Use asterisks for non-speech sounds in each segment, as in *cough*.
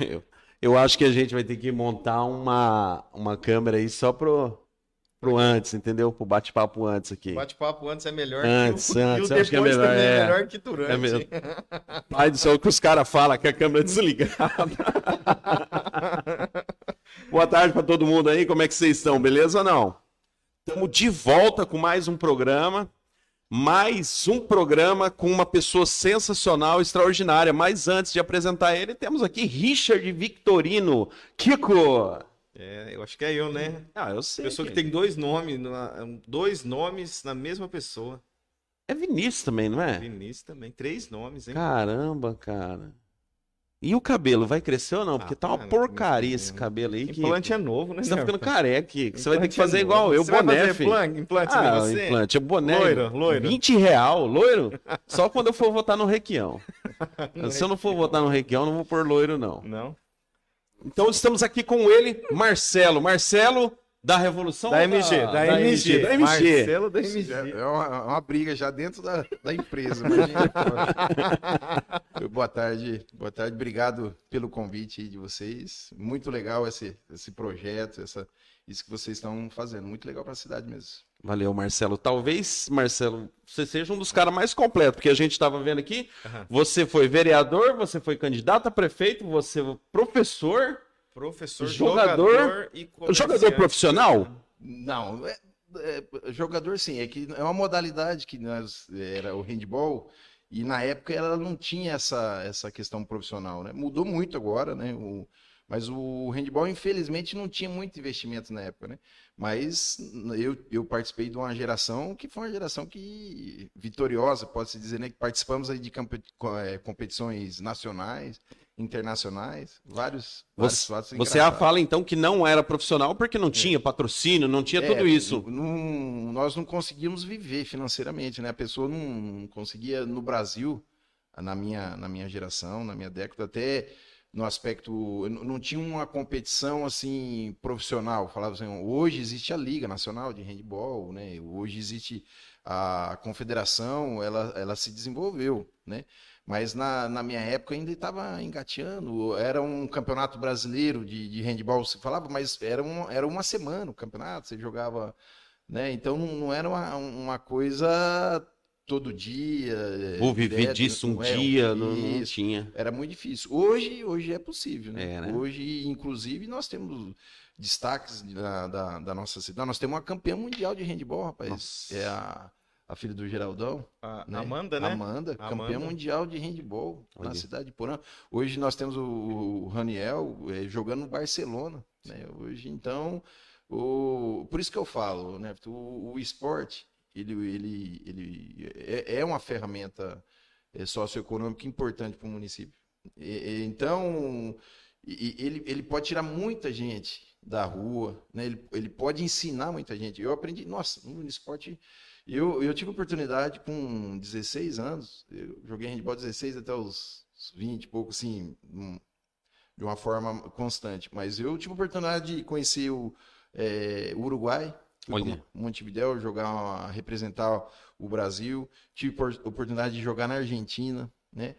Eu, eu acho que a gente vai ter que montar uma, uma câmera aí só pro, pro antes, entendeu? Pro bate-papo antes aqui. Bate-papo antes é melhor Antes, que o, antes, e o é depois melhor, também é é. melhor que durante. É mesmo. Pai do céu, que os caras falam que a câmera é desligada. *laughs* Boa tarde pra todo mundo aí, como é que vocês estão? Beleza ou não? Estamos de volta com mais um programa. Mais um programa com uma pessoa sensacional, extraordinária. Mas antes de apresentar ele, temos aqui Richard Victorino. Kiko! É, eu acho que é eu, né? Ah, eu sei. Pessoa que que tem dois nomes, dois nomes na mesma pessoa. É Vinícius também, não é? Vinícius também, três nomes, hein? Caramba, cara. E o cabelo, vai crescer ou não? Porque Ah, tá uma cara, porcaria esse cabelo aí. Que... Implante é novo, né? Você tá ficando careca. Você vai ter que Implante fazer é igual eu, Você vai boné, fazer filho. plan- implante Ah, você? implante, é boné. Loiro, loiro. 20 real, loiro? Só quando eu for votar no Requião. *laughs* Se eu não for votar no Requião, não vou pôr loiro, não. Não. Então estamos aqui com ele, Marcelo. Marcelo da Revolução? Da MG, da, MG. Da MG. Marcelo da MG. É é uma, é uma briga já dentro da, da empresa. *laughs* imagina. boa tarde, boa tarde. Obrigado pelo convite aí de vocês. Muito legal esse, esse projeto, essa, isso que vocês estão fazendo. Muito legal para a cidade mesmo. Valeu, Marcelo. Talvez, Marcelo, você seja um dos caras mais completos, porque a gente estava vendo aqui, Aham. você foi vereador, você foi candidato a prefeito, você foi professor, Professor, Jogador- jogador e jogador profissional? Não, é- é, jogador sim, é que é uma modalidade que nós era o handball e na época ela não tinha essa, essa questão profissional, né? Mudou muito agora, né? O, mas o handball infelizmente não tinha muito investimento na época, né? Mas eu, eu participei de uma geração que foi uma geração que vitoriosa, pode-se dizer, né? Que participamos aí de eh, competições nacionais, internacionais, vários, vários Você, fatos você engraçados. fala então que não era profissional porque não tinha patrocínio, não tinha É, tudo isso. não- nós não conseguimos viver financeiramente, né? A pessoa não, não conseguia no Brasil, na minha, na minha geração, na minha década, até no aspecto, não tinha uma competição assim profissional. Falava assim, hoje existe a Liga Nacional de Handball, né? Hoje existe a confederação, ela, ela se desenvolveu, né? Mas na, na minha época ainda estava engateando. Era um campeonato brasileiro de, de handball, se falava, mas era, um, era uma semana o campeonato, você jogava, né? Então não, não era uma, uma coisa todo dia. é, Vou viver disso um é, dia, não, não tinha. Era muito difícil. Hoje, hoje é possível, né? É, né? Hoje, inclusive, nós temos destaques da, da, da nossa cidade. Nós temos uma campeã mundial de handball, rapaz. Nossa. É a, a filha do Geraldão. A- né? Amanda, né? Amanda, campeã Amanda. mundial de handball Olha. na cidade de Porã. Hoje nós temos o, o Raniel eh, jogando no Barcelona, né? Hoje, então, o, por isso que eu falo, né? O, o esporte, ele, ele, ele é, é uma ferramenta eh, socioeconômica importante para o município. E- e- então, ele, ele pode tirar muita gente da rua, né? Ele, ele pode ensinar muita gente. Eu aprendi, nossa, no esporte eu, eu tive oportunidade com 16 anos, eu joguei handball 16 até os 20 e pouco, assim, de uma forma constante. Mas eu tive oportunidade de conhecer o, eh, o Uruguai, Olha. Montevidéu, jogar, uma- representar o Brasil. Tive por- oportunidade de jogar na Argentina, né?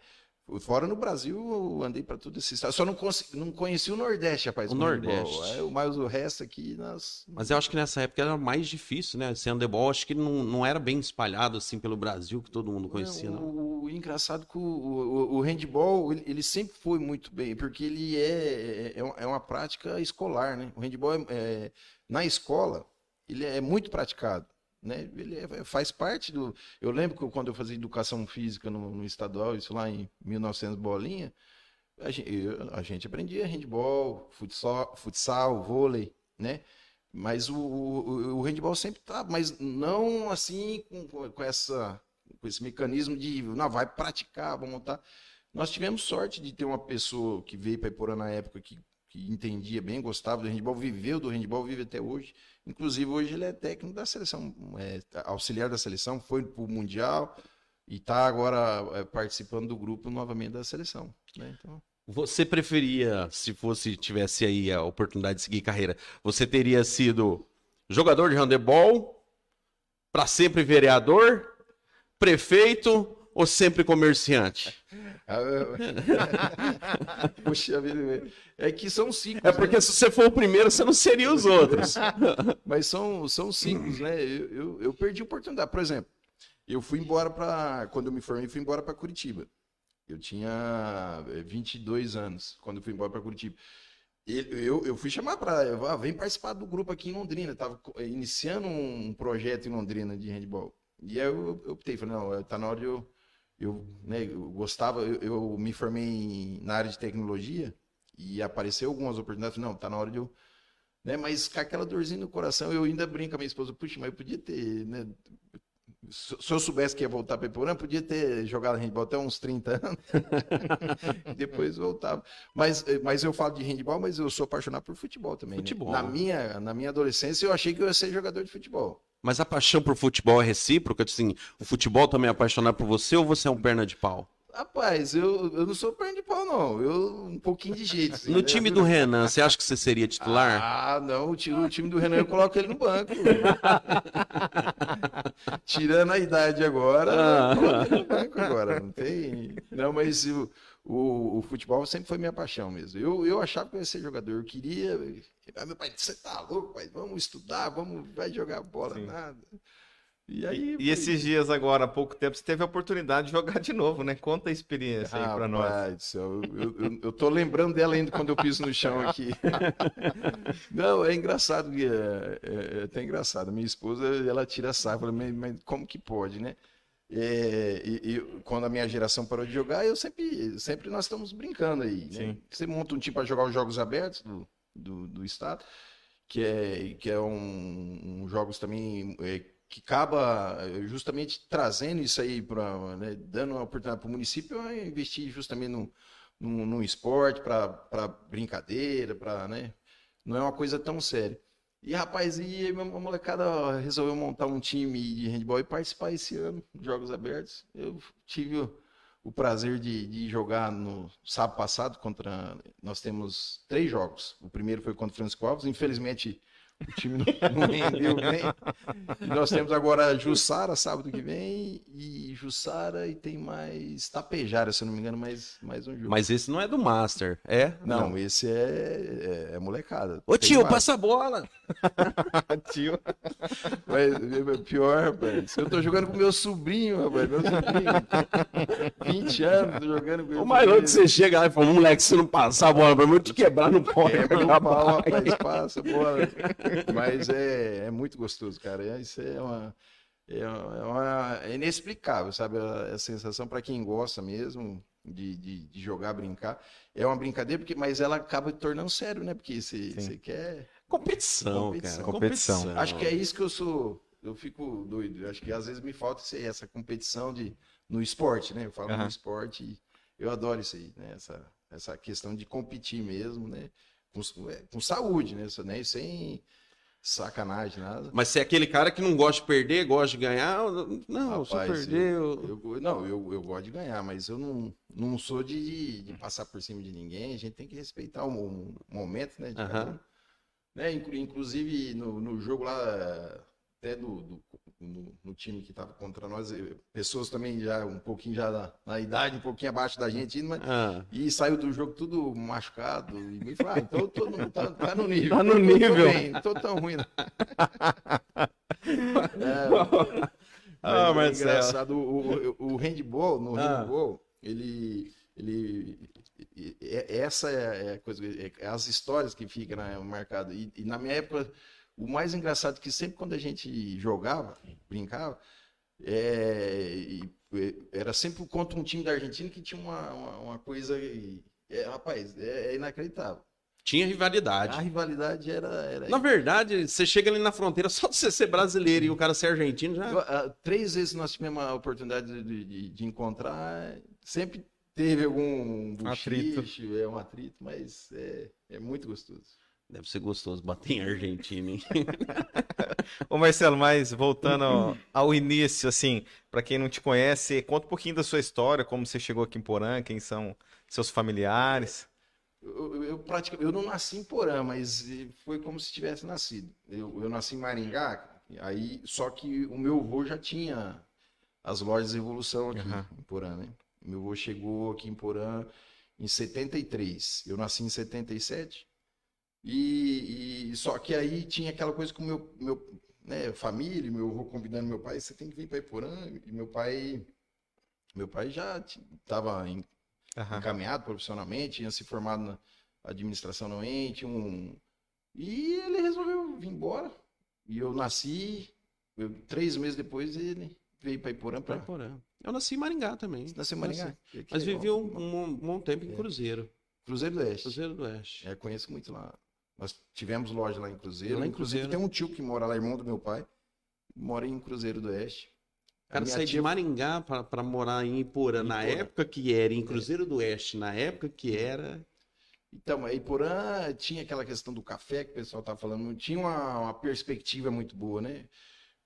Fora no Brasil, eu andei para tudo esse estado. Só não, não conheci o Nordeste, rapaz. O. Nordeste. É, mas o resto aqui, nós... Mas eu acho que nessa época era mais difícil, né? Esse handebol, acho que não, não era bem espalhado assim pelo Brasil, que todo mundo conhecia, não. O, o engraçado que o, o, o handball, ele, ele sempre foi muito bem, porque ele é, é, uma- é uma prática escolar, né? O handball, é, é- na escola, ele é muito praticado, né? Ele é- faz parte do... Eu lembro que quando eu fazia educação física no, no estadual, isso lá em 1900 bolinha, a gente, eu- a gente aprendia handball, futsal, futsal vôlei, né? Mas o, o, o handball sempre tá, mas não assim com, com essa com esse mecanismo de não vai praticar, vamos montar. Nós tivemos sorte de ter uma pessoa que veio para Iporã na época que, que entendia bem, gostava do handball, viveu do handball, vive até hoje. Inclusive hoje ele é técnico da seleção, é, auxiliar da seleção, foi para o mundial e está agora é, participando do grupo novamente da seleção. Né? Então, Você preferia, se fosse tivesse aí a oportunidade de seguir carreira, você teria sido jogador de handebol, para sempre vereador, prefeito Ou sempre comerciante? *laughs* Puxa vida, é que são ciclos. É porque se você for o primeiro, você não seria os outros. *laughs* Mas são, são ciclos, né? Eu, eu, eu perdi oportunidade. Por exemplo, eu fui embora para. Quando eu me formei, fui embora para Curitiba. Eu tinha eh, 22 anos quando eu fui embora para Curitiba. Eu, eu fui chamar para. Ah, vem participar do grupo aqui em Londrina. Estava iniciando um projeto em Londrina de handball. E aí eu, eu optei, falei, não, tá na hora de eu. Eu, né, eu gostava, eu, eu me formei na área de tecnologia e apareceu algumas oportunidades. Falei, não, tá na hora de eu né? Mas com aquela dorzinha no coração, eu ainda brinco com a minha esposa, puxa, mas eu podia ter, né? Se eu soubesse que ia voltar para Iporã, podia ter jogado handball até uns 30 anos. *laughs* Depois voltava. Mas, mas eu falo de handball, mas eu sou apaixonado por futebol também. né? Futebol. Na, minha, na minha adolescência, eu achei que eu ia ser jogador de futebol. Mas a paixão por futebol é recíproca? Assim, o futebol também é apaixonado por você ou você é um perna de pau? Rapaz, eu, eu não sou perna de pau, não. Eu um pouquinho de jeito. assim, No né? time do Renan, você acha que você seria titular? Ah, não, o time, o time do Renan eu coloco ele no banco. *laughs* Tirando a idade agora, Ah. ele no banco agora. Não tem. Não, mas o, o, o futebol sempre foi minha paixão mesmo. Eu, eu achava que eu ia ser jogador, eu queria. Ah, Meu pai, você tá louco, pai? Vamos estudar, vamos, vai jogar bola, Sim. nada. E aí. E esses dias agora, há pouco tempo, você teve a oportunidade de jogar de novo, né? Conta a experiência aí pra nós. Eu, eu, eu tô lembrando dela ainda quando eu piso no chão aqui. *laughs* Não, é engraçado, é, é, é até engraçado. Minha esposa, ela tira sarro, fala, mas, como que pode, né? É, e, e quando a minha geração parou de jogar, eu sempre, sempre nós estamos brincando aí. Né? Você monta um time para jogar os jogos abertos do, do, do estado, que é, que é um, um jogos também é, que acaba eh, justamente trazendo isso aí para, né, dando uma oportunidade para o município a investir justamente no, no, no esporte, para brincadeira, para, né? Não é uma coisa tão séria. E, rapaz, e molecada resolveu montar um time de handball e participar esse ano Jogos Abertos. Eu tive o, prazer de, de jogar no sábado passado contra. Nós temos três jogos. O primeiro foi contra o Francisco Alves. Infelizmente, o time não, *laughs* não rendeu bem. E nós temos agora Jussara sábado que vem e Jussara e tem mais Tapejara, se eu não me engano, mais, mais um jogo. Mas esse não é do Master, é? Não, esse é, é, é molecada. Ô Tem tio, mais. passa a bola. *laughs* Tio. Mas, é pior, rapaz. Eu tô jogando com meu sobrinho, rapaz. Meu sobrinho. 20 anos tô jogando com meu O mais louco que você chega lá e fala, moleque, se não passar a bola pra mim, eu te quebrar no pó. Quebra o pau, rapaz, passa, bola. Mas é, é muito gostoso, cara. É- Isso é uma, é uma, é uma- é inexplicável, sabe? A, a sensação para quem gosta mesmo de, de, de jogar, brincar. É uma brincadeira, porque, mas ela acaba tornando sério, né? Porque você quer. Competição, Competição. cara. Competição. Acho que é isso que eu sou. Eu fico doido. Acho que às vezes me falta essa competição de, no esporte, né? Eu falo Aham. no esporte e eu adoro isso aí, né? Essa, essa questão de competir mesmo, né? Com, é, com saúde, né? Isso, né? Sem sacanagem, nada. Mas se é aquele cara que não gosta de perder, gosta de ganhar, não, se eu Rapaz, perder, eu... Eu, não, eu, eu gosto de ganhar, mas eu não, não sou de, de passar por cima de ninguém. A gente tem que respeitar o mo- momento, né? de cada Aham. um. Né, inclu- Inclusive no, no jogo lá, até do, do- no, no time que estava contra nós, eh, pessoas também já um pouquinho já na, na idade, um pouquinho abaixo da gente, mas, Ah, e saiu do jogo tudo machucado. E me falou, ah, então todo mundo tá, tá no nível. Tá no Tô- tô nível. bem, não tô tão ruim. não. *laughs* É, Ah, mas é Marcelo. engraçado, o, o, o handball, no Ah. handball, ele, ele, e- e- essa é a coisa, é as histórias que ficam né, marcadas. E, e na minha época, o mais engraçado é que sempre quando a gente jogava, brincava, é, era sempre contra um time da Argentina que tinha uma, uma, uma coisa, é, rapaz, é, é inacreditável. tinha A rivalidade. rivalidade era, era Na verdade, você chega ali na fronteira, só de você ser brasileiro e o cara ser argentino, já... Ah, três vezes nós tivemos a oportunidade de, de- de encontrar, sempre teve algum Atrito. é um atrito, mas é, é muito gostoso. Deve ser gostoso bater em Argentina, hein? *laughs* Ô Marcelo, mas voltando ao, ao início, assim, pra quem não te conhece, conta um pouquinho da sua história, como você chegou aqui em Porã, quem são seus familiares. Eu, eu, eu praticamente, eu não nasci em Porã, mas foi como se tivesse nascido. Eu, eu nasci em Maringá, aí só que o meu avô já tinha as lojas Evolução aqui Aham. em Porã, né? Meu avô chegou aqui em Porã em 73. Eu nasci em 77. E, e só que aí tinha aquela coisa com meu meu né, família, meu avô convidando meu pai, você tem que vir para Iporã. E meu pai meu pai já estava Aham. encaminhado profissionalmente, tinha se formado na administração não ente, um e ele resolveu vir embora. E eu nasci, eu- três meses depois ele veio para Iporã Pra para Porã. Eu nasci em Maringá também. nascer em Maringá. Que Mas legal. vivi um, um, bom tempo em É. Cruzeiro. Cruzeiro do Oeste. Cruzeiro do Oeste. É, conheço muito lá. Nós tivemos loja lá em Cruzeiro. Lá em Inclusive Cruzeiro. tem um tio que mora lá, irmão do meu pai, mora em Cruzeiro do Oeste. O cara minha sair de tia- Maringá pra morar em Iporã, na Iporã. época que era, em Cruzeiro do Oeste, na época que era. Então, aí Porã tinha aquela questão do café que o pessoal estava falando, tinha uma, uma perspectiva muito boa, né?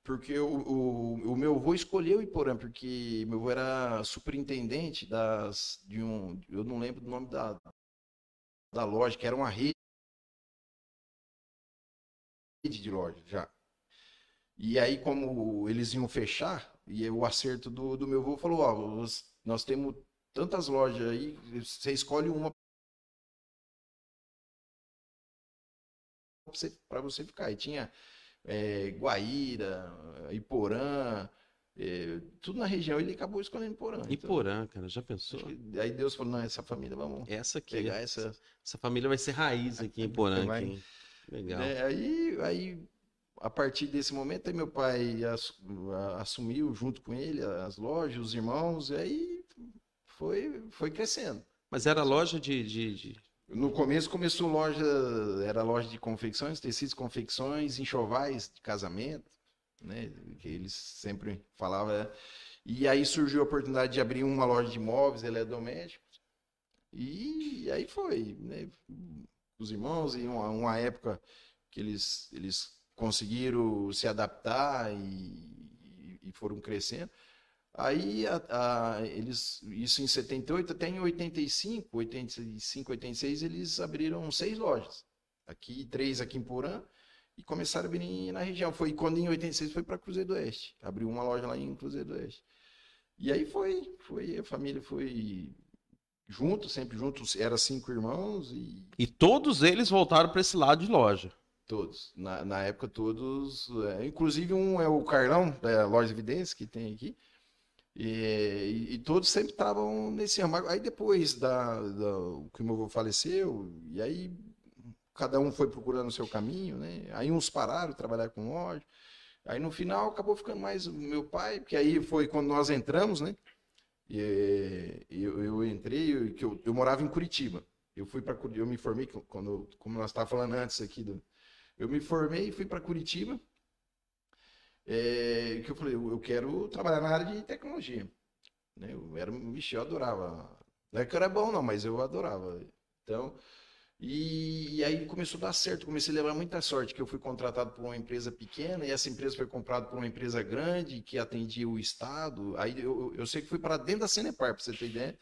Porque o, o, o meu avô escolheu Iporã, porque meu avô era superintendente das, de um, eu não lembro do nome da, da loja, que era uma rede de loja já. E aí, como eles iam fechar, e o acerto do, do meu avô falou, ó, nós- nós temos tantas lojas aí, você escolhe uma para você ficar. E tinha é, Guaíra, Iporã, é, tudo na região. Ele acabou escolhendo Iporã. Então, Iporã, cara, já pensou? que- aí Deus falou, não, essa família, vamos Essa aqui. pegar essa... Essa família vai ser raiz aqui em Porã. Vai. aqui. Legal. né? Aí, aí, a partir desse momento, aí meu pai ass- assumiu junto com ele as lojas, os irmãos, e aí foi, foi crescendo. Mas era loja de. de, de- No começo começou loja, era loja de confecções, tecidos, confecções, enxovais de casamento, né? Que eles sempre falavam. é. E aí surgiu a oportunidade de abrir uma loja de móveis, eletrodomésticos. E aí foi, né? Os irmãos, em uma, uma época que eles, eles conseguiram se adaptar e, e foram crescendo. Aí a- a- eles, isso em 78, até em 85, 85, 86, eles abriram seis lojas. Aqui, três aqui em Porã, e começaram a abrir na região. Foi quando em 86 foi para Cruzeiro do Oeste. Abriu uma loja lá em Cruzeiro do Oeste. E aí foi, foi a família foi junto, sempre juntos, era cinco irmãos e E todos eles voltaram para esse lado de loja. todos. Na, na época todos, é, inclusive um é o Carlão, da loja Evidência que tem aqui. E, e- todos sempre estavam nesse ramo. Aí depois da, da que o meu avô faleceu, e aí cada um foi procurando o seu caminho, né? Aí uns pararam trabalhar com loja. Aí no final acabou ficando mais o meu pai, porque aí foi quando nós entramos, né? E, eu, eu entrei, eu, que eu, eu morava em Curitiba. Eu fui para eu me formei quando, como nós estávamos falando antes aqui do, eu me formei e fui para Curitiba. É, que eu falei, eu, quero trabalhar na área de tecnologia. Né? Eu era, vixe, eu adorava. Não é que era bom, não, mas eu adorava. Então, e, e aí começou a dar certo. Comecei a levar muita sorte, que eu fui contratado por uma empresa pequena e essa empresa foi comprada por uma empresa grande que atendia o Estado. Aí eu, eu sei que fui para dentro da Cenepar, para você ter ideia,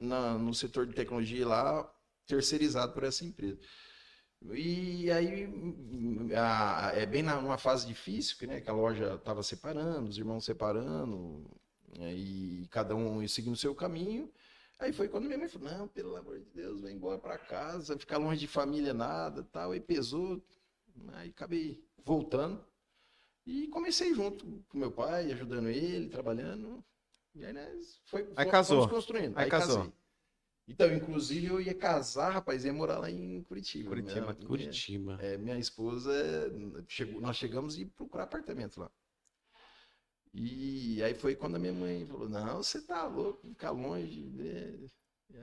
na- no setor de tecnologia lá, terceirizado por essa empresa. E aí a- é bem na- numa fase difícil, que, né, que a loja estava separando, os irmãos separando, né, e cada um seguindo o seu caminho. Aí foi quando minha mãe falou, não, pelo amor de Deus, vai embora para casa, ficar longe de família, nada, tal. Aí pesou, aí acabei voltando e comecei junto com meu pai, ajudando ele, trabalhando. E aí, né, foi, Aí casou. construindo. Aí casou. casei. Então, inclusive, eu ia casar, rapaz, ia morar lá em Curitiba. Curitiba, Minha- Curitiba. é, minha esposa, chegou, nós chegamos e procurar apartamento lá. E aí foi quando a minha mãe falou, não, você tá louco, ficar longe. né?"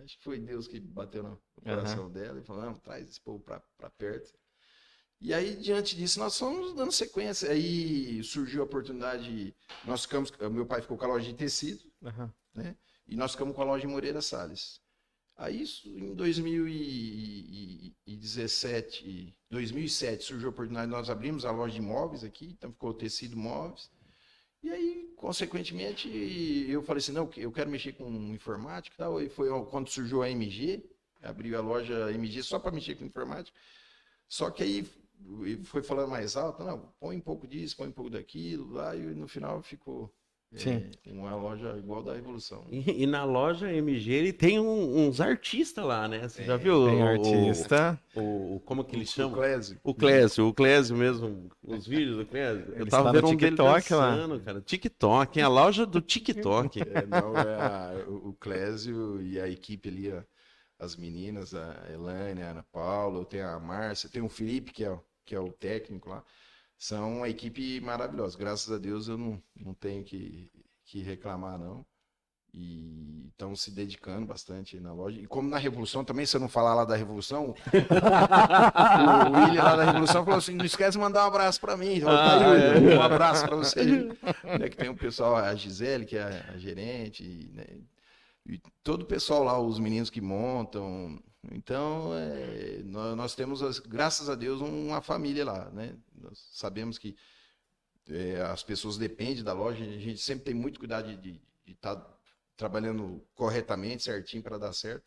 Acho que foi Deus que bateu no coração dela e falou, não, traz esse povo pra, pra perto. E aí, diante disso, nós fomos dando sequência. Aí surgiu a oportunidade, nós ficamos, meu pai ficou com a loja de tecido, Aham. e nós ficamos com a loja em Moreira Salles. Aí, isso, em 2017, 2007, surgiu a oportunidade, nós abrimos a loja de móveis aqui, então ficou o tecido móveis. E aí, consequentemente, eu falei assim, não, eu quero mexer com informática e tal. E foi quando surgiu a MG, abriu a loja MG só para mexer com informática. Só que aí foi falando mais alto, não, põe um pouco disso, põe um pouco daquilo, lá, e no final ficou Sim. É uma loja igual da Revolução. E, e na loja MG ele tem um- uns artistas lá, né? Você já viu? Tem o- artista. O, o- como que eles O chamam? Clésio. O Clésio, o Clésio mesmo, os vídeos do Clésio. Eu Ele tava vendo um dele TikTok lá. dançando, cara. TikTok, é a loja do TikTok. *laughs* É, não, é a- o o Clésio e a equipe ali, ó, as meninas, a Elane, a Ana Paula, eu tenho a Márcia, tem o Felipe, que é, o- que é o técnico lá. São uma equipe maravilhosa. Graças a Deus eu não, não tenho que, que reclamar, não. E estão se dedicando bastante na loja. E como na Revolução também, se eu não falar lá da Revolução, *laughs* o William lá da Revolução falou assim: não esquece de mandar um abraço pra mim. Falei, tá Ah, William, é. Um abraço pra você. né, que tem o pessoal, a Gisele, que é a gerente, né, e todo o pessoal lá, os meninos que montam. Então, é, nó- nós, temos, as- graças a Deus, uma família lá. Né? Nós sabemos que é, as pessoas dependem da loja, a gente sempre tem muito cuidado de estar trabalhando corretamente, certinho, para dar certo.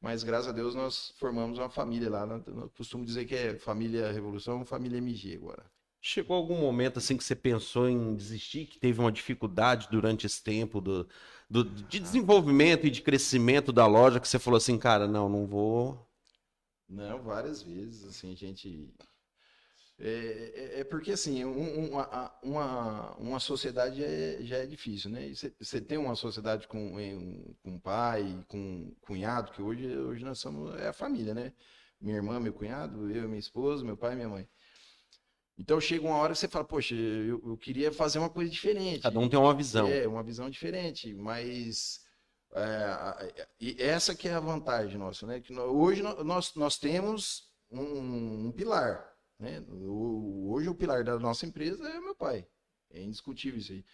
Mas graças a Deus nós formamos uma família lá. né? Eu costumo dizer que é família Revolução, família MG agora. Chegou algum momento assim que você pensou em desistir, que teve uma dificuldade durante esse tempo do, do- de desenvolvimento e de crescimento da loja, que você falou assim, cara, não, não vou. Não, várias vezes, assim, gente... É, é- é porque, assim, um- um- a- uma, uma sociedade é- já é difícil, né? Você você tem uma sociedade com, em- com pai, com cunhado, que hoje, hoje nós somos, é a família, né? Minha irmã, meu cunhado, eu, minha esposa, meu pai e minha mãe. Então chega uma hora que você fala, poxa, eu, eu queria fazer uma coisa diferente. Cada um tem uma visão. É, uma visão diferente, mas é, e essa que é a vantagem nossa, né? Que hoje nó- nós, nós temos um, um pilar, né? O- hoje o pilar da nossa empresa é meu pai, é indiscutível isso aí.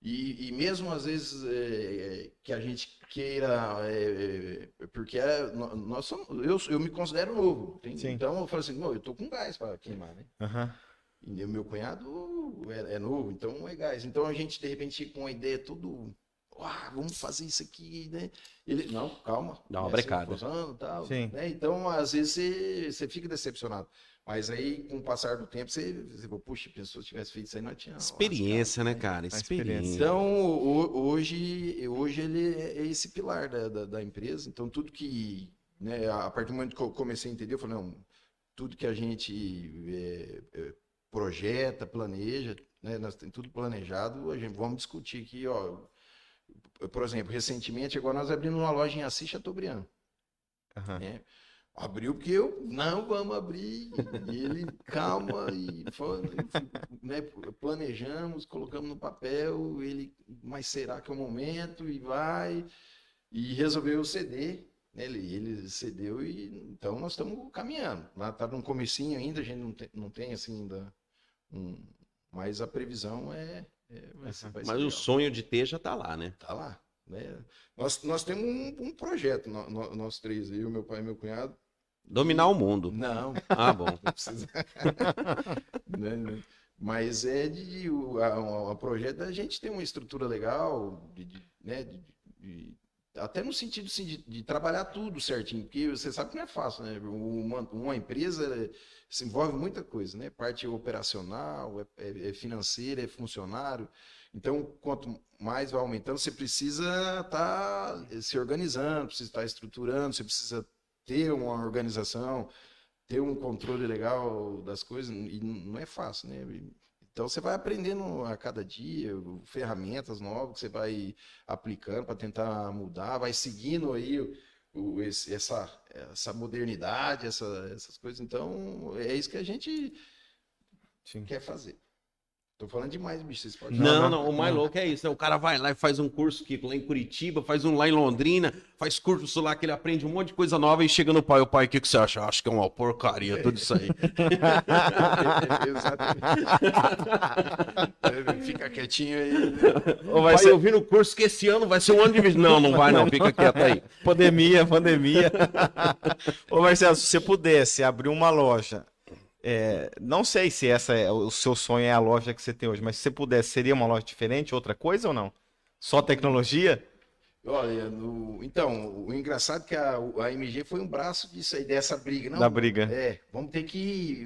E, e mesmo às vezes é, é, que a gente queira, é, é, porque é, nó- nós somos, eu, eu me considero novo, tem- então eu falo assim, "Não, eu tô com gás para queimar, né? Aham. E o meu cunhado é, é novo, então é gás. Então a gente, de repente, com uma ideia tudo. Ah, vamos fazer isso aqui, né? Ele, não, calma. Dá uma né, brecada. você forçando, tal, Sim. né? Então, às vezes, você, você fica decepcionado. Mas aí, com o passar do tempo, você, você fala, puxa, pensou se tivesse feito isso aí, não tinha. Experiência, né, lascado, cara? Experiência. Experiência. Então, ho- hoje, hoje ele é esse pilar da, da, da empresa. Então, tudo que, né, a partir do momento que eu comecei a entender, eu falei, não, tudo que a gente é, é, projeta, planeja, né, nós temos tudo planejado, a gente vamos discutir aqui, ó. Por exemplo, recentemente, agora nós abrimos uma loja em Assis Chateaubriand Aham. né? Abriu porque eu, não, vamos abrir. E ele, calma, e né, planejamos, colocamos no papel, ele, mas será que é o momento? E vai. E resolveu ceder. né? Ele, ele cedeu e então nós estamos caminhando. Está no comecinho ainda, a gente não tem, não tem assim ainda. um- mas a previsão é. é Mas o legal. sonho de ter já tá lá, né? Tá lá. Né? Nós, nós temos um, um projeto, nó- nó- nós três, eu, meu pai e meu cunhado. Dominar o mundo. Não, Ah, bom. *laughs* não precisa. *laughs* Né, né? Mas é de. O a, a projeto da gente tem uma estrutura legal, de, de- né? de- de- até no sentido assim, de, trabalhar tudo certinho, porque você sabe que não é fácil, né? Uma, uma empresa se envolve muita coisa, né? Parte operacional, é, é- é financeira, é funcionário. Então, quanto mais vai aumentando, você precisa estar se organizando, precisa estar estruturando, você precisa ter uma organização, ter um controle legal das coisas, e não é fácil, né? Então você vai aprendendo a cada dia, ferramentas novas que você vai aplicando para tentar mudar, vai seguindo aí o, esse- essa, essa modernidade, essa- essas coisas. Então é isso que a gente Sim. quer fazer. Tô falando demais, bicho. Vocês podem Não, não, não, o mais louco é isso. né? O cara vai lá e faz um curso aqui, lá em Curitiba, faz um lá em Londrina, faz curso lá que ele aprende um monte de coisa nova e chega no pai. O pai, o que, que você acha? Acho que é uma porcaria tudo isso aí. *laughs* Exatamente. Fica quietinho aí. Ou Vai vai ser ouvir no curso que esse ano vai ser um ano de vista. Não, não vai não, fica quieto aí. pandemia, pandemia. Ô Marcelo, se você pudesse abrir uma loja, é, não sei se essa é o seu sonho é a loja que você tem hoje, mas se você pudesse, seria uma loja diferente, outra coisa ou não? Só tecnologia? Olha, no- então, o engraçado é que a, a MG foi um braço disso aí, dessa briga. Não, Da briga. É, vamos ter que.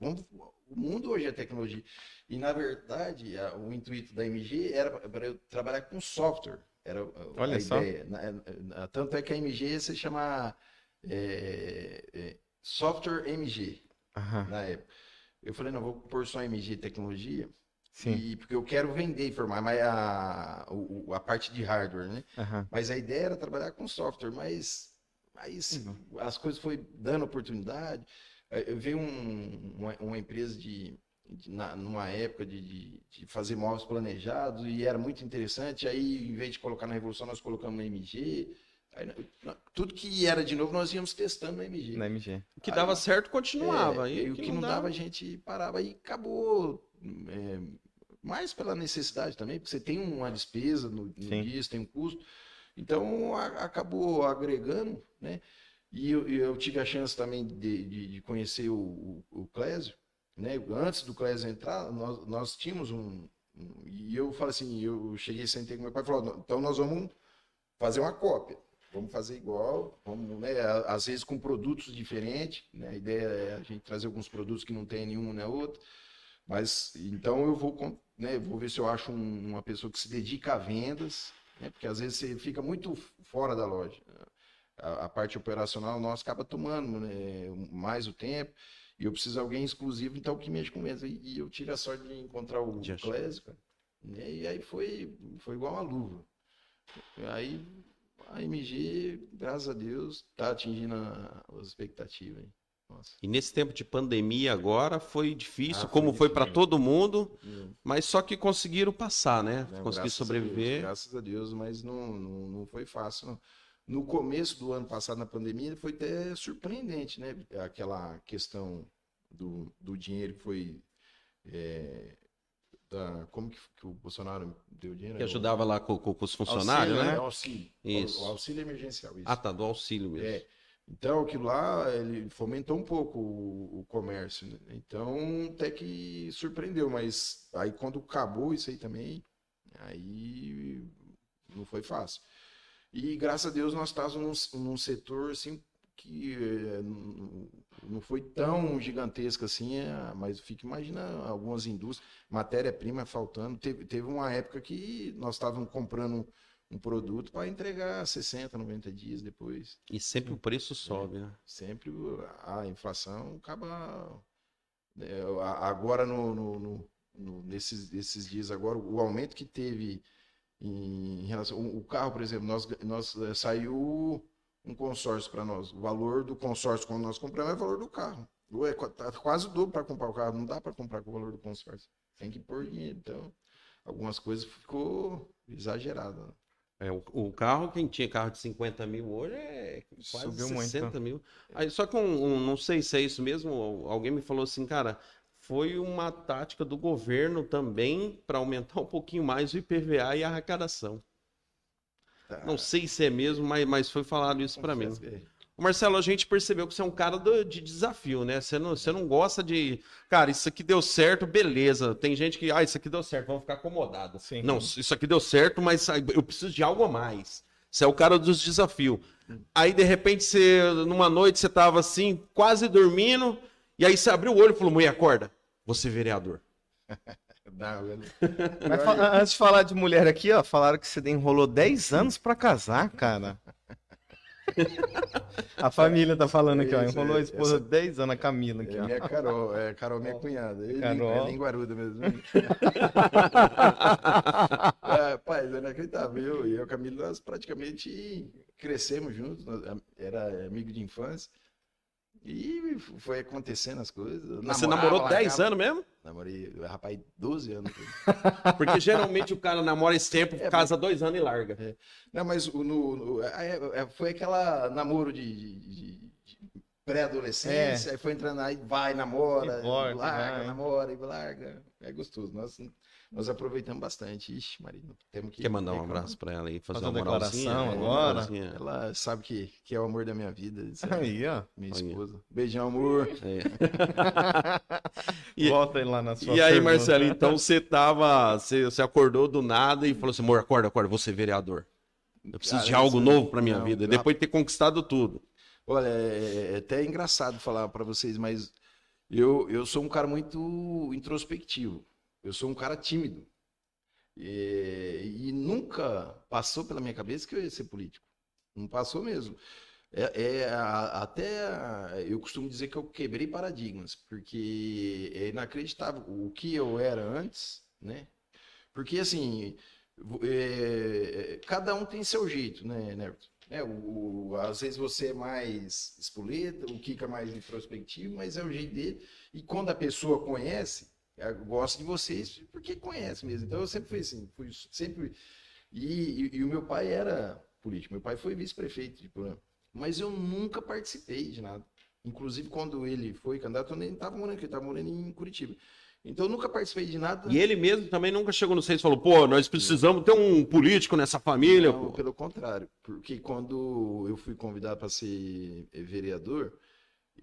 Vamos, o mundo hoje é tecnologia. E, na verdade, a- o intuito da MG era para eu trabalhar com software. Era Olha a só. ideia. Na- tanto é que a MG se chama é, é, Software MG, Aham, na época. Eu falei, não, vou pôr só MG Tecnologia, sim. e, porque eu quero vender e formar mas a, o- a parte de hardware, né? Aham. Mas a ideia era trabalhar com software, mas aí se- as coisas foi dando oportunidade. Eu vi um- uma, uma empresa de, de- na, numa época de, de, de fazer móveis planejados e era muito interessante. Aí, em vez de colocar na Revolução, nós colocamos na MG. Aí, tudo que era de novo, nós íamos testando na MG. Na MG. O que dava certo continuava. É, e e o que não dava, a gente parava e acabou. é, mais pela necessidade também, porque você tem uma despesa no, no dia, você tem um custo. Então a- acabou agregando, né? E eu, eu tive a chance também de, de- de conhecer o, o, o Clésio, né? Antes do Clésio entrar, nós, nós tínhamos um, um- E eu falei assim: eu cheguei, sentei com meu pai e falei: então nós vamos fazer uma cópia. Vamos fazer igual, vamos, né? Às vezes com produtos diferentes, né? A ideia é a gente trazer alguns produtos que não tem nenhum nem outro. Mas então eu vou, né? Vou ver se eu acho um- uma pessoa que se dedica a vendas, né? Porque às vezes você fica muito fora da loja. A, a parte operacional nossa acaba tomando né, mais o tempo. E eu preciso de alguém exclusivo, então que mexe com vendas. E, e eu tive a sorte de encontrar o. Clésio, né, E aí foi, foi igual uma luva. Aí a MG, graças a Deus, tá atingindo as expectativas. E nesse tempo de pandemia agora foi difícil, Ah, foi como foi difícil. para todo mundo, Hum. mas só que conseguiram passar, né? Não, Conseguir graças a sobreviver. Deus, graças a Deus, mas não, não, não foi fácil. não. No começo do ano passado, na pandemia, foi até surpreendente, né? Aquela questão do, do dinheiro que foi. é, da, como que, que o Bolsonaro deu dinheiro? Que ajudava lá com, com- os funcionários, Auxílio, né? É, o auxílio. Isso. O, o auxílio emergencial. Isso. Ah, tá, do auxílio mesmo. É. Então, aquilo lá, ele fomentou um pouco o, o comércio. né? Então, até que surpreendeu, mas aí quando acabou isso aí também, aí não foi fácil. E graças a Deus nós estávamos num, num setor assim que eh, não- foi tão gigantesco assim, eh, mas fica imagina algumas indústrias, matéria-prima faltando. Teve, teve uma época que nós estávamos comprando um produto para entregar 60, 90 dias depois. E sempre o preço sobe, né? Sempre a inflação acaba. a- Agora, no, no- no- nesses, esses dias, agora, o aumento que teve em relação. O o carro, por exemplo, nós, nós eh, saiu um consórcio para nós. O valor do consórcio, quando nós compramos, é o valor do carro. É, tá quase o dobro para comprar o carro. Não dá para comprar com o valor do consórcio. Tem que pôr dinheiro. Então, algumas coisas ficou exagerado. né? É, o, o carro, quem tinha carro de 50 mil hoje é quase Subiu muito, 60 né? mil. Aí, só que um, um- não sei se é isso mesmo, alguém me falou assim, cara, foi uma tática do governo também para aumentar um pouquinho mais o IPVA e a arrecadação. Tá. Não sei se é mesmo, mas, mas foi falado isso para mim. Marcelo, a gente percebeu que você é um cara do- de desafio, né? Você não, você não gosta de. Cara, isso aqui deu certo, beleza. Tem gente que, ah, isso aqui deu certo, vamos ficar acomodado. Sim. Não, isso aqui deu certo, mas eu preciso de algo a mais. Você é o cara dos desafios. Aí, de repente, você, numa noite, você tava assim, quase dormindo, e aí você abriu o olho e falou: mulher, acorda, você é vereador. *laughs* Não, eu não- Mas fa- antes de falar de mulher aqui, ó, falaram que você enrolou 10 anos pra casar, cara. A família tá falando aqui, ó. Enrolou a é, esposa essa- 10 anos, a Camila aqui, É ó. minha Carol, é Carol, minha cunhada. Ele, Carol. *laughs* É linguaruda mesmo. é, pai, é inacreditável. Eu e eu, Camila, nós praticamente crescemos juntos. nós- Era amigo de infância. E foi acontecendo as coisas. Mas você Namorava, namorou 10 largava. anos mesmo? Namorei, rapaz, 12 anos. *laughs* Porque geralmente o cara namora esse tempo, É, casa dois anos e larga. Não, mas no, no- é- é- foi aquela namoro de, de- de- pré-adolescência, aí foi entrando aí, vai, namora, larga, vai. namora e larga. É gostoso. Nós, nós aproveitamos bastante. Ixi, Marina, temos que. Quer mandar um abraço pra ela aí, fazer Fazer uma declaração É, uma agora? moralzinha. Ela sabe que, que é o amor da minha vida. é Aí, ó. minha Olha. esposa. Beijão, amor. É. *laughs* E- Volta aí lá na sua E aí, pergunta. Marcelo, então você tava. Você, você acordou do nada e falou assim: amor, acorda, acorda, vou ser vereador. Eu preciso Cara, de algo novo pra minha não, vida. não. Depois de ter conquistado tudo. Olha, é, é até engraçado falar para vocês, mas Eu, eu sou um cara muito introspectivo. Eu sou um cara tímido. E, e nunca passou pela minha cabeça que eu ia ser político. Não passou mesmo. É, é até eu costumo dizer que eu quebrei paradigmas, porque é inacreditável o que eu era antes, né? Porque assim, vo- é, cada um tem seu jeito, né, Neto? É, o, o- às vezes você é mais espoleta, o Kika é mais introspectivo, mas é o jeito dele. E quando a pessoa conhece, é, gosta de vocês porque conhece mesmo. Então eu sempre fui assim, fui sempre. E, e- e o meu pai era político, meu pai foi vice-prefeito de Porã. Mas eu nunca participei de nada. Inclusive, quando ele foi candidato, eu nem estava morando aqui, eu estava morando em Curitiba. Então, eu nunca participei de nada. E ele mesmo também nunca chegou no seis e falou, pô, nós precisamos ter um político nessa família, Não, pô. pelo contrário. Porque quando eu fui convidado para ser vereador,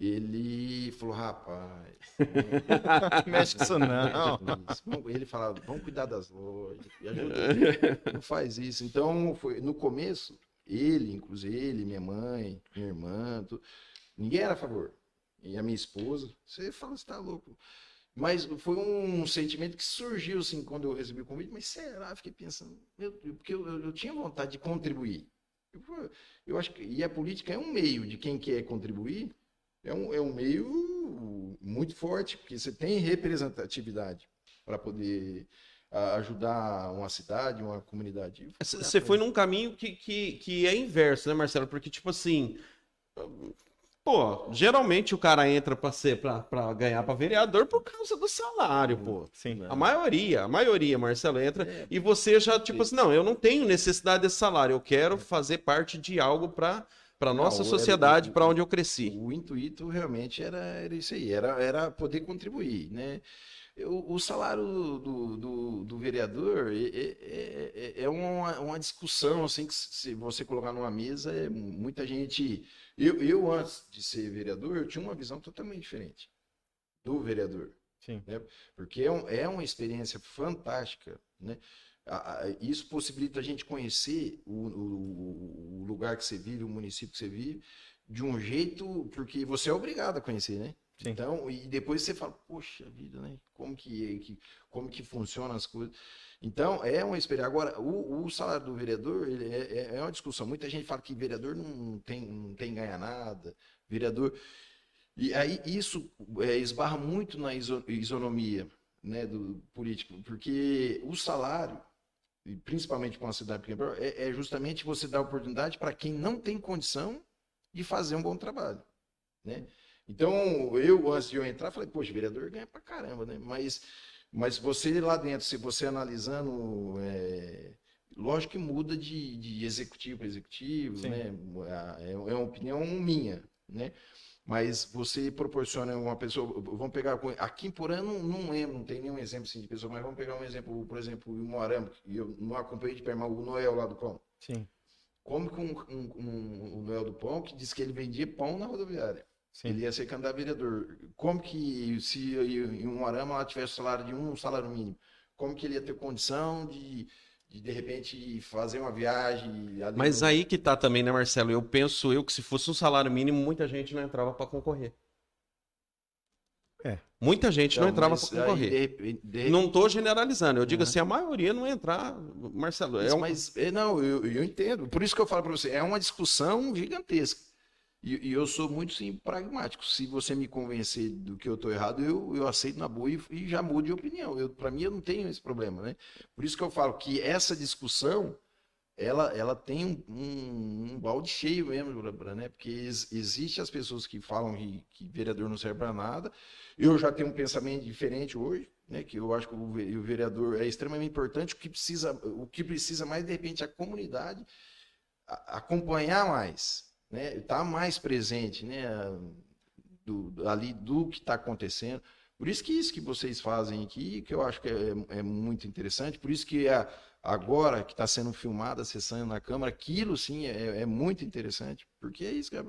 ele falou, rapaz, *laughs* Mexe com isso não. *laughs* Ele falava, vamos cuidar das lojas, e ajuda, não faz isso. Então, foi, no começo, ele, inclusive ele, minha mãe, minha irmã, tu- ninguém era a favor. E a minha esposa, você fala, você tá louco. Mas foi um sentimento que surgiu, assim, quando eu recebi o convite, mas será? Fiquei pensando, meu Deus, porque eu, eu- eu tinha vontade de contribuir. Eu, eu acho que, e a política é um meio de quem quer contribuir, é um, é um meio muito forte, porque você tem representatividade para poder ajudar uma cidade, uma comunidade. Você foi num caminho que, que, que é inverso, né, Marcelo? Porque, tipo assim. Pô, geralmente o cara entra pra, ser, pra, pra ganhar pra vereador por causa do salário, pô. Sim. A maioria, a maioria, Marcelo, entra. É. E você já, tipo assim, não, eu não tenho necessidade desse salário, eu quero fazer parte de algo pra, pra nossa Não, sociedade, pra onde eu cresci. O intuito realmente era, era isso aí, era, era poder contribuir, né? O, o salário do, do, do vereador é, é, é- uma, uma discussão, assim, que se você colocar numa mesa, é muita gente... Eu, eu, antes de ser vereador, eu tinha uma visão totalmente diferente do vereador. Sim. né? Porque é, um- é uma experiência fantástica, né? Isso possibilita a gente conhecer o, o- o lugar que você vive, o município que você vive, de um jeito, porque você é obrigado a conhecer, né? Sim. Então, e depois você fala, poxa vida, né? Como que, que- como que funcionam as coisas? Então, é uma experiência. Agora, o, o salário do vereador ele é, é- é uma discussão. Muita gente fala que vereador não tem, não tem ganha nada, vereador. E aí isso é, esbarra muito na iso- isonomia né, do político, porque o salário, principalmente com uma cidade pequena, é, é justamente você dar oportunidade para quem não tem condição de fazer um bom trabalho. Né? Então, eu, antes de eu entrar, falei, poxa, vereador ganha pra caramba, né? Mas, mas você lá dentro, se você analisando, é, lógico que muda de, de executivo para executivo, Sim. né? É, é uma opinião minha, né? Mas você proporciona uma pessoa, vamos pegar, aqui em Porã não, não lembro, não tem nenhum exemplo assim de pessoa, mas vamos pegar um exemplo, por exemplo, em Moarama, e eu não acompanhei de perto, o Noel lá do Pão. Sim. Como que um, um, um- o Noel do Pão, que disse que ele vendia pão na rodoviária. Sim. Ele ia ser candidato a vereador. Como que, se em um arama ela tivesse salário de um salário mínimo, como que ele ia ter condição de, de, de repente, fazer uma viagem? Mas aí que tá também, né, Marcelo? Eu penso eu que se fosse um salário mínimo, muita gente não entrava pra concorrer. É. Muita gente não Então, entrava mas pra aí, concorrer. de de Não tô generalizando, eu digo Uhum. assim, a maioria não entrar, Marcelo, é Mas, um... mas, é, não, eu, eu entendo. Por isso que eu falo para você, é uma discussão gigantesca. E, e eu sou muito sim, pragmático. Se você me convencer do que eu estou errado, eu, eu aceito na boa e, e já mudo de opinião. Para mim, eu não tenho esse problema, né? Por isso que eu falo que essa discussão, ela, ela tem um, um, um balde cheio mesmo, né? Porque ex, existe as pessoas que falam que, que vereador não serve para nada. Eu já tenho um pensamento diferente hoje, né? Que eu acho que o, o vereador é extremamente importante. O que precisa, o que precisa mais de repente é a comunidade acompanhar mais, né? Estar mais presente, né? Do, ali do que está acontecendo. Por isso que isso que vocês fazem aqui, que eu acho que é, é muito interessante. Por isso que a, agora que está sendo filmada sessão na Câmara, aquilo sim é, é muito interessante, porque é isso é,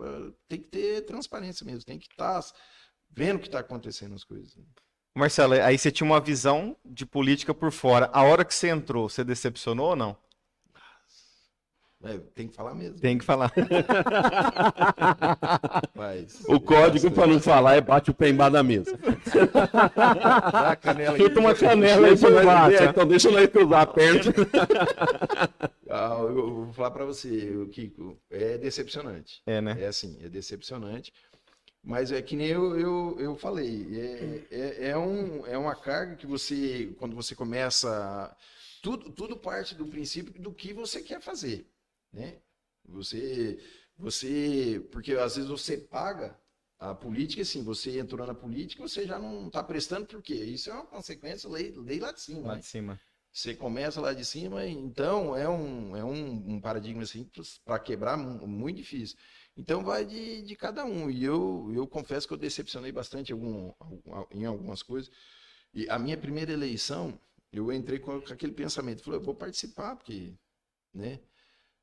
tem que ter transparência mesmo, tem que estar vendo o que está acontecendo as coisas. Marcelo, aí você tinha uma visão de política por fora. A hora que você entrou, você decepcionou ou não? É, tem que falar mesmo. Tem que falar. *laughs* Mas, O código para não falar é bate o pé embaixo da mesa. Dá a canela aqui. Chuta uma canela aí Deixa por baixo. é, então deixa nós cruzar perto. *laughs* Ah, eu, eu vou falar pra você, o Kiko, é decepcionante. É, né? É assim, é decepcionante. Mas é que nem eu, eu, eu falei, é, é, é, um, é uma carga que você, quando você começa, tudo, tudo parte do princípio do que você quer fazer, né? Você, você, porque às vezes você paga a política, assim, você entrou na política, você já não está prestando, por quê? Isso é uma consequência lei, lei lá de cima, Lá né? de cima. Você começa lá de cima, então é um, é um, um paradigma assim para quebrar mu- muito difícil. Então vai de, de cada um. E eu, eu confesso que eu decepcionei bastante algum- em algumas coisas. E a minha primeira eleição, eu entrei com aquele pensamento, falei, eu vou participar, porque, né?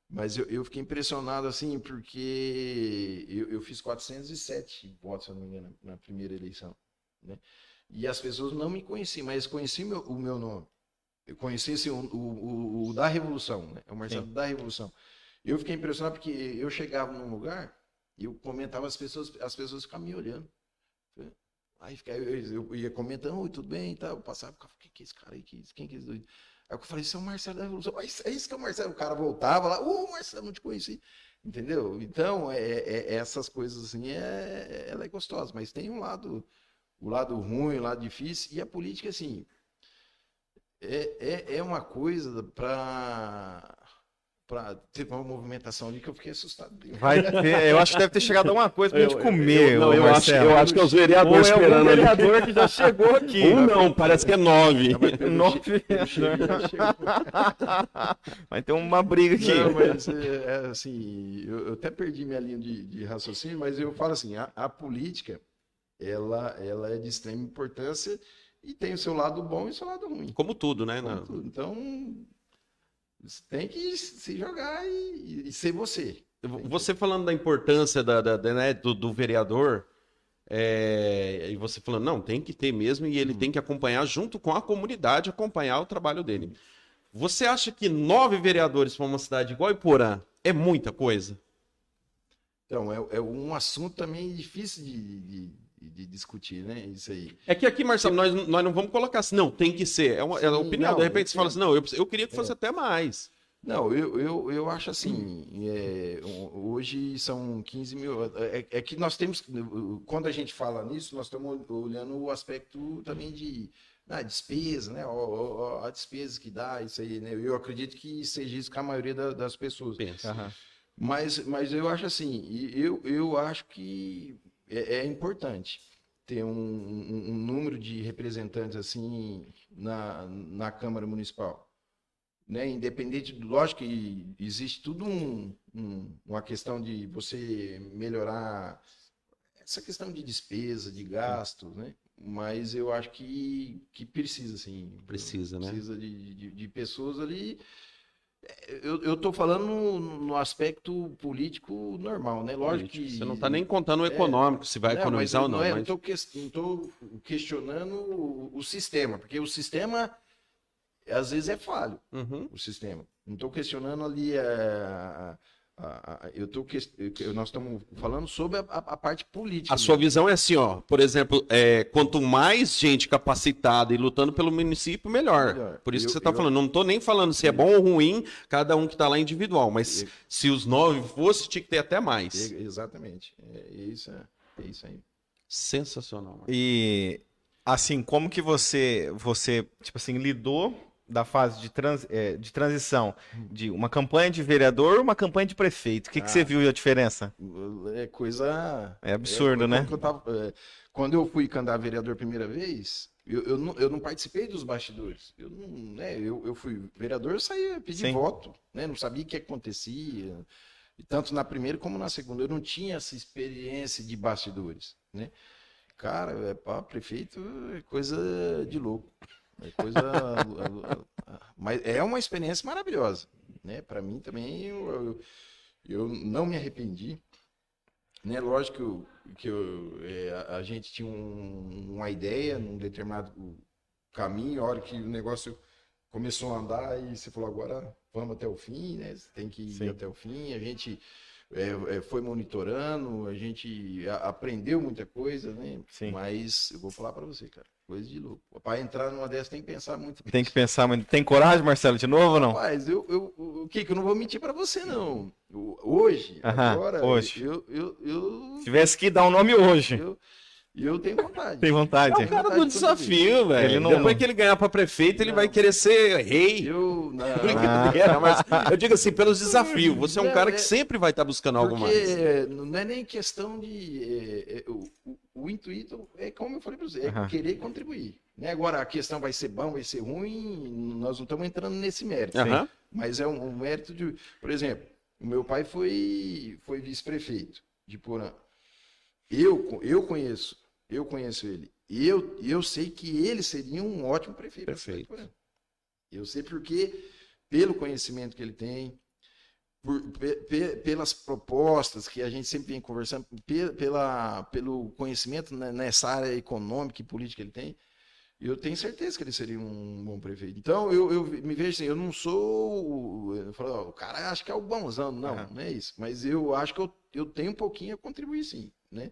Mas eu, eu fiquei impressionado assim, porque eu, eu fiz 407 votos, se não me engano, na primeira eleição, né? E as pessoas não me conheciam, mas conheciam meu- o meu nome. Eu conheci assim, o, o, o- da Revolução, né? O Marcelo da Revolução. Eu fiquei impressionado porque eu chegava num lugar e eu comentava as pessoas, as pessoas ficavam me olhando. Aí eu, eu ia comentando, oi, tudo bem e tal. Eu passava, ficava, quem que é esse cara aí? Que- Quem que é esse doido? Aí eu falei, isso é o Marcelo da Revolução. Mas é isso que é o Marcelo. O cara voltava lá, ô, Marcelo, não te conheci. Entendeu? Então, é, é- é essas coisas assim, é, ela é gostosa, mas tem um lado, o lado ruim, o lado difícil, e a política, assim, é, é, é uma coisa para para ter uma movimentação ali que eu fiquei assustado. Vai ter, eu acho que deve ter chegado alguma coisa pra gente Eu- comer. eu, não, eu, acho, eu acho que é os vereadores é esperando ali. vereador que já chegou aqui. Um não, parece que é nove. Não, Nove. Vai ter uma briga aqui. Não, mas é, é assim, eu, eu até perdi minha linha de, de raciocínio, mas eu falo assim, a, a política, ela, ela é de extrema importância e tem o seu lado bom e o seu lado ruim. Como tudo, né? Como tudo. Então, você tem que se jogar e, e ser você. Você falando da importância da, da- da, né, do, do vereador, é, e você falando, não, tem que ter mesmo, e ele tem que acompanhar junto com a comunidade, acompanhar o trabalho dele. Você acha que nove vereadores para uma cidade igual Iporã é muita coisa? Então, é, é um assunto também difícil de, de- de discutir, né? Isso aí. É que aqui, Marcelo, nós, nós não vamos colocar assim, não, tem que ser. É uma, é a Sim, opinião. não, de repente você fala assim, não, eu, eu queria que fosse até mais. Não, eu, eu, eu acho assim, é, hoje são 15 mil. É, é que nós temos, quando a gente fala nisso, nós estamos olhando o aspecto também de ah, despesa, né? ó, a despesa que dá, isso aí, né? Eu acredito que seja isso com a maioria da- das pessoas. Pensa. Mas, mas eu acho assim, eu, eu acho que é, é importante ter um, um- um número de representantes assim na, na Câmara Municipal. Né? Independente, do- lógico que existe tudo um, um- uma questão de você melhorar essa questão de despesa, de gastos, né? Mas eu acho que, que precisa, assim. Precisa, né? Precisa de, de, de pessoas ali eu, tô falando no, no aspecto político normal, né? Lógico que. Você não está nem contando o econômico, se vai Não, economizar ou mas não. mas- Não tô, ques- não tô questionando o, o sistema, porque o sistema às vezes é falho, Uhum. o sistema. Não estou questionando ali a. a- a- eu tô, eu- nós estamos falando sobre a, a- a parte política. A sua mesmo. visão é assim, ó. Por exemplo, é, quanto mais gente capacitada e lutando pelo município, melhor. Melhor. Por isso que Eu- você está eu- falando. Não estou nem falando se é bom ou ruim, cada um que está lá é individual. Mas Eu- se os nove fosse, tinha que ter até mais. Exatamente. É isso, é, é isso aí. Sensacional. E assim, como que você, você tipo assim, lidou da fase de, trans, é, de transição de uma campanha de vereador uma campanha de prefeito? O que, que Ah. você viu a diferença? É coisa. É absurdo, né? quando eu tava- é, quando eu fui candidato a vereador primeira vez, eu, eu, não, eu não participei dos bastidores. Eu, não, né, eu, eu fui vereador, eu saía pedir Sim. voto, né, não sabia o que acontecia. E tanto na primeira como na segunda. Eu não tinha essa experiência de bastidores. Né? Cara, é, pá, prefeito é coisa de louco. É coisa. Mas é uma experiência maravilhosa. Né? Para mim também, eu, eu, eu não me arrependi. Né? Lógico que, eu, que eu, é, a, a gente tinha um- uma ideia num determinado caminho, a hora que o negócio começou a andar e você falou, agora vamos até o fim, né? Você tem que ir Sim. até o fim. A gente é, é, foi monitorando, a gente aprendeu muita coisa, né? Sim. Mas eu vou falar para você, cara, coisa de louco. Para entrar numa dessas tem que pensar muito. Tem que pensar muito. Tem coragem, Marcelo, de novo ou não? Rapaz, eu, eu, o que que eu não vou mentir para você não. O- Hoje, Aham, agora, hoje. eu eu eu, Se tivesse que dar um nome hoje. eu, eu tenho vontade. Tem vontade. É o cara do desafio, velho. Ele não- Depois que ele ganhar pra prefeito, ele Não. vai querer ser rei. Eu *laughs* não. Brincadeira, mas eu digo assim, pelos desafios. Você é um Não, cara é- que sempre vai estar buscando algo mais. é, não é nem questão de. é, é, o, o- o intuito é como eu falei para você, é Aham. querer contribuir. Né? Agora, a questão vai ser bom, vai ser ruim, nós não estamos entrando nesse mérito. Aham. Mas é um, um mérito de. Por exemplo, o meu pai foi, foi vice-prefeito de Porã. Eu, eu conheço, eu conheço ele. E eu, eu sei que ele seria um ótimo prefeito. Perfeito. Eu sei porque, pelo conhecimento que ele tem, por- pe- pe- pelas propostas que a gente sempre vem conversando, pe- pela, pelo conhecimento ne- nessa área econômica e política que ele tem, eu tenho certeza que ele seria um bom prefeito. Então, eu, eu me vejo assim, eu não sou. o- Eu falo, ó, o cara acha que é o bonzão. Não, Aham. não é isso. Mas eu acho que eu, eu tenho um pouquinho a contribuir, sim. Né?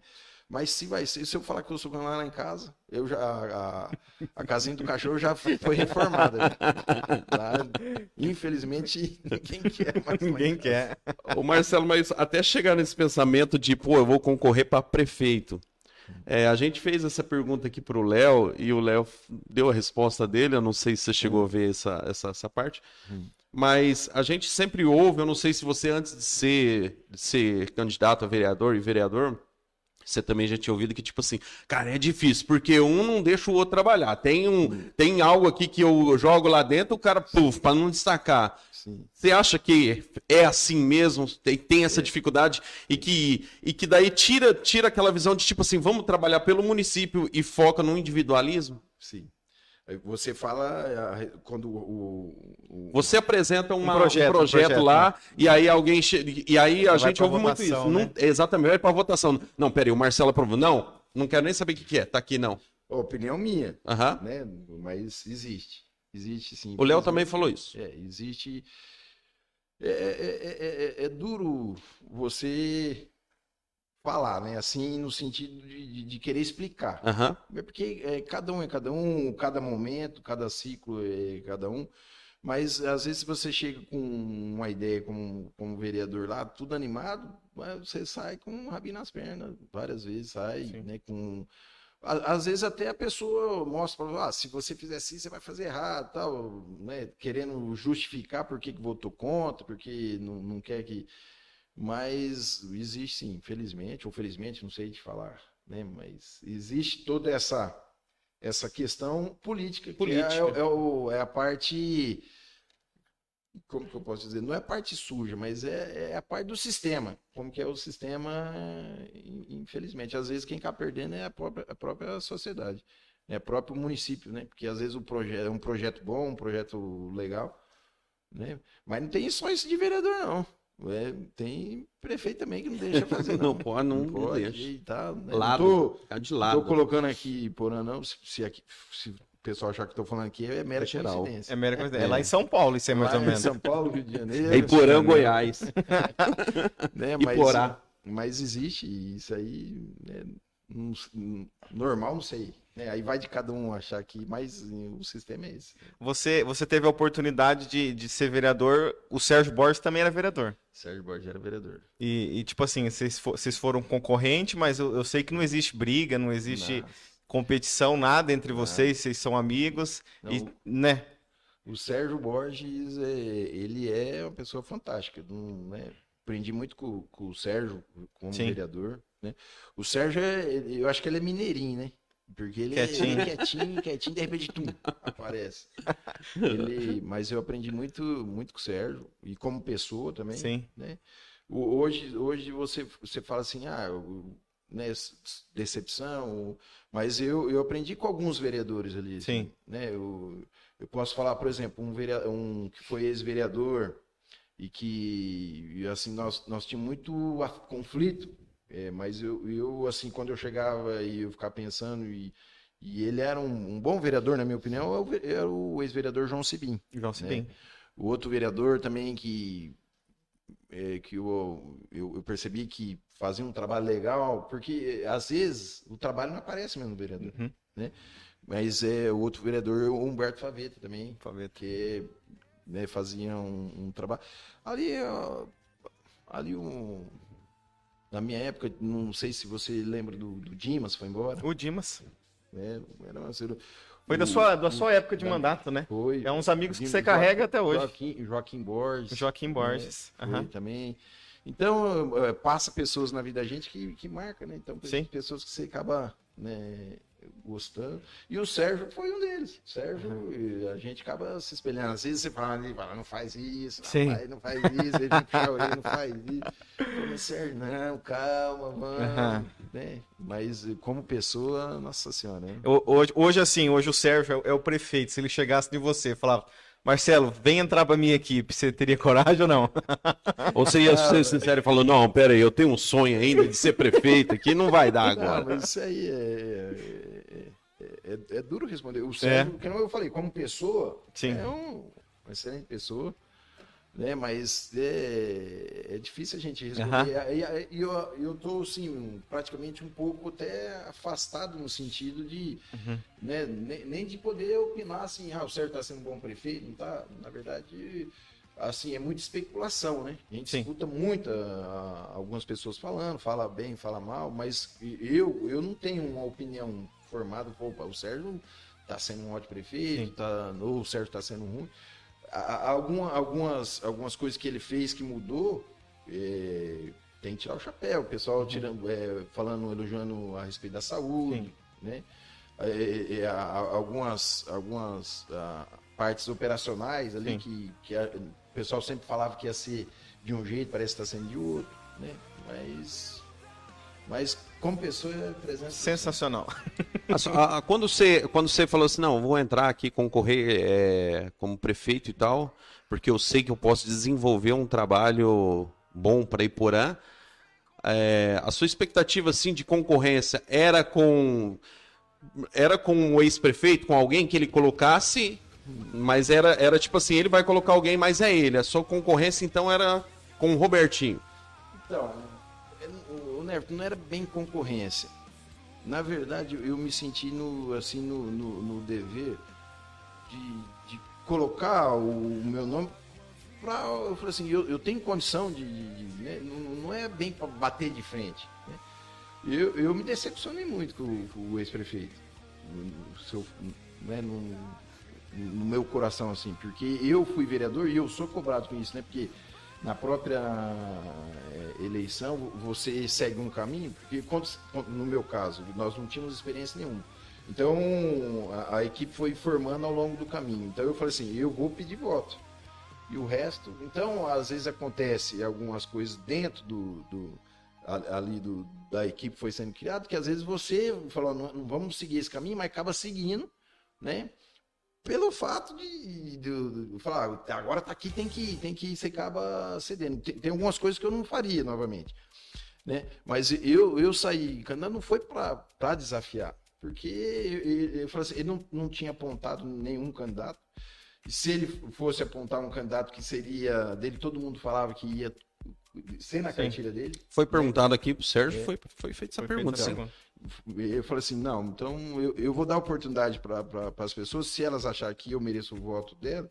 Mas se vai ser, se eu falar que eu sou lá, lá em casa, eu já. A, a casinha do cachorro já foi reformada. já. Lá, infelizmente, ninguém quer mais. Ninguém quer. Ô Marcelo, mas até chegar nesse pensamento de, pô, eu vou concorrer para prefeito. É, a gente fez essa pergunta aqui pro Léo e o Léo deu a resposta dele. Eu não sei se você chegou a ver essa, essa, essa parte. Mas a gente sempre ouve, eu não sei se você, antes de ser, de ser candidato a vereador e vereador, você também já tinha ouvido que, tipo assim, cara, é difícil, porque um não deixa o outro trabalhar. Tem, um, tem algo aqui que eu jogo lá dentro, o cara, puf, para não destacar. Sim. Você acha que é assim mesmo? Tem, tem essa dificuldade e que, e que daí tira, tira aquela visão de tipo assim, vamos trabalhar pelo município e foca no individualismo? Sim. Você fala quando o. o- Você apresenta uma- um projeto, projeto, um projeto, lá e aí alguém che... e aí a Vai gente ouve muito votação, isso. né? Não, exatamente, vai para votação. Não, peraí, o Marcelo aprovou. Não, não quero nem saber o que, que é. Tá aqui não. a opinião minha, Aham. né? Mas existe. Existe sim. O Léo também falou isso. É, existe. É, é- é- é- é duro você falar, né? Assim, no sentido de, de- de querer explicar. É porque é, cada um é cada um, cada momento, cada ciclo é cada um. Mas às vezes você chega com uma ideia como, como vereador lá, tudo animado, mas você sai com um rabinho nas pernas, várias vezes sai, Sim. né? Com... Às vezes até a pessoa mostra, ah, se você fizer assim, você vai fazer errado, tal, né? Querendo justificar por que que votou contra, porque não, não quer que. Mas existe sim, felizmente, ou felizmente, não sei te falar, né? Mas existe toda essa essa questão política, que Política. É, é o- é a parte como que eu posso dizer? Não é a parte suja, mas é, é a parte do sistema. Como que é o sistema, in- infelizmente. Às vezes quem está perdendo é a própria, a própria sociedade, é o próprio município, né? Porque às vezes o projeto é um projeto bom, um projeto legal, né? Mas não tem só isso de vereador, não. É, tem prefeito também que não deixa fazer, *laughs* não. Não pode, não, não pode, deixa. tá, né? Lado. Não tô, Tá de tô lado. colocando aqui Porã, não. Se, se, aqui, se o pessoal achar que estou falando aqui, é mera É geral. coincidência. É mera coisa. É lá em São Paulo, isso aí mais Lá ou em menos. São Paulo, Rio de Janeiro. É Iporã, Goiás. *laughs* né? Mas, Iporá. mas existe isso aí, né, normal, não sei. Né? Aí vai de cada um achar que, mas o sistema é esse. Você, você teve a oportunidade de, de ser vereador. O Sérgio Borges também era vereador. Sérgio Borges era vereador. E, e, tipo assim, vocês, fo- vocês foram concorrente, mas eu, eu sei que não existe briga, não existe Nossa. competição, nada entre vocês, vocês são amigos. Não, E, né? O Sérgio Borges, é, ele é uma pessoa fantástica. não- né? Aprendi muito com, com o Sérgio, como Sim. vereador. Né? O Sérgio, é, eu acho que ele é mineirinho, né? Porque ele Quietinho. é quietinho, quietinho, de repente, tum, aparece. Ele, mas eu aprendi muito, muito com o Sérgio, e como pessoa também. Sim. né? Hoje, hoje você, você fala assim, ah, né, decepção, mas eu, eu aprendi com alguns vereadores ali. assim, Sim. né? Eu, eu posso falar, por exemplo, um, verea- um que foi ex-vereador e que, assim, nós, nós tínhamos muito conflito, é, mas eu, eu, assim, quando eu chegava e eu ficava pensando, e, e ele era um, um bom vereador, na minha opinião, é o era o ex-vereador João Sibim. João Cibim. O outro vereador também que é, que eu, eu, eu, percebi que fazia um trabalho legal, porque às vezes o trabalho não aparece mesmo no vereador, uhum. né? Mas é o outro vereador, o Humberto Faveta também, Faveta. que né, fazia um, um, trabalho. Ali, ali um, na minha época, não sei se você lembra do, do Dimas, foi embora. O Dimas. É, era uma, foi da sua, da sua época de mandato, né? Foi. É uns amigos que você carrega até hoje. Joaquim, Joaquim Borges. Joaquim Borges. Né? Foi uhum. também. Então, eh, passa pessoas na vida da gente que, que marca, né? Então, Sim. pessoas que você acaba né, gostando. E o Sérgio foi um deles. Sérgio, uhum. a gente acaba se espelhando. Às vezes você fala, fala não faz isso, Sim. Rapaz, não faz isso, ele fica não faz isso. Sérgio, não, calma, mano. Uhum. Mas como pessoa, nossa senhora. Né? Hoje, hoje, assim, hoje o Sérgio é, é o prefeito. Se ele chegasse de você e falava. Marcelo, vem entrar pra minha equipe. Você teria coragem ou não? *laughs* ou você ia ser sincero e falou: Não, pera aí, eu tenho um sonho ainda de ser prefeito aqui, não vai dar agora. Não, mas isso aí é, é, é, é duro responder. O Sérgio, é. eu falei, como pessoa, Sim. é um, uma excelente pessoa né? Mas é, é difícil a gente responder. Uhum. E, eu, eu tô, assim, praticamente um pouco até afastado no sentido de, uhum. né, nem, nem, de poder opinar assim, ah, o Sérgio está sendo um bom prefeito, não tá? Na verdade, assim, é muita especulação, né? A gente Sim. escuta muito algumas pessoas falando, fala bem, fala mal, mas eu, eu não tenho uma opinião formada, pô, o Sérgio está sendo um ótimo prefeito, tá, ou o Sérgio está sendo ruim alguma, algumas, algumas coisas que ele fez que mudou, é, tem que tirar o chapéu. O pessoal uhum. tirando, é, falando, elogiando a respeito da saúde, Sim. né? É, é, é algumas algumas a, partes operacionais ali que, que a, o pessoal sempre falava que ia ser de um jeito, parece que está sendo de outro, né? Mas mas como pessoa é 300%. Sensacional. Quando, você, quando você falou assim, não, vou entrar aqui, concorrer é, como prefeito e tal, porque eu sei que eu posso desenvolver um trabalho bom para Iporã, é, a sua expectativa assim de concorrência era com era com o ex-prefeito, com alguém que ele colocasse, mas era, era tipo assim, ele vai colocar alguém, mas é ele. A sua concorrência então era com o Robertinho. Então, Neto, não era bem concorrência. Na verdade, eu me senti no, assim, no, no, no dever de, de, colocar o, meu nome para. Eu falei assim, eu, eu tenho condição de. de, de né? não, não, é bem para bater de frente. Né? Eu, eu me decepcionei muito com, com o ex-prefeito. Né, no, no meu coração, assim, porque eu fui vereador e eu sou cobrado com isso, né? Porque na própria eh, eleição, você segue um caminho, porque no meu caso, nós não tínhamos experiência nenhuma. Então, a, a, equipe foi formando ao longo do caminho. Então, eu falei assim, eu vou pedir voto. E o resto... Então, às vezes acontece algumas coisas dentro do, do ali do, da equipe foi sendo criado, que às vezes você falou, não, não vamos seguir esse caminho, mas acaba seguindo, né? Pelo fato de, de, de, falar, agora tá aqui, tem que, tem que você acaba cedendo. Tem, tem, algumas coisas que eu não faria novamente. Né? Mas eu, eu saí candidato não foi para desafiar, porque eu, eu assim, ele não, não tinha apontado nenhum candidato. E se ele fosse apontar um candidato que seria dele, todo mundo falava que ia ser na cartilha dele. Foi perguntado aqui pro Sérgio, é. foi, foi feita essa foi pergunta. Feita eu falei assim, não, então eu, eu vou dar oportunidade para pra, as pessoas, se elas acharem que eu mereço o voto dela,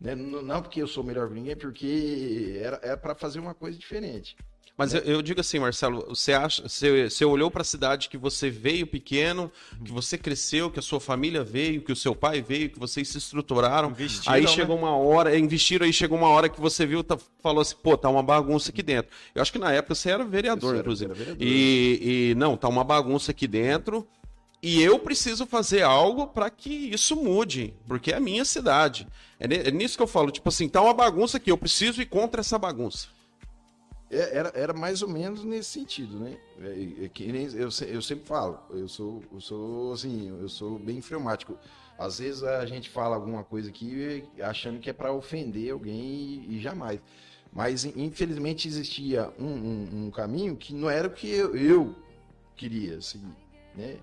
né? não porque eu sou melhor que ninguém, porque era, era para fazer uma coisa diferente. Mas eu, eu, digo assim, Marcelo, você acha, você, você olhou para a cidade que você veio pequeno, que você cresceu, que a sua família veio, que o seu pai veio, que vocês se estruturaram. Investiram, aí né? chegou uma hora, investiram, aí chegou uma hora que você viu, tá, falou assim, pô, tá uma bagunça aqui dentro. Eu acho que na época você era vereador, era, inclusive. Era vereador. E, e não, tá uma bagunça aqui dentro. E eu preciso fazer algo para que isso mude, porque é a minha cidade. É, é nisso que eu falo, tipo assim, tá uma bagunça aqui, eu preciso ir contra essa bagunça. É, era, era mais ou menos nesse sentido, né? É, é que nem eu, eu sempre falo, eu sou, eu sou assim, eu sou bem freumático. Às vezes a gente fala alguma coisa aqui achando que é para ofender alguém e, e, jamais. Mas infelizmente existia um, um, um, caminho que não era o que eu, eu queria seguir, né?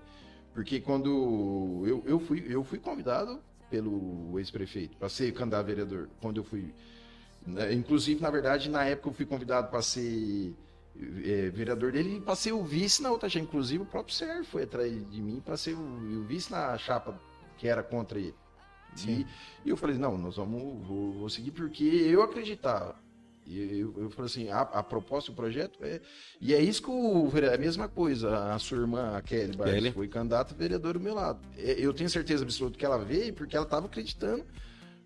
Porque quando eu, eu, fui, eu fui convidado pelo ex-prefeito, para ser candidato a vereador, quando eu fui. Né, Inclusive, na verdade, na época eu fui convidado para ser é, vereador dele e para ser o vice na outra chapa. Inclusive, o próprio Sérgio foi atrás de mim para ser o, o vice na chapa que era contra ele. E, e eu falei, não, nós vamos vou, vou seguir porque eu acreditava. E eu, eu falei assim, a, a proposta, o projeto é. E é isso que o é a mesma coisa, a sua irmã, a Kelly Kelly. foi candidata a vereadora do meu lado. É, Eu tenho certeza absoluta que ela veio porque ela estava acreditando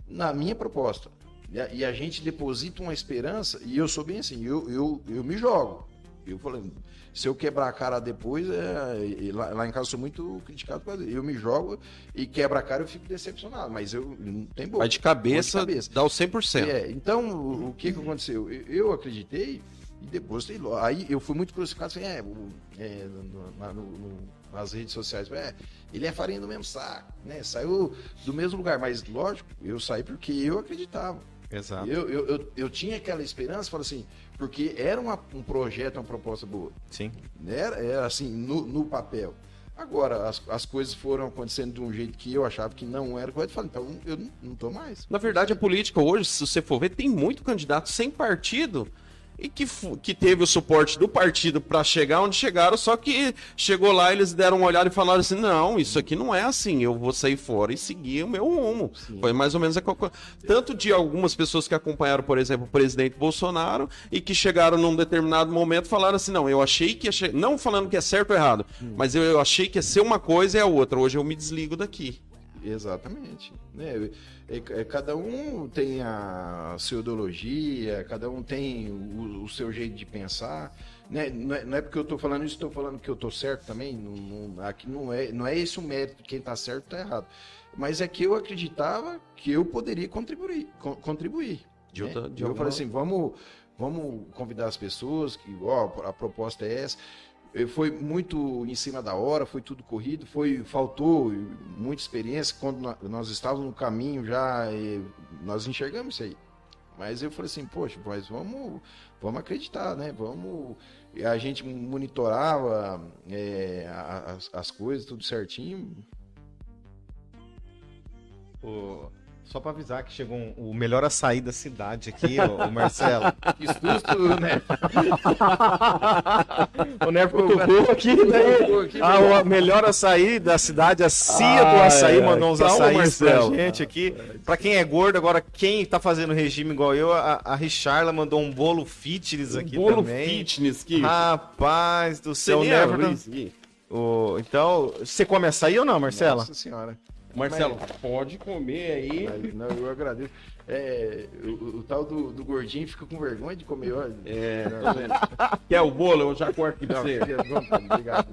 na minha proposta. E a, e a gente deposita uma esperança, e eu sou bem assim, eu, eu, eu me jogo. Eu falei, se eu quebrar a cara depois, é, lá, lá em casa eu sou muito criticado por. Eu me jogo e quebra a cara, eu fico decepcionado, mas eu não tem boca. Vai de cabeça, de cabeça. dá o 100%. É, então, o, o que que aconteceu? Eu, eu acreditei e logo. Aí eu fui muito crucificado, assim, é, é, no- no- no- nas redes sociais, é, ele é farinha do mesmo saco, né? Saiu do mesmo lugar, mas lógico, eu saí porque eu acreditava. Exato. Eu, eu, eu, eu tinha aquela esperança, falei assim, porque era uma- um projeto, uma proposta boa. Sim. Era, era assim, no, no papel. Agora, as, as coisas foram acontecendo de um jeito que eu achava que não era correto. Falei, então eu não, não tô mais. Na verdade, a política hoje, se você for ver, tem muito candidato sem partido e que, que teve o suporte do partido para chegar onde chegaram, só que chegou lá, eles deram uma olhada e falaram assim: não, isso aqui não é assim, eu vou sair fora e seguir o meu rumo. Foi mais ou menos a tanto de algumas pessoas que acompanharam, por exemplo, o presidente Bolsonaro e que chegaram num determinado momento falaram assim: não, eu achei que ia che- não falando que é certo ou errado, mas eu, eu achei que ia ser uma coisa e a outra, hoje eu me desligo daqui. Exatamente. Né? É, é, cada um tem a sua ideologia, cada um tem o, o seu jeito de pensar. Né? Não, é, não é porque eu estou falando isso, estou falando que eu estou certo também. Não, não- aqui não é, não é esse o mérito, quem está certo está errado. Mas é que eu acreditava que eu poderia contribuir. con- contribuir De né? outra- de eu alguma- falei assim, vamos, vamos convidar as pessoas, que ó, a proposta é essa. Eh, Foi muito em cima da hora, foi tudo corrido, foi faltou muita experiência quando nó- nós estávamos no caminho já, eh, nós enxergamos isso aí. Mas eu falei assim, poxa, mas vamos, vamos acreditar, né? Vamos. A gente monitorava eh, a- as, as coisas, tudo certinho. Só pra avisar que chegou um- o melhor açaí da cidade aqui, o, o Marcelo. *laughs* Que susto, né? *laughs* o Neto cutucou aqui, né? Ah, o melhor açaí da cidade, a Cia do Ah, Açaí é. mandou uns Calma, açaís Marcelo. pra gente aqui. Pra quem é gordo, agora quem tá fazendo regime igual eu, a, a Richarla mandou um bolo fitness aqui Bolo também. fitness que Rapaz do você céu, nem Neverton. abriu isso aqui. O- Então, você come açaí ou não, Marcela? Nossa senhora. Marcelo, pode comer aí. Mas, não, eu agradeço. É, o, o- tal do, do gordinho fica com vergonha de comer olha. É, Não, Quer o bolo? Eu já corto aqui pra você. fique à vontade, obrigado.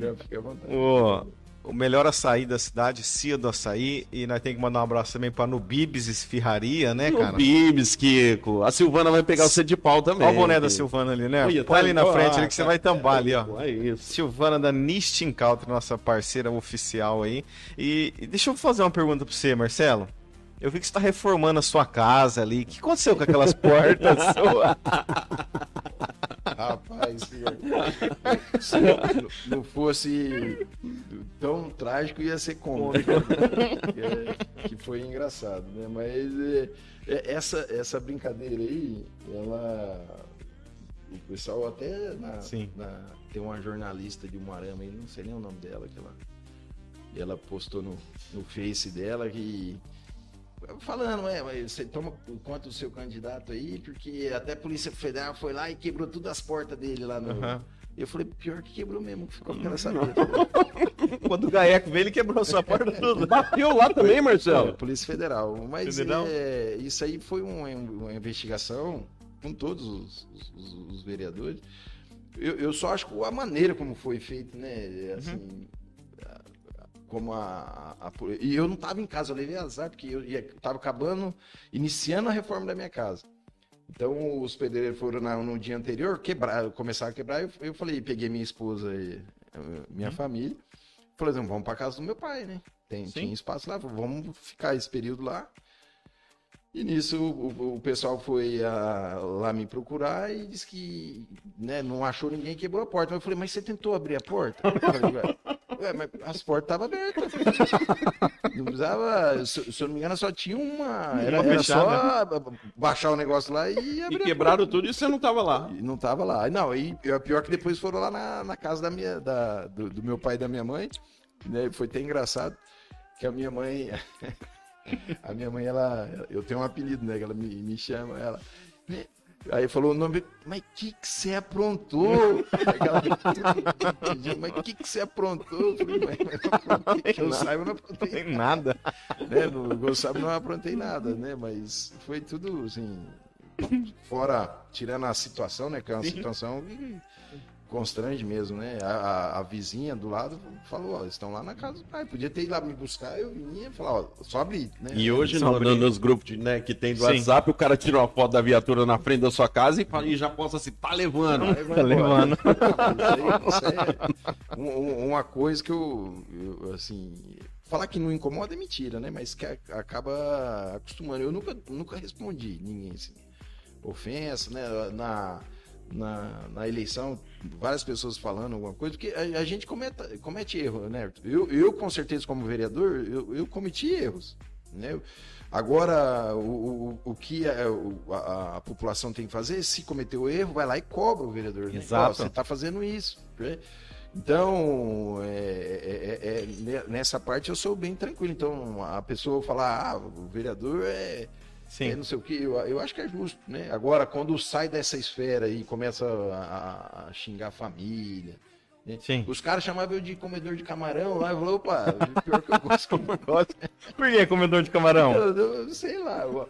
Não, fique à vontade. O, o melhor açaí da cidade, Cia do Açaí. E nós temos que mandar um abraço também pra Nubibs Esfirraria, né, O cara? Bibs, Kiko. A Silvana vai pegar você de pau também. Olha o boné da. Silvana ali, né? Olha, Põe tá ali na frente ah, ali que você tá. vai tambar ali, ó. É isso. Silvana da Nistin Country, nossa parceira oficial aí. E, e deixa eu fazer uma pergunta pra você, Marcelo. Eu vi que você tá reformando a sua casa ali. O que aconteceu com aquelas portas suas? *laughs* Rapaz, *laughs* se, se não, não fosse tão trágico, ia ser cômico. É, que foi engraçado, né? Mas é, é, essa, essa brincadeira aí, ela. O pessoal até na, Sim. na- tem uma jornalista de Umuarama aí, não sei nem o nome dela, que ela, ela postou no, no Face dela que falando, é, mas você toma conta do seu candidato aí, porque até a Polícia Federal foi lá e quebrou todas as portas dele lá no. Aham. Eu falei, pior que quebrou mesmo, ficou quero saber. *laughs* Quando o Gaeco veio, ele quebrou a sua porta *laughs* tudo. Bateu lá também, É, Marcelo. Polícia Federal. Mas Federal? é, isso aí foi uma, uma investigação com todos os, os- os vereadores. Eu, eu só acho que a maneira como foi feito, né? Assim, a- como a, a- a- E eu não estava em casa, eu levei azar, porque eu estava acabando, iniciando a reforma da minha casa. Então os pedreiros foram na- no dia anterior, quebrar, começaram a quebrar. Eu, eu falei, peguei minha esposa e eh, minha família. Falei, assim, vamos para casa do meu pai, né? Tem, Sim. tinha espaço lá, vamos ficar esse período lá. E nisso o, o- pessoal foi ah, lá me procurar e disse que né, não achou ninguém e quebrou a porta. Mas eu falei, mas você tentou abrir a porta? *laughs* Falei, "Ué, mas as portas estavam abertas. Não precisava. Se, se eu não me engano, só tinha uma. Era, Uma era só fechada. baixar o negócio lá e E abrir. a quebraram tudo e você não tava lá. e não tava lá. Não, e é pior que depois foram lá na, na casa da minha, da, do, do meu pai e da minha mãe. Né? Foi até engraçado que a minha mãe. *laughs* A minha mãe, ela. Eu tenho um apelido, né? Que ela me, me chama, ela. Aí falou o nome, mas que que você aprontou? Aquela- mas que que você aprontou? Eu falei, não aprontei, que eu saiba, eu não aprontei nada. né? No Gonçalo não aprontei nada, né? Mas foi tudo assim. Fora, tirando a situação, né? Que é uma situação que constrange mesmo, né? A, a- a vizinha do lado falou: Ó, eles estão lá na casa do pai. Podia ter ido lá me buscar, eu vinha e falar: Ó, só abrir, né? E hoje, no- no- nos grupos de, né, que tem do Sim. WhatsApp, o cara tira uma foto da viatura na frente da sua casa e, fala, e já posta assim, tá levando. Tá embora. levando. Ah, isso aí- isso é um- um- uma coisa que eu, eu, assim, falar que não incomoda é mentira, né? Mas que acaba acostumando. Eu nunca, nunca respondi ninguém assim, ofensa, né? Na, na, na eleição, várias pessoas falando alguma coisa, porque a, a gente cometa, comete erro, né? Eu, eu, com certeza, como vereador, eu, eu cometi erros, né? Agora, o, o, o que a, a- a população tem que fazer, se cometeu erro, vai lá e cobra o vereador. né? Exato. Ó, Você está fazendo isso. né? Então, é, é- é- é- ne- nessa parte eu sou bem tranquilo. Então, a pessoa falar, ah, o vereador é, Sim. é não sei o que, eu, eu acho que é justo, né? Agora, quando sai dessa esfera e começa a, a xingar a família, né? Sim. os caras chamavam eu de comedor de camarão lá, eu falei, opa, pior que eu *laughs* gosto Por que comedor de camarão? eu, eu sei lá. O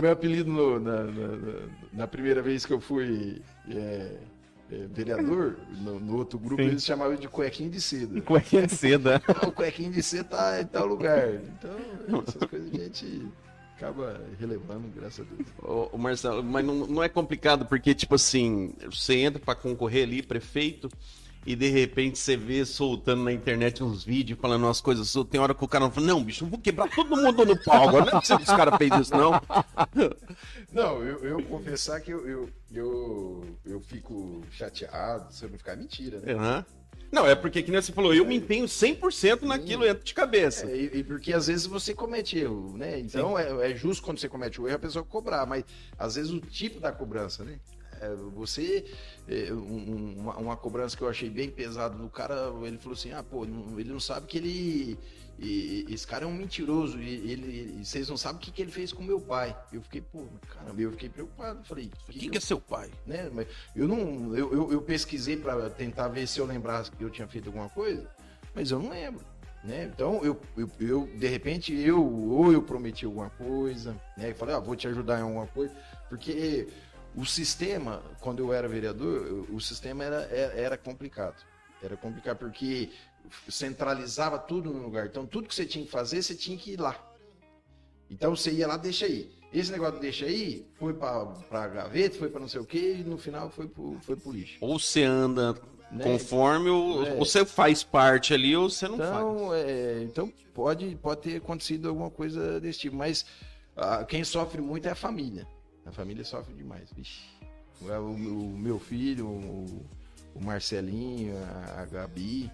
meu apelido no- na, na- na- na primeira vez que eu fui é, é, vereador, no, no outro grupo, Sim. eles chamavam de cuequinho de seda. Cuequinha de seda. *laughs* o cuequinho de seda tá em tal lugar. Então, essas coisas a gente acaba relevando, graças a Deus. Ô, ô, Marcelo, mas não, não é complicado, porque, tipo assim, você entra pra concorrer ali, prefeito, e de repente você vê soltando na internet uns vídeos falando umas coisas. Tem hora que o cara fala, não, bicho, eu vou quebrar todo mundo no pau agora. Não é possível que os caras fez isso, não. *laughs* Não, eu, eu confessar que eu, eu, eu, eu fico chateado, se eu não ficar mentira, né? Aham. Não, é porque, que nem você falou, eu me empenho 100% naquilo, entra de cabeça. É, e, e porque às vezes você comete erro, né? Então é, é justo quando você comete o erro a pessoa cobrar, mas às vezes o tipo da cobrança, né? É, você, é, um- uma, uma cobrança que eu achei bem pesado no cara, ele falou assim: ah, pô, ele não sabe que ele. esse cara é um mentiroso, e ele, vocês não sabem o que, que ele fez com meu pai. Eu fiquei, pô, caramba, eu fiquei preocupado. Falei, Quem que é seu pai? né? Mas eu não, eu, eu, eu pesquisei para tentar ver se eu lembrasse que eu tinha feito alguma coisa, mas eu não lembro, né? Então eu, eu, eu, de repente eu ou eu prometi alguma coisa, né? E falei, ah, vou te ajudar em alguma coisa, porque o sistema, quando eu era vereador, o sistema era, era, era complicado, era complicado porque centralizava tudo no lugar. Então tudo que você tinha que fazer, você tinha que ir lá. Então você ia lá, deixa aí. Esse negócio de deixa aí, foi pra gaveta, foi pra não sei o que, e no final foi pro, foi pro lixo. Ou você anda Né? conforme, o, É. ou você faz parte ali, ou você não faz. Então, é, então pode, pode ter acontecido alguma coisa desse tipo, mas ah, quem sofre muito é a família. A família sofre demais. Vixe. O, o- o meu filho, o, o Marcelinho, a, a Gabi,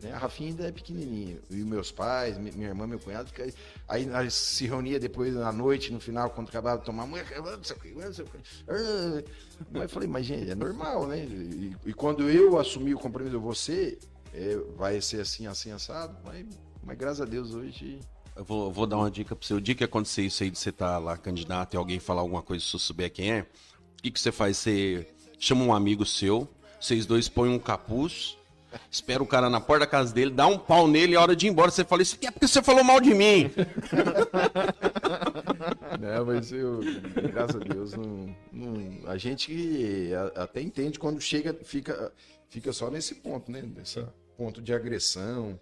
né? a Rafinha ainda é pequenininha. E meus pais, mi- minha irmã, meu cunhado, fica- aí nós se reunia depois à noite, no final, quando acabava de tomar, que. Ah, Mas eu falei, mas gente, é normal, né? E, e quando eu assumi o compromisso você, é, vai ser assim, assim, assado, mas, mas graças a Deus hoje. Eu vou, vou dar uma dica pra você. O dia que acontecer isso aí de você estar lá candidato e alguém falar alguma coisa, se você souber quem é, o que, que você faz? Você chama um amigo seu, vocês dois põem um capuz, espera o cara na porta da casa dele, dá um pau nele e a hora de ir embora você fala, isso aqui é porque você falou mal de mim. *laughs* Não, mas eu, graças a Deus, não, não- a gente até entende quando chega, fica, fica só nesse ponto, né? Nesse ponto de agressão.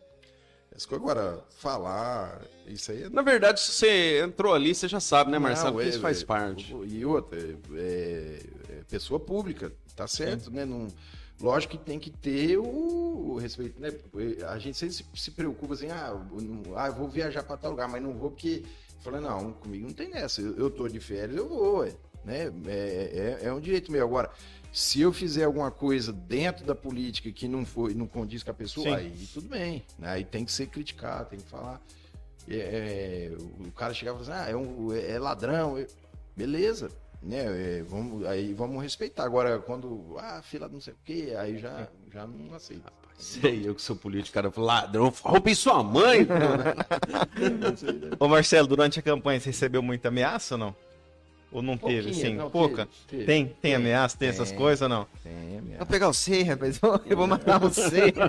Agora, falar, isso aí é Na verdade, se você entrou ali, você já sabe, né, Marcelo? Não, é- isso faz é- parte. E outra, é, é- é pessoa pública, tá certo, né? Não, lógico que tem que ter o, o respeito, né? A gente sempre se, se preocupa assim, ah, eu não- ah, eu vou viajar para tal lugar, mas não vou porque. Fala, não, comigo não tem nessa. Eu, eu tô de férias, eu vou, ué, né? É, é, é um direito meu. Agora, Se eu fizer alguma coisa dentro da política que não foi, não condiz com a pessoa, Sim. aí tudo bem. né? Aí tem que ser criticado, tem que falar. É, é, o cara chegava e falava assim, ah, é, um, é ladrão. Eu- Beleza, né? é, vamos, aí vamos respeitar. Agora, quando, ah, fila não sei o quê, aí já, já não aceito. Sei, eu que sou político, cara. Ladrão, roubei sua mãe. *laughs* Ô Marcelo, durante a campanha você recebeu muita ameaça ou não? Ou não teve, Pouquinho, sim? não, Pouca? teve, teve. Tem, tem, Tem, ameaça, tem, essas tem. coisas ou não? Tem, Vou minha. pegar você, rapaz. *laughs* Eu vou matar você. *laughs*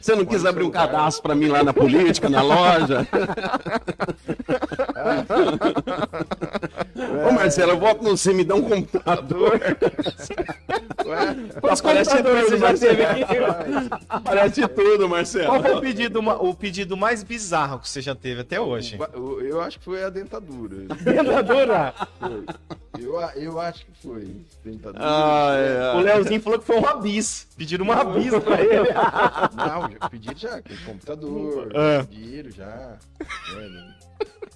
Você não quis abrir um cadastro pra mim lá na política, na loja? *laughs* Ô Marcelo, eu voto no você, me dá um computador. Ué, Parece computador tudo, você já teve aqui? Marcelo. Parece tudo, Qual Marcelo. foi o pedido, o pedido mais bizarro que você já teve até hoje? eu acho que foi a dentadura. Dentadura? Foi. Eu, a- eu acho que foi. Dentadura. Ah, é. O Leozinho falou que foi um rabis. Pediram uma rabis pra ele. Não, já pediram já, com computador, Ah. pediram já. É,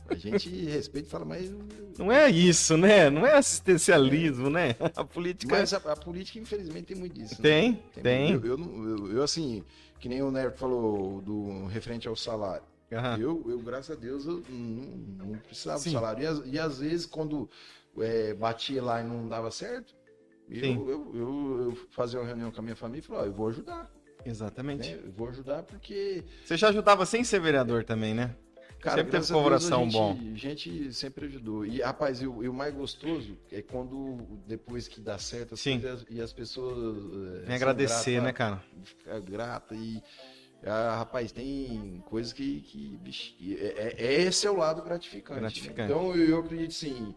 a gente respeita e fala, mas, Não é isso, né? Não é assistencialismo, né? A política. mas a, a política, infelizmente, tem muito disso. né? Tem, Tem tem. muito. Eu, eu, eu- eu, assim, que nem o Neto falou do referente ao salário. Aham. Eu, eu, graças a Deus, eu não, não precisava Sim. do salário. E, às- e às vezes, quando é, batia lá e não dava certo, eu, eu, eu, fazia uma reunião com a minha família e falava, ó, eu vou ajudar. Exatamente. Né? Eu vou ajudar porque Você já ajudava sem ser vereador também, né? Cara, Sempre teve Deus, colaboração a gente, bom. A gente sempre ajudou. E, rapaz, e o, mais gostoso é quando, depois que dá certo as Sim. coisas e as pessoas. eh, Me agradecer, né, cara? Ficar grata e. ah, rapaz, tem coisas que. que bicho, é, é- esse é o lado gratificante. né? Gratificante. Então eu, eu acredito sim.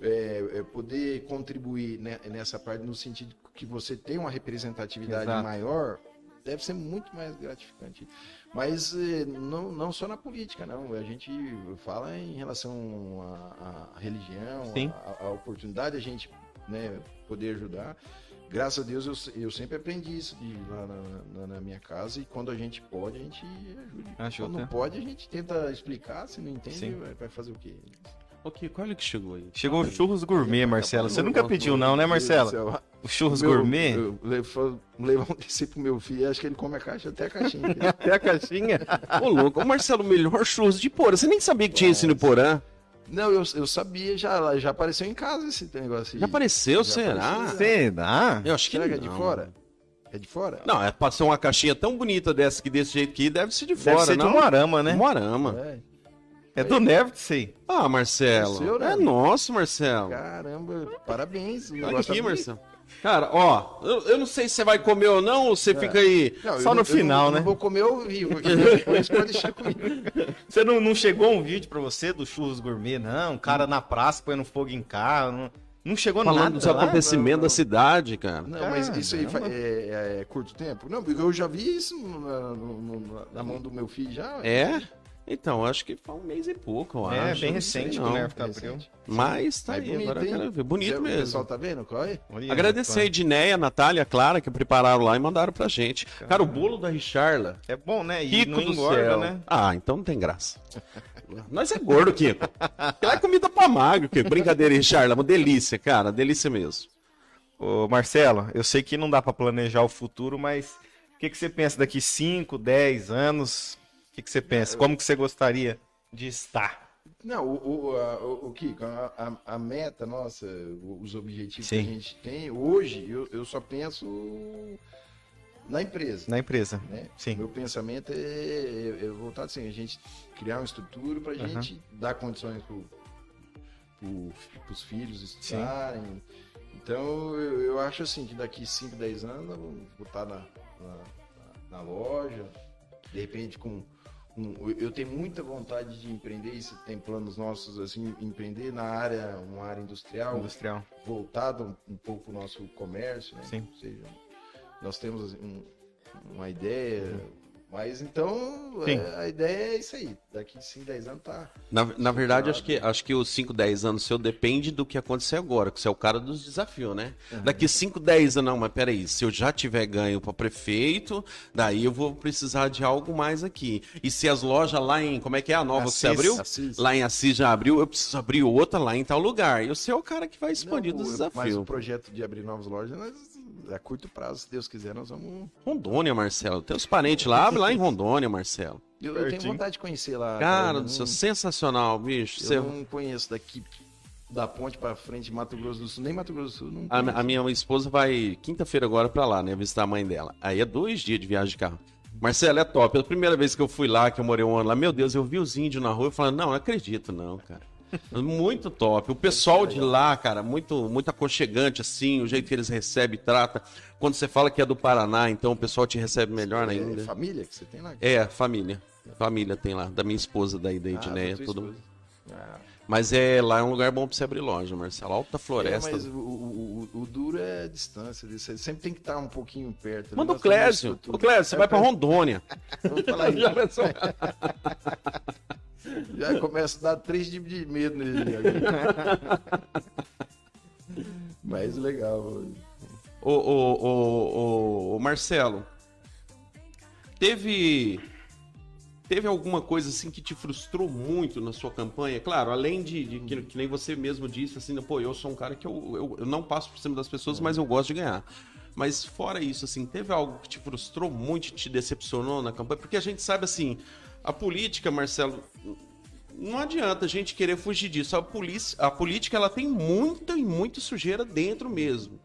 é, é poder contribuir ne- nessa parte no sentido que você tem uma representatividade Exato. maior deve ser muito mais gratificante. Mas eh, não, não só na política, não. A gente fala em relação à, à religião, à, oportunidade de a gente né, poder ajudar. Graças a Deus eu, eu sempre aprendi isso de, lá na, na- na minha casa e quando a gente pode, a gente ajuda. Ajuda. Quando não pode, a gente tenta explicar, se não entende, Sim. vai, vai fazer o quê? Ok, olha que chegou aí. Chegou o churros gourmet, Marcelo. Você nunca pediu, não, né, Marcelo? O churros Meu- gourmet? Eu levo, levar um desse pro meu filho, acho que ele come a caixa até a caixinha. *laughs* Até a caixinha. Ô, louco. Ô, Marcelo, o melhor churros de Porã. Você nem sabia que tinha isso no Porã. Não, eu, eu sabia, já, já apareceu em casa esse negócio aí. Já apareceu, Já será? apareceu. Será? Eu acho que Será que é não. de fora? É de fora? Não, é ser uma caixinha tão bonita dessa que desse jeito aqui, deve ser de Deve fora, ser de não? um arama, né? Moarama. É. É do Neves, sei. Ah, Marcelo. É seu, né? É nosso, Marcelo. Caramba, parabéns. Olha aqui, tá. Marcelo. Cara, ó, eu, eu não sei se você vai comer ou não, ou você fica aí. Não, eu Só não- no eu final, não, né? Não vou comer ao vivo, porque *laughs* depois pode deixar comigo. *laughs* Você não, não chegou um vídeo pra você do churros gourmet, não? Um cara na praça põe no fogo em carro. Não, não chegou Falando nada dos lá? acontecimentos não, da não. cidade, cara. Não, mas isso aí Caramba. é, é curto tempo? Não, porque eu já vi isso na, no- no- na mão do meu filho já. É? Então, acho que foi um mês e pouco, eu É, acho. bem recente não. que o Nerf É abriu. recente. Mas tá Aí aí, bonito, agora eu hein? quero ver. Bonito O mesmo. pessoal tá vendo? Qual é? Olha, Agradecer a Edneia, a Natália, a Clara, que prepararam lá e mandaram pra gente. Cara, o bolo da Richarla. É bom, né? E Kiko não do engorda, céu. né? Ah, então não tem graça. Nós é gordo, Kiko. É comida pra magro, Kiko. Brincadeira, Richarla. Uma delícia, cara. Delícia mesmo. Ô, Marcelo, eu sei que não dá pra planejar o futuro, mas o que, que você pensa daqui 5, 10 anos? O que, que você pensa? Como que você gostaria de estar? Não, o, o, a- o, Kiko, a, a- meta nossa, os objetivos Sim. que a gente tem, hoje eu, eu só penso na empresa. Na empresa. Né? Sim. Meu pensamento é, é, é voltado assim, a gente criar uma estrutura para a Aham. gente dar condições para os filhos estudarem. Então eu, eu acho assim que daqui 5, 10 anos eu vou estar na, na, na loja, de repente com. Eu tenho muita vontade de empreender, isso tem planos nossos assim, empreender na área, uma área industrial, Industrial. voltado um, pouco o nosso comércio, né? Sim. Ou seja, nós temos assim, um- uma ideia, Mas então, Sim. é, a ideia é isso aí. Daqui 5, 10 anos tá. Na, na verdade, acho que, acho que os 5, 10 anos seu depende do que acontecer agora, que você é o cara dos desafios, né? Daqui 5, 10 anos, não, mas peraí, se eu já tiver ganho para prefeito, daí eu vou precisar de algo mais aqui. E se as lojas lá em, como é que é a nova que você Assis. abriu? Assis. Lá em Assis já abriu, eu preciso abrir outra lá em tal lugar. E você é o cara que vai expandir Não, dos Mas o desafios. projeto de abrir novas lojas, nós, a curto prazo, se Deus quiser, nós vamos. Rondônia, Marcelo. Tem os parentes lá, abre lá em Rondônia, Marcelo. Eu, eu tenho vontade de conhecer lá. Cara eu do céu, sensacional, bicho. Eu Você- não conheço daqui da ponte pra frente, Mato Grosso do Sul, nem Mato Grosso do Sul. Não A, conheço. a minha esposa vai quinta-feira agora pra lá, né? Visitar a mãe dela. Aí é dois dias de viagem de carro. Marcelo, é top. A primeira vez que eu fui lá, que eu morei um ano lá, meu Deus, eu vi os índios na rua e falei, não, não acredito, não, cara. Muito top. O pessoal de lá, cara, muito, muito aconchegante, assim, o jeito que eles recebem e tratam. Quando você fala que é do Paraná, então o pessoal te recebe melhor É ainda. família que você tem lá? É, família. Família tem lá, da minha esposa daí, da Ah, Edneia, da todo mundo. esposa. Ah, Mas é, lá é um lugar bom pra você abrir loja, Marcelo. Alta é, floresta. mas o, o- o- o duro é a distância. Você sempre tem que estar um pouquinho perto. Manda o Clésio. Ô, Clésio, você vai pra Rondônia. Vamos falar isso. *laughs* *laughs* Já começa a dar três tipos de medo nele. já. *laughs* Mas legal. Ô, ô, ô, ô, Marcelo, teve teve alguma coisa assim que te frustrou muito na sua campanha? Claro, além de, de que, que nem você mesmo disse, assim, pô, eu sou um cara que eu, eu, eu não passo por cima das pessoas, mas eu gosto de ganhar. Mas fora isso, assim, teve algo que te frustrou muito, te decepcionou na campanha? Porque a gente sabe, assim, a política, Marcelo, não adianta a gente querer fugir disso. A, polícia, a política ela tem muita e muita sujeira dentro mesmo.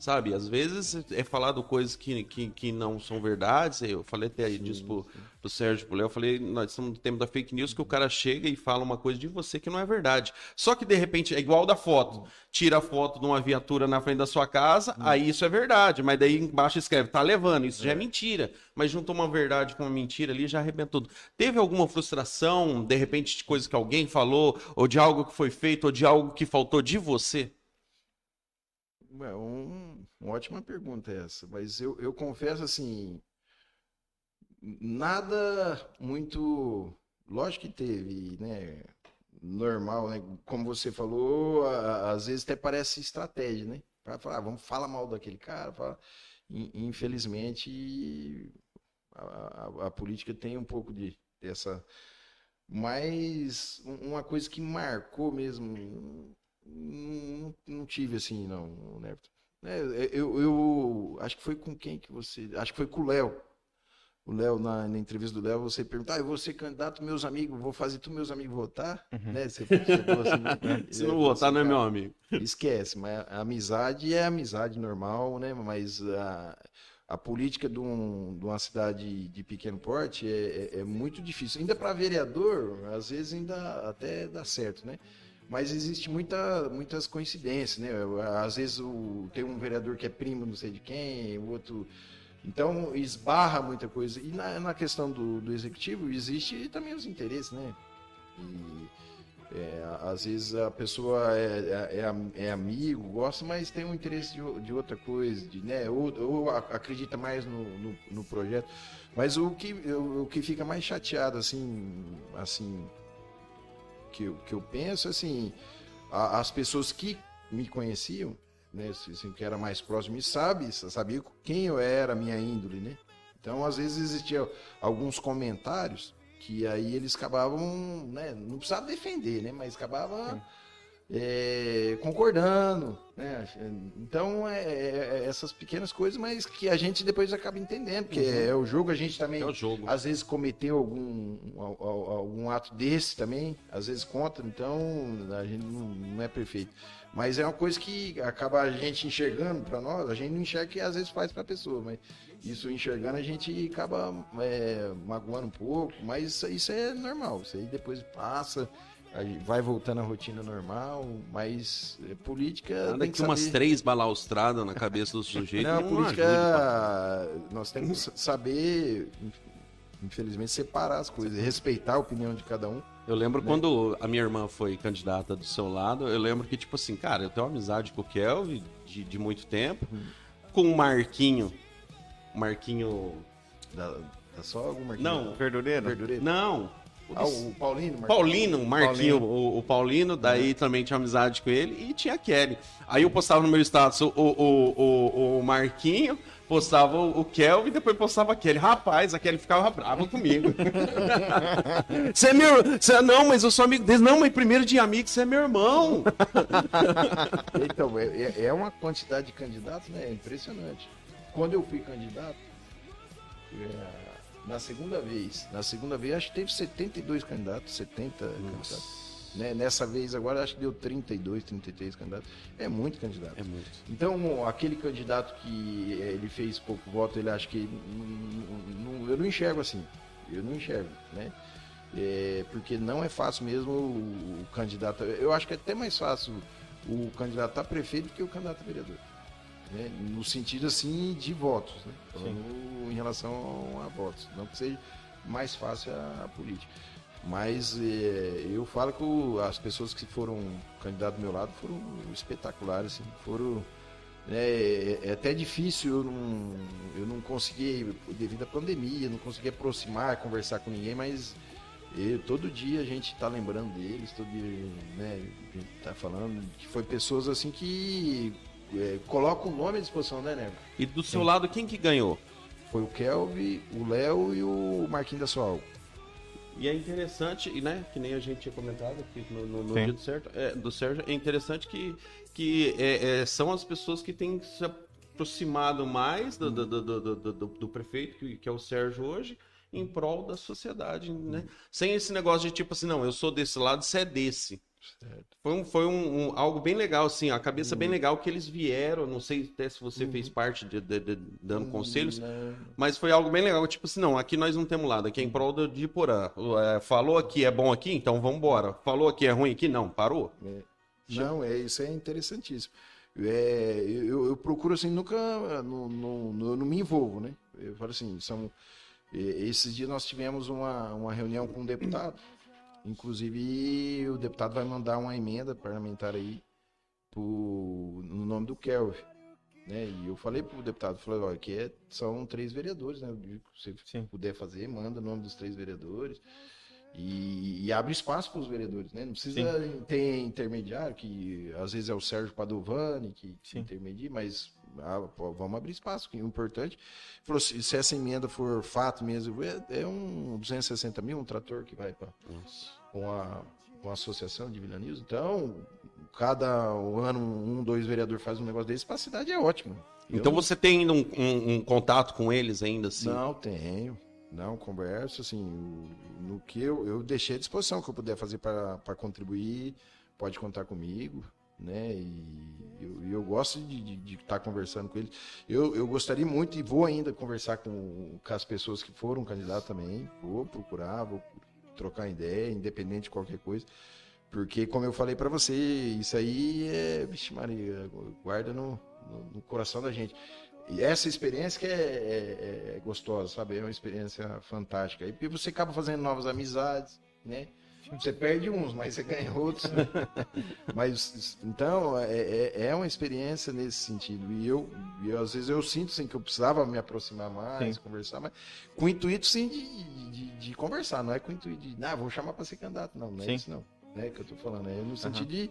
Sabe? Às vezes é falado coisas que, que, que não são verdades. Eu falei até aí disso pro, pro Sérgio Pulé. Eu falei, nós estamos no tempo da fake news que o cara chega e fala uma coisa de você que não é verdade. Só que de repente é igual da foto. Tira a foto de uma viatura na frente da sua casa, aí isso é verdade. Mas daí embaixo escreve, tá levando. Isso já é mentira. Mas juntou uma verdade com uma mentira ali já arrebentou tudo. Teve alguma frustração, de repente, de coisa que alguém falou, ou de algo que foi feito, ou de algo que faltou de você? É um, uma ótima pergunta essa, mas eu, eu confesso assim, nada muito, lógico que teve, né, normal, né, como você falou, a- às vezes até parece estratégia, né, para falar, ah, vamos falar mal daquele cara, fala, In- infelizmente a, a- a política tem um pouco de dessa, mas um- uma coisa que marcou mesmo não, não tive assim, não, né? Eu, eu acho que foi com quem que você. Acho que foi com o Léo. O Léo, na, na entrevista do Léo, você perguntou: ah, eu vou ser candidato, meus amigos, vou fazer tu, meus amigos votar? Né? Você, você assim, *laughs* né? Se não votar, não é meu "Cara, amigo. *laughs* Esquece, mas a amizade é amizade normal, né? Mas a, a política de, um- de uma cidade de pequeno porte é, é- é muito difícil. Ainda para vereador, às vezes ainda até dá certo, né? Mas existe muita, muitas coincidências, né? Às vezes o, tem um vereador que é primo não sei de quem, o outro. Então esbarra muita coisa. E na, na questão do, do executivo existe também os interesses, né? E é, às vezes a pessoa é, é, é é amigo, gosta, mas tem um interesse de, de outra coisa, de, né? ou, ou acredita mais no, no, no projeto. Mas o que, o que fica mais chateado, assim, assim que, eu- que eu penso, assim, a- as pessoas que me conheciam, né, assim, que era mais próximo, e sabe, sabia quem eu era, minha índole, né? Então, às vezes existiam alguns comentários que aí eles acabavam, né, não precisava defender, né, mas acabava é, concordando, né? Então, é, é- é essas pequenas coisas, mas que a gente depois acaba entendendo, porque é o jogo, a gente também É às vezes cometeu algum, al- al- algum ato desse também, às vezes contra, então a gente não, não é perfeito. Mas é uma coisa que acaba a gente enxergando para nós, a gente não enxerga que às vezes faz para a pessoa, mas isso enxergando a gente acaba é, magoando um pouco, mas isso, isso é normal, isso aí depois passa, vai voltando à rotina normal, mas é, política Anda que umas três balaustradas na cabeça do sujeito. Não, não política, ajuda, nós temos que saber, infelizmente, separar as coisas, respeitar a opinião de cada um. Eu lembro né? quando a minha irmã foi candidata do seu lado, eu lembro que, tipo assim, cara, eu tenho uma amizade com o Kelvin de, de muito tempo, Uhum. com o Marquinho. Marquinho. Da, Tá só o Marquinho? Não, Verdureiro? Verdureiro? não. O Ah, o Paulino? Marquinho? Paulino, Marquinho, O, o Paulino, daí também tinha amizade com ele, e tinha a Kelly. Aí eu postava no meu status o, o, o, Marquinho, postava o, Kelvin e depois postava a Kelly. Rapaz, a Kelly ficava brava comigo. *laughs* Você é meu. Você, não, mas eu sou amigo dele. Não, mas primeiro de amigo, você é meu irmão. *laughs* Então, é, é- é uma quantidade de candidatos, né? É impressionante. Quando eu fui candidato, é, na segunda vez, na segunda vez acho que teve 72 candidatos, 70 candidatos. Né? Nessa vez agora acho que deu 32, 33 candidatos. É muito candidato. É muito. Então, aquele candidato que eh, ele fez pouco voto, ele acha que. não- não- eu não enxergo assim. Eu não enxergo, né? É, porque não é fácil mesmo o, o candidato. Eu acho que é até mais fácil o candidato a prefeito do que o candidato a vereador. Né? No sentido assim de votos, né? Falando em relação a votos. Não que seja mais fácil a, política. Mas é, eu falo que as pessoas que foram candidatos do meu lado foram espetaculares, assim, foram né, é, é até difícil, eu não, eu não consegui, devido à pandemia, não consegui aproximar, conversar com ninguém, mas eu- todo dia a gente está lembrando deles, todo dia né, a gente está falando que foi pessoas assim que é, colocam o nome à disposição, né, Nego? E do seu lado, quem que ganhou? Foi o Kelvin, o Léo e o Marquinhos da Soal. E é interessante, e, né, que nem a gente tinha comentado aqui no, no- no Sim. dia do, certo, é, do Sérgio, é interessante que, que é, é, são as pessoas que têm se aproximado mais do, do, do, do, do- do- do prefeito, que, que é o Sérgio hoje, em prol da sociedade, né? Sem esse negócio de tipo assim, não, eu sou desse lado, você é desse. Foi, um, foi um, um- algo bem legal, assim, a cabeça bem legal que eles vieram, não sei até se você fez parte de, de- de- dando conselhos, mas foi algo bem legal, tipo assim, não, aqui nós não temos lado, aqui é em prol do- de Porã. É, falou aqui é bom aqui, então vamos embora. Falou aqui é ruim aqui, não, parou. Não, é, isso é interessantíssimo. É, eu, eu procuro assim, nunca não, não, não- me envolvo, né? Eu falo assim, são, é, esses dias nós tivemos uma, uma reunião com um deputado, inclusive o deputado vai mandar uma emenda parlamentar aí pro, no nome do Kelvin. Né? E eu falei pro deputado, falei, olha, aqui é, são três vereadores, né? Se você Sim. puder fazer, manda o nome dos três vereadores. E, e abre espaço para os vereadores, né? Não precisa ter intermediário, que às vezes é o Sérgio Padovani que, que Sim. intermedia, mas ah, vamos abrir espaço, que é importante. Falou, se, se essa emenda for fato mesmo, é, é um 260 mil, um trator que vai para uma, uma associação de Vila News. Então, cada ano, um, dois vereadores fazem um negócio desse, para a cidade é ótimo. Então Eu você tem ainda um, um- um contato com eles ainda, assim? Não, tenho. Não, converso, assim, no que eu, eu deixei à disposição, que eu puder fazer para contribuir, pode contar comigo, né? E eu, eu gosto de estar conversando com eles. Eu, eu gostaria muito e vou ainda conversar com, com as pessoas que foram candidatos também. Vou procurar, vou trocar ideia, independente de qualquer coisa. Porque, como eu falei para você, isso aí é, vixe Maria, guarda no, no, no coração da gente. E essa experiência que é, é- é gostosa, sabe? É uma experiência fantástica. E você acaba fazendo novas amizades, né? Você perde uns, mas você ganha outros. né? *laughs* mas, então, é, é- é uma experiência nesse sentido. E eu, e eu, às vezes, eu sinto, assim, que eu precisava me aproximar mais, Sim. conversar mais. Com o intuito, sim, de, de, de conversar. Não é com o intuito de, ah, vou chamar para ser candidato. Não, não é Sim. isso, não. É que eu tô falando. É no sentido de,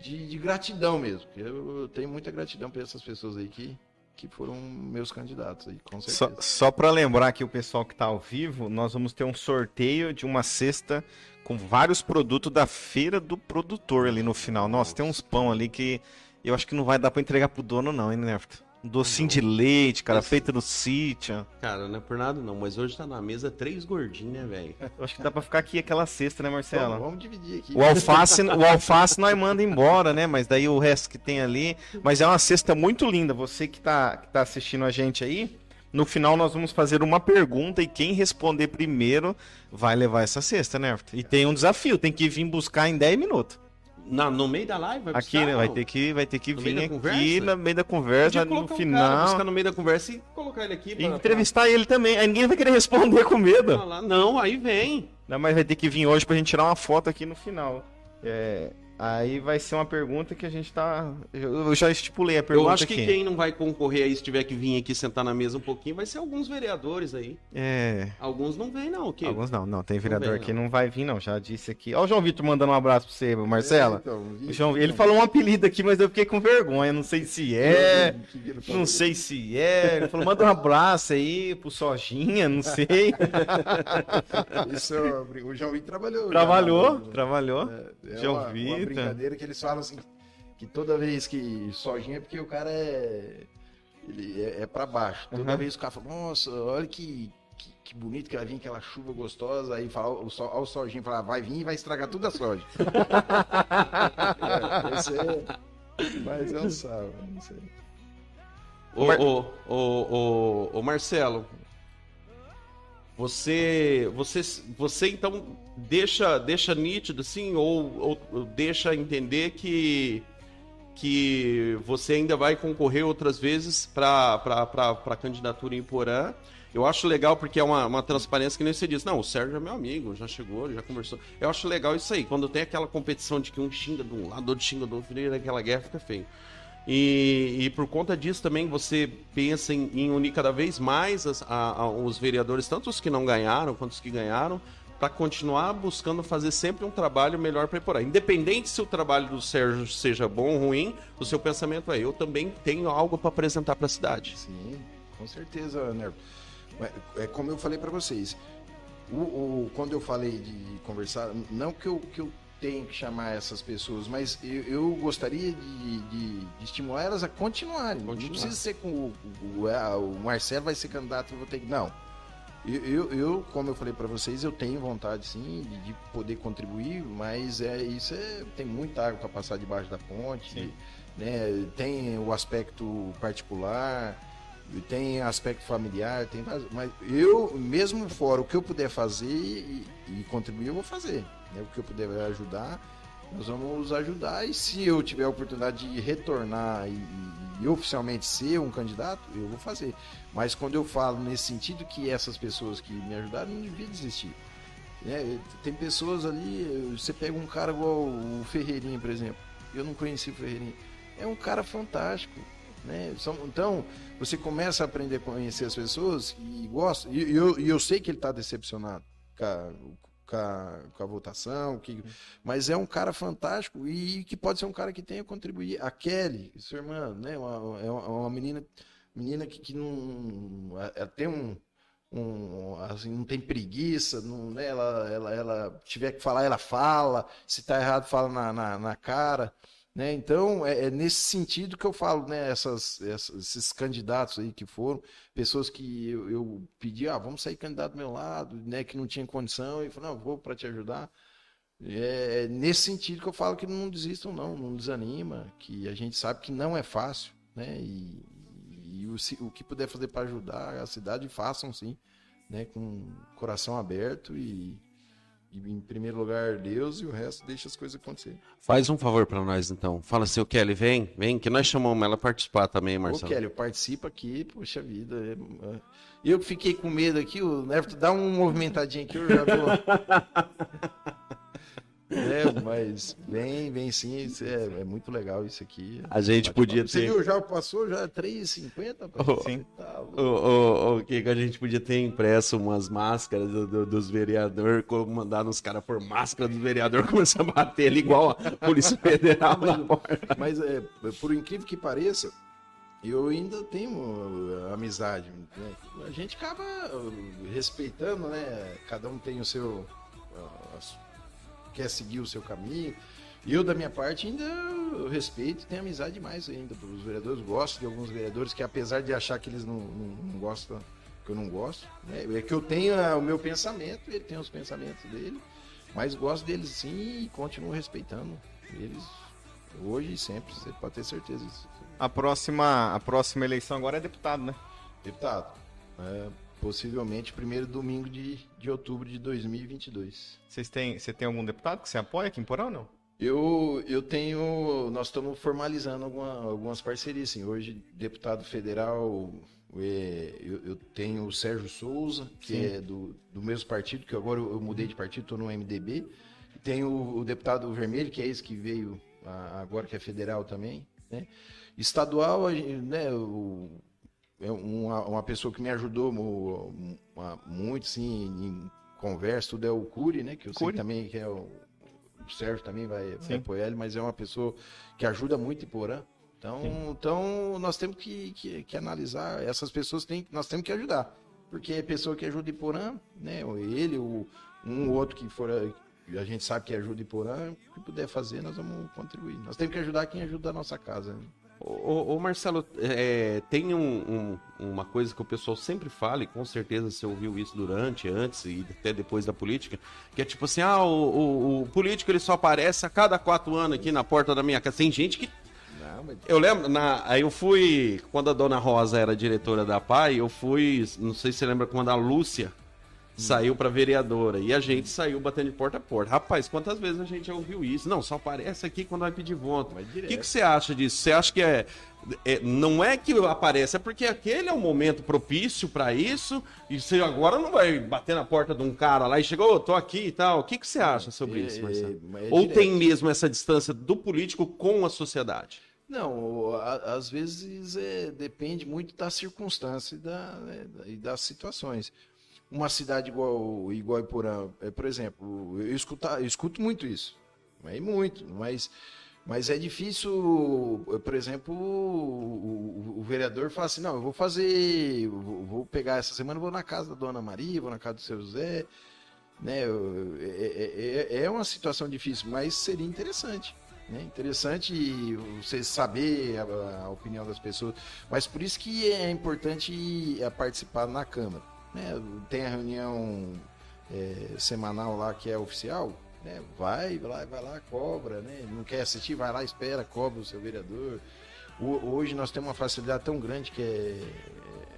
de, de gratidão mesmo. Eu tenho muita gratidão por essas pessoas aí que, que foram meus candidatos aí, com Só, certeza. só para lembrar aqui o pessoal que tá ao vivo, nós vamos ter um sorteio de uma cesta com vários produtos da feira do produtor ali no final. Nossa, tem uns pão ali que eu acho que não vai dar para entregar pro dono não, hein, Nerft? Um docinho de leite, cara, Esse- feito no sítio. Cara, não é por nada não, mas hoje tá na mesa três gordinhos, né, velho? *laughs* Eu acho que dá para ficar aqui aquela cesta, né, Marcelo? Vamos, vamos dividir aqui. O alface, o alface nós manda embora, né? Mas daí o resto que tem ali. Mas é uma cesta muito linda. Você que tá, que tá assistindo a gente aí, no final nós vamos fazer uma pergunta e quem responder primeiro vai levar essa cesta, né? E tem um desafio, tem que vir buscar em 10 minutos. Na, no meio da live vai Aqui, né? Vai ter que, vai ter que vir aqui conversa? no meio da conversa, no colocar um cara, final. no meio da conversa e colocar ele aqui E pra- entrevistar ele também. Aí ninguém vai querer responder com medo. pra. Não, aí vem. Não, mas vai ter que vir hoje pra gente tirar uma foto aqui no final. É, Aí vai ser uma pergunta que a gente tá. Eu já estipulei a pergunta. Eu acho que aqui. quem não vai concorrer aí, se tiver que vir aqui sentar na mesa um pouquinho, vai ser alguns vereadores aí. É. Alguns não vêm, não. Que... Alguns não, não. Tem vereador vem, que não. não vai vir, não. Já disse aqui. Ó, o João Vitor mandando um abraço pra você, Marcela. É, então, O João, ele falou um apelido aqui, mas eu fiquei com vergonha. Não sei se é. Não sei se é. Ele falou, manda um abraço aí pro Sojinha, não sei. *laughs* Isso, é o João Vitor trabalhou. já Trabalhou, na- trabalhou. É João uma, uma Vitor. Brincadeira que eles falam assim, que toda vez que sojinha é porque o cara é, ele é, é para baixo. Toda Uhum. vez o cara fala, nossa, olha que, que, que bonito que vai vir aquela chuva gostosa. Aí fala, o, so, ó, o sojinho fala, vai vir e vai estragar toda a soja. *laughs* é, esse é, mas é um aí. Ô, Mar- ô, ô, ô, ô, Marcelo, você, você, você então deixa, deixa nítido assim, ou, ou- deixa entender que, que você ainda vai concorrer outras vezes para a candidatura em Porã. Eu acho legal porque é uma, uma transparência que nem você disse. Não, o Sérgio é meu amigo, já chegou, já conversou. Eu acho legal isso aí. Quando tem aquela competição de que um xinga de um lado, outro xinga do outro, e aquela guerra fica feio. E, e por conta disso também você pensa em, em unir cada vez mais as- a- a- os vereadores, tanto os que não ganharam quanto os que ganharam, para continuar buscando fazer sempre um trabalho melhor para Iporá. Independente se o trabalho do Sérgio seja bom ou ruim, o seu pensamento é: eu também tenho algo para apresentar para a cidade. Sim, com certeza, Nervo. É como eu falei para vocês. O, o- quando eu falei de conversar, não que eu, que eu tenho que chamar essas pessoas, mas eu, eu gostaria de, de- de estimular elas a continuarem. Continuar. Não precisa ser com o, o, o Marcelo vai ser candidato, eu vou ter que. Não. Eu, eu, eu, como eu falei para vocês, eu tenho vontade sim de, de poder contribuir, mas é isso é, tem muita água para passar debaixo da ponte, Sim. né? Tem o aspecto particular, tem aspecto familiar, tem mas eu mesmo fora o que eu puder fazer e, e contribuir eu vou fazer, né? O que eu puder ajudar, nós vamos ajudar e se eu tiver a oportunidade de retornar e, e- e oficialmente ser um candidato, eu vou fazer. Mas quando eu falo nesse sentido que essas pessoas que me ajudaram não devia desistir. né? Tem pessoas ali, você pega um cara igual o Ferreirinha, por exemplo. Eu não conheci o Ferreirinha. É um cara fantástico. Né? Então, você começa a aprender a conhecer as pessoas e gosta. E eu, eu sei que ele está decepcionado com a, com a- com a votação, que, mas é um cara fantástico e que pode ser um cara que tenha contribuído. A Kelly, sua irmã, né? uma, é uma, uma menina, menina que, que não. Ela tem um. um, assim, não tem preguiça, não, né? ela, ela, ela tiver que falar, ela fala, se tá errado, fala na, na, na cara. Né? Então, é, é nesse sentido que eu falo, né? Essas, essas- esses candidatos aí que foram, pessoas que eu, eu pedi, ah, vamos sair candidato do meu lado, né? Que não tinha condição, e falou, não, vou para te ajudar. É nesse sentido que eu falo que não desistam, não, não desanima, que a gente sabe que não é fácil, né? E, e o, o que puder fazer para ajudar a cidade, façam sim, né? Com coração aberto e, e em primeiro lugar Deus e o resto deixa as coisas acontecerem. Faz um favor para nós então. Fala assim, ô Kelly, vem, vem, que nós chamamos ela para participar também, Ô, Marcelo. Kelly, participa aqui, poxa vida. é- é- Eu que fiquei com medo aqui, o Nervo dá um movimentadinho aqui, eu já tô. *laughs* É, mas vem, vem sim, é, é muito legal isso aqui. A gente podia Você ter. viu, já passou, já 3,50? Oh, Sim. Tá ô, ô, Kiko, a gente podia ter impresso umas máscaras do- do- dos vereadores, mandar nos caras por máscara dos vereadores, *laughs* começar a bater ali igual a Polícia *laughs* Federal na porta. Mas é, por incrível que pareça, eu ainda tenho uh, amizade. né? A gente acaba uh, respeitando, né? Cada um tem o seu. uh, as- quer seguir o seu caminho. Eu, da minha parte, ainda respeito e tenho amizade demais ainda pelos vereadores. Gosto de alguns vereadores que, apesar de achar que eles não, não, não gostam, que eu não gosto, né? é que eu tenho ah, o meu pensamento, ele tem os pensamentos dele, mas gosto deles sim e continuo respeitando eles hoje e sempre. Você pode ter certeza disso. A próxima, a próxima eleição agora é deputado, né? Deputado, é, possivelmente primeiro domingo de, de outubro de 2022. Vocês têm, você tem algum deputado que você apoia aqui em Porão ou não? Eu, eu tenho. Nós estamos formalizando alguma- algumas parcerias. Sim. Hoje, deputado federal, é, eu, eu tenho o Sérgio Souza, que Sim. é do, do mesmo partido, que agora eu, eu mudei de partido, estou no MDB. tem o, o deputado Vermelho, que é esse que veio a- agora, que é federal também. Né? Estadual, a né, o- uma, uma pessoa que me ajudou uma- muito, sim, em conversa, tudo é o Cury, né? Que eu sei Cury. também que é o, o Sérgio também vai, Sim. vai apoiar ele, mas é uma pessoa que ajuda muito em Porã. Então, então nós temos que, que, que analisar, essas pessoas têm, nós temos que ajudar. Porque é pessoa que ajuda Iporã, né? ou Ele, o, um ou outro que for, a gente sabe que ajuda Iporã, o que puder fazer, nós vamos contribuir. Nós temos que ajudar quem ajuda a nossa casa. Né? Ô, ô, Marcelo, é, tem um- um- uma coisa que o pessoal sempre fala, e com certeza você ouviu isso durante, antes e até depois da política, que é tipo assim, ah, o, o- o político ele só aparece a cada quatro anos aqui na porta da minha casa. Tem gente que Eu lembro, na, aí eu fui, quando a dona Rosa era diretora da PAI, eu fui, não sei se você lembra, quando a Lúcia saiu pra vereadora e a gente saiu batendo de porta a porta. Rapaz, quantas vezes a gente já ouviu isso? Não, só aparece aqui quando vai pedir voto. O que, que você acha disso? Você acha que é, é- Não é que aparece, é porque aquele é o momento propício pra isso e você agora não vai bater na porta de um cara lá e chegou, ô, tô aqui e tal. O que, que você acha sobre É, isso, Marcelo? é, é Ou tem mesmo essa distância do político com a sociedade? Não, a- às vezes é, depende muito da circunstância e, da, né, da- e das situações. Uma cidade igual, igual Iporã, é, por exemplo, eu, escuta, eu escuto muito isso, é muito, mas, mas é difícil, por exemplo, o, o- o vereador fala assim, não, eu vou fazer, vou, vou pegar essa semana, vou na casa da Dona Maria, vou na casa do seu José, né, eu- é, é- é uma situação difícil, mas seria interessante né? Interessante você saber a, a opinião das pessoas, mas por isso que é importante participar na Câmara. Né? Tem a reunião eh, semanal lá que é oficial, né? vai, vai lá, vai lá, cobra, né? não quer assistir, vai lá, espera, cobra o seu vereador. O- hoje nós temos uma facilidade tão grande que é,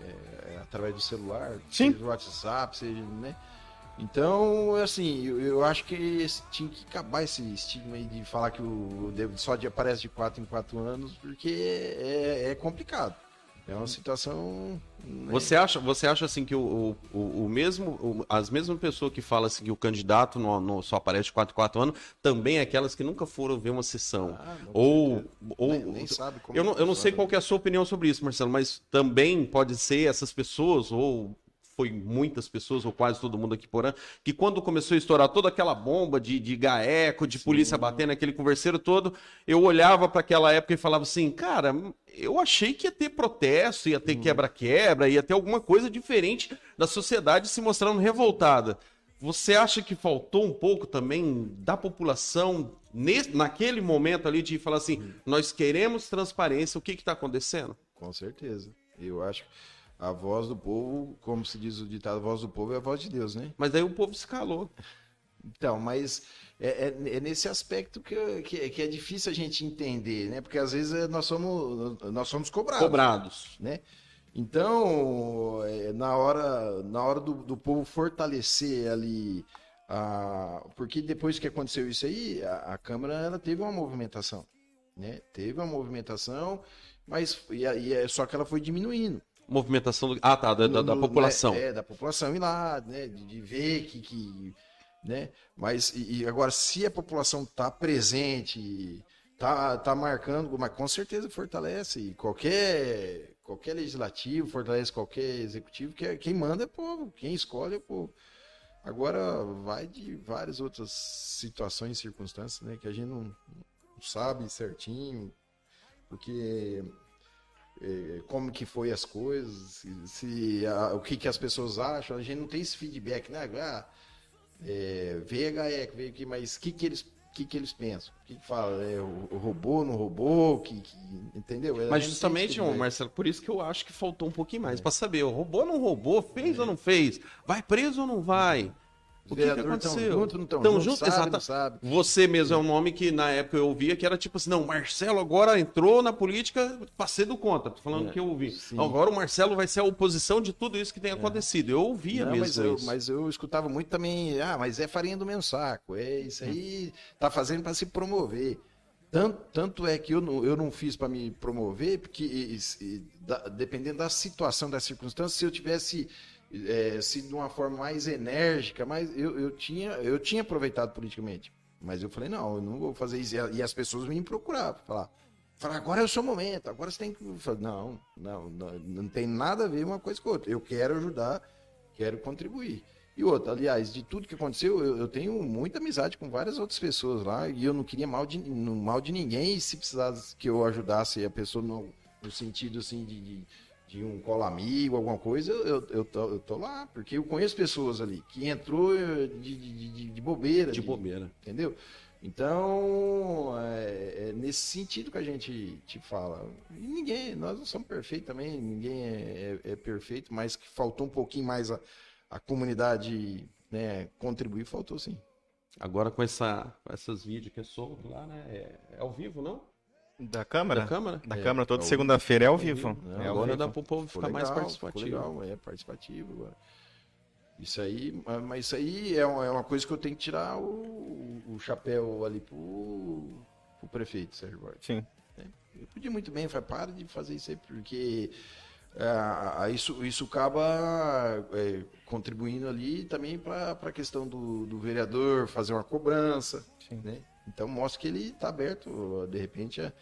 é- é através do celular, Sim. seja o WhatsApp, seja, né? Então, assim, eu, eu acho que esse- tinha que acabar esse estigma aí de falar que o David só de, aparece de 4 em 4 anos, porque é, é complicado. É uma situação. né? Você acha, você acha assim que o, o, o mesmo, o- as mesmas pessoas que falam assim que o candidato não, não só aparece de 4 4 anos, também é aquelas que nunca foram ver uma sessão. Ah, ou ou nem, nem sabe como eu não, eu não sei qual é a sua opinião sobre isso, Marcelo, mas também pode ser essas pessoas, ou foi muitas pessoas, ou quase todo mundo aqui por ano, que quando começou a estourar toda aquela bomba de, de gaeco, de polícia batendo, aquele converseiro todo, eu olhava para aquela época e falava assim, cara, eu achei que ia ter protesto, ia ter quebra-quebra, ia ter alguma coisa diferente da sociedade se mostrando revoltada. Você acha que faltou um pouco também da população nesse, naquele momento ali de falar assim, nós queremos transparência, o que está acontecendo? Com certeza. Eu acho que a voz do povo, como se diz o ditado, a voz do povo é a voz de Deus, né? Mas daí o povo se calou. Então, mas é, é- é nesse aspecto que, que, é- que é difícil a gente entender, né? Porque às vezes nós somos, nós somos cobrados. Cobrados. né? Então, é, na hora, na hora do, do povo fortalecer ali, porque depois que aconteceu isso aí, a, a Câmara ela teve uma movimentação, né? Teve uma movimentação, mas e, e é só que ela foi diminuindo. Movimentação do... Ah, tá, da, da- da população. né, É, da população ir lá, né? De, de ver que, que né? Mas e, e agora se a população está presente, tá, tá marcando, mas com certeza fortalece e qualquer qualquer legislativo fortalece qualquer executivo, que é- quem manda é o povo, quem escolhe é o povo. Agora vai de várias outras situações, circunstâncias, né? Que a gente não, não sabe certinho, porque como que foi as coisas, se, a- o que, que as pessoas acham, a gente não tem esse feedback, né? Ah, é, a GAEC, veio aqui, mas o que, que eles que, que eles pensam? O que, que fala? É, o, o roubou, não roubou? Que, que- entendeu? Mas justamente, ô. Marcelo, por isso que eu acho que faltou um pouquinho mais pra saber. Roubou ou não roubou? Fez ou não fez? Vai preso ou não vai? O que, que tão aconteceu? junto, não tão Tão junto, junto, sabe, exata- não sabe. Você mesmo é um nome que na época eu ouvia que era tipo assim, não, Marcelo agora entrou na política pra ser do contra. Tô falando É, que eu ouvi. sim. Agora o Marcelo vai ser a oposição de tudo isso que tem acontecido. Eu ouvia Não, mesmo mas, eu, isso. mas eu escutava muito também, ah, mas é farinha do meu saco, é isso aí, tá fazendo para se promover. Tanto, tanto é que eu não, eu não fiz para me promover, porque e- e- da- dependendo da situação, da circunstância, se eu tivesse é, sido de uma forma mais enérgica, mas eu, eu, tinha, eu tinha aproveitado politicamente. Mas eu falei, não, eu não vou fazer isso. E as pessoas me procurar, pra falar. Falar, agora é o seu momento, agora você tem que. Não, não, não, não tem nada a ver uma coisa com outra. Eu quero ajudar, quero contribuir. E outra, aliás, de tudo que aconteceu, eu, eu tenho muita amizade com várias outras pessoas lá e eu não queria mal de, mal de ninguém. E se precisasse que eu ajudasse a pessoa no, no sentido assim de, de, de um cola amigo, alguma coisa, eu, eu, tô, eu tô lá, porque eu conheço pessoas ali que entrou eh, de, de, de, de bobeira. De bobeira. Entendeu? Então, é, é nesse sentido que a gente te fala. E ninguém, nós não somos perfeitos também, ninguém é, é- é perfeito, mas que faltou um pouquinho mais a, a comunidade né, contribuir, faltou sim. Agora com, essa, com essas vídeos que é solto lá, né? É, é ao vivo, não? Da Câmara? Da Câmara? Da É, Câmara, toda é segunda-feira é ao vivo. Não, É Agora vivo. dá pro povo Ficou ficar mais legal, participativo. Ficou legal, é participativo agora. Isso aí, mas- isso aí é uma, é uma coisa que eu tenho que tirar o, o chapéu ali pro, pro prefeito, Sérgio Borges. Sim. Eu podia muito bem, falei, para de fazer isso aí, porque é, isso, isso acaba é, contribuindo ali também para a questão do, do vereador fazer uma cobrança. Sim. Né? Então mostra que ele está aberto, de repente, é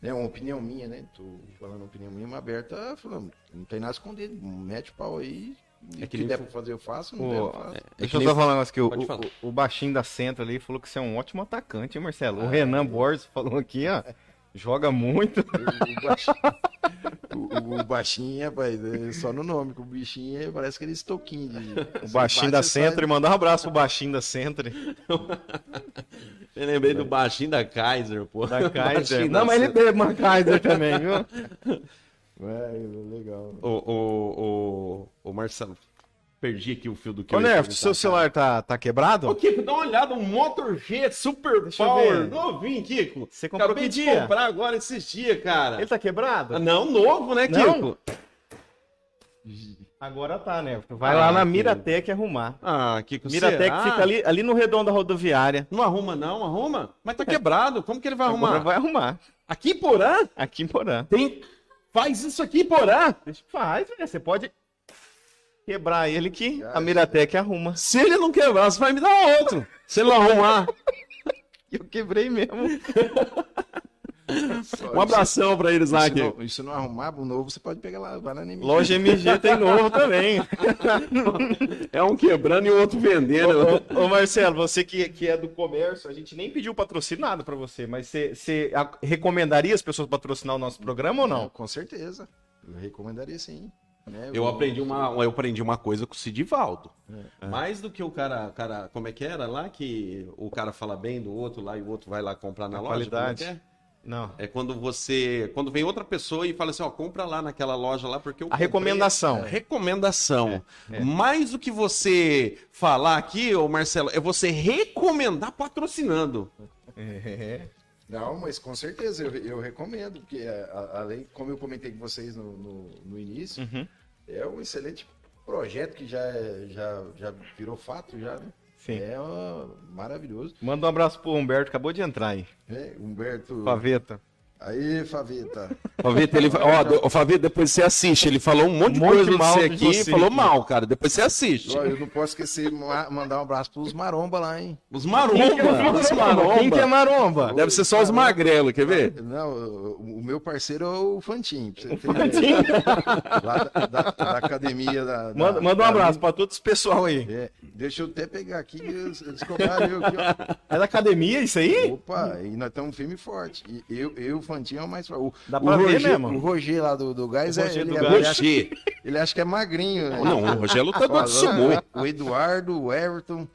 né, uma opinião minha, né? Tô falando uma opinião minha, mas aberta, falando, não tem nada a esconder, mete o pau aí. É É que que nem der fu- para fazer, eu faço, não O- der, eu faço. Deixa que eu nem- só falar um negócio que o, o, o baixinho da centro ali falou que você é um ótimo atacante, hein, Marcelo? O Renan Borges falou aqui, ó. *laughs* Joga muito. O baixinho, o, o baixinho, rapaz, é só no nome, que o bichinho é- parece aquele estoquinho. De, O baixinho da Centro. Mandar um abraço pro baixinho da Centro. *laughs* Eu lembrei do baixinho da Kaiser, pô. Da Kaiser. Baixinho Não, da mas ele bebe uma Kaiser também, viu? *laughs* É, legal. Ô, ô, ô, ô, Marcelo, perdi aqui o fio do que Ô, eu Nerf, seu celular tá, tá quebrado? Ô, Kiko, dá uma olhada, um Motor G Super Deixa Power, novinho, Kiko. Você comprou Acabei que de dia? comprar agora esses dias, cara. Ele tá quebrado? Ah, Não, novo, né, Não? Kiko? Agora tá, né? Vai Ah, lá na. Miratec arrumar. Ah, Kiko, Miratec será? fica ali, ali no redondo da rodoviária. Não arruma, não? Arruma? Mas tá quebrado, como que ele vai Agora arrumar? vai arrumar. Aqui em Porã? Aqui em Porã. Tem... Faz isso aqui em Porã. Faz, né? Você pode quebrar ele que a Miratec arruma. Se ele não quebrar, você vai me dar outro. Se ele não arrumar. *laughs* Eu quebrei mesmo. Um abração pra eles lá, Isso Kiko. não, isso não arrumar o novo, você pode pegar lá, vai lá na MG. Loja MG tem novo também. *laughs* É um quebrando e o outro vendendo. Ô, ô, Marcelo, você que, que é do comércio, a gente nem pediu patrocínio nada pra você, mas você, você recomendaria as pessoas patrocinar o nosso programa ou não? Com certeza. Eu recomendaria sim. Né? Eu aprendi uma, eu aprendi uma coisa com o Sidivaldo. Mais do que o cara, cara, como é que era lá que o cara fala bem do outro lá e o outro vai lá comprar na A loja. qualidade. como é que é? Não. É quando você, quando vem outra pessoa e fala assim, ó, compra lá naquela loja lá porque eu A recomendação. É, Recomendação. É, é. Mais do que você falar aqui, ô Marcelo, é você recomendar patrocinando. É. Não, mas com certeza, eu, eu recomendo, porque a- a- além, como eu comentei com vocês no, no, no início, Uhum. é um excelente projeto que já, é- já, já virou fato, já, né? Sim. É ó, maravilhoso. Manda um abraço pro Humberto, acabou de entrar aí. É, Humberto. Paveta. Aí, Faveta. Favita, ele, ó, Favita, depois você assiste. Ele falou um monte de Um monte coisa de de mal você de aqui, você falou mal, cara. Depois você assiste. Ó, eu não posso esquecer mandar um abraço pros maromba lá, hein? Os maromba, os maromba. Quem que é maromba? Deve ser só os magrelos, quer ver? Não, o, meu parceiro é o Fantinho. ideia. Lá da, da- da academia da. da- Manda, manda um da- abraço pra todo esse pessoal aí. É, deixa eu até pegar aqui, eles, eles cobraram eu aqui, ó. É da academia isso aí? Opa, e nós estamos firme e forte. E eu, eu, o Fantinho é o mais forte. O, Dá o pra ver Roger, mesmo. O Roger lá do, do Gás, O é, Roger ele, do é- Gás. ele acha, Roger. ele acha que é magrinho. né? Não, o Rogério lutador Ó, de sumô. O Eduardo, o Everton,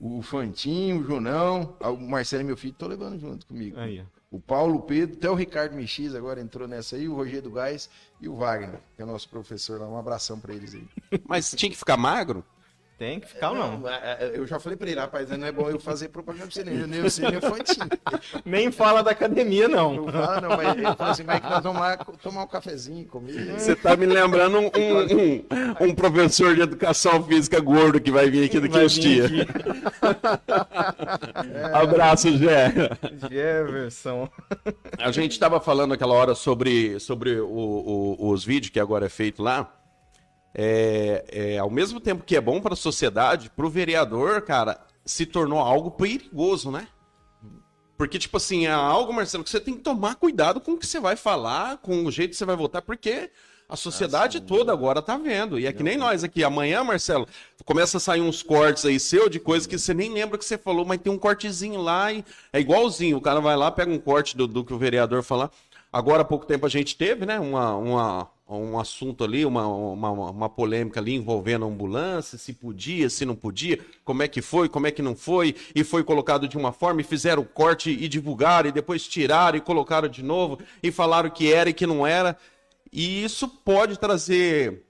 o Fantinho, o Junão, o Marcelo, meu filho, tô levando junto comigo. Aí. O Paulo Pedro, até o Ricardo Mix agora entrou nessa aí, o Roger do Gás e o Wagner, que é nosso professor lá. Um abração pra eles aí. Mas tinha que ficar magro? Tem que ficar ou não? é, é, eu já falei pra ele, rapaz, não é bom eu fazer propaganda pra você, nem, o Fantinho. *laughs* Nem fala da academia, não. Não fala, não, mas ele falou assim, mas que nós vamos lá tomar um cafezinho comigo. Você tá me lembrando um, *laughs* um, um professor de educação física gordo que vai vir aqui daqui Vai uns dias. *laughs* Abraço, Gé. Jefferson. A gente estava falando aquela hora sobre, sobre o- o- os vídeos que agora é feito lá. É, é, ao mesmo tempo que é bom para a sociedade, para o vereador, cara, se tornou algo perigoso, né? Porque, tipo assim, é algo, Marcelo, que você tem que tomar cuidado com o que você vai falar, com o jeito que você vai votar, porque a sociedade Ah, sim. toda agora tá vendo. E é que nem nós aqui. Amanhã, Marcelo, começa a sair uns cortes aí seu de coisa que você nem lembra que você falou, mas tem um cortezinho lá e é igualzinho. O cara vai lá, pega um corte do, do que o vereador falar. Agora, há pouco tempo, a gente teve, né, uma, uma, um assunto ali, uma, uma, uma polêmica ali envolvendo a ambulância, se podia, se não podia, como é que foi, como é que não foi, e foi colocado de uma forma, e fizeram o corte e divulgaram, e depois tiraram e colocaram de novo, e falaram que era e que não era. E isso pode trazer,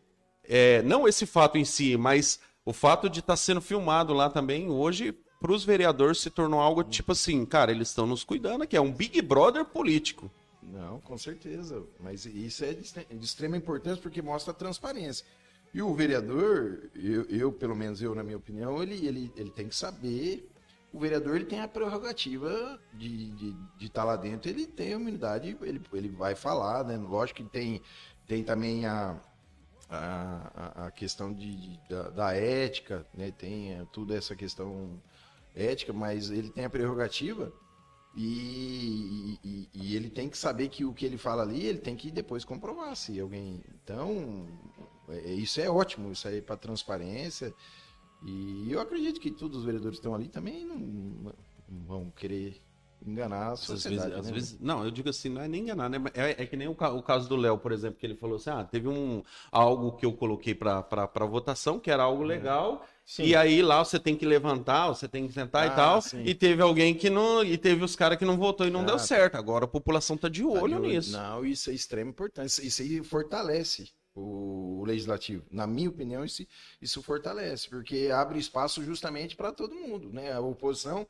é, não esse fato em si, mas o fato de estar sendo filmado lá também hoje, para os vereadores se tornou algo tipo assim, cara, eles estão nos cuidando aqui, é um Big Brother político. Não, com certeza. Mas isso é de extre- de extrema importância porque mostra a transparência. E o vereador, eu, eu, pelo menos eu, na minha opinião, ele, ele, ele tem que saber. O vereador ele tem a prerrogativa de estar de, de estar lá dentro, ele tem a imunidade, ele, ele vai falar, né? Lógico que tem, tem também a, a, a- questão de, de- da, da ética, né? Tem é, tudo essa questão ética, mas ele tem a prerrogativa e, e- e ele tem que saber que o que ele fala ali, ele tem que depois comprovar se alguém. Então, é- isso é ótimo, isso aí para transparência. E eu acredito que todos os vereadores que estão ali também não, vão querer enganar a Às sociedade. vezes, às né? vezes- não, eu digo assim, não é nem enganar, né? É, é que nem o, o caso do Léo, por exemplo, que ele falou assim: ah, teve um algo que eu coloquei para votação, que era algo legal, Sim. e aí lá você tem que levantar, você tem que sentar e Ah, tal, sim. e teve alguém que não, e teve os caras que não votou e não Ah, deu tá. certo. Agora a população tá de Tá olho de nisso. Não, isso é extrema importância. Isso aí fortalece o, legislativo. Na minha opinião, isso, isso fortalece, porque abre espaço justamente para todo mundo. Né? A oposição,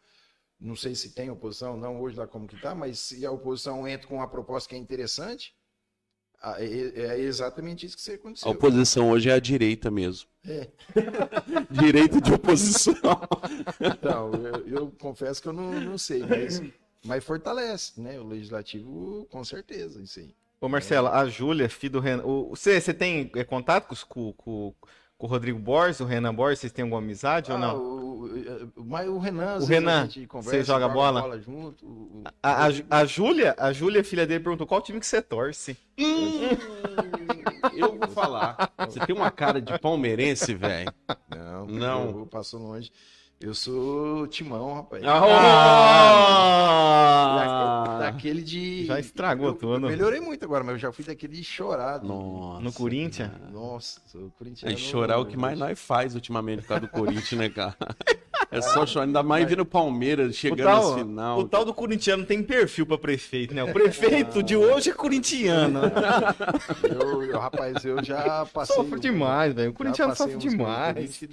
não sei se tem oposição, não hoje lá como que tá, mas se a oposição entra com uma proposta que é interessante, é, é exatamente isso que você A aconteceu. oposição hoje é a direita mesmo. É. *laughs* Direita de oposição. *laughs* Então, eu, eu confesso que eu não, não sei, mas, mas fortalece, né? O legislativo, com certeza, isso aí. Ô, Marcelo, a Júlia, filha do Renan. o- Você, você tem é, contato com, os- com, com, o Rodrigo Borges, o Renan Borges? Vocês têm alguma amizade ou Ah, não? O, o- mas o Renan, O Renan, a gente conversa, você joga bola? junto. o- o- A, a, a Júlia, a Júlia, filha dele, perguntou qual time que você torce. eu vou falar. Você tem uma cara de palmeirense, velho. Não, Não. não. Passou longe. Eu sou Timão, rapaz. Ah! Da- daquele de. Já estragou eu, tudo. Eu melhorei muito agora, mas eu já fui daquele de chorar. Nossa. No Corinthians? Nossa, o Corinthians. É chorar é o que mais nós faz ultimamente por causa do Corinthians, né, cara? *laughs* É só chorar, ainda mais vendo o Palmeiras O chegando tal, às final. o tal do corintiano tem perfil pra prefeito, né? O prefeito de hoje é corintiano. *laughs* Eu, eu, rapaz, eu já passei. Sofre demais, velho. O corintiano sofre demais. Que.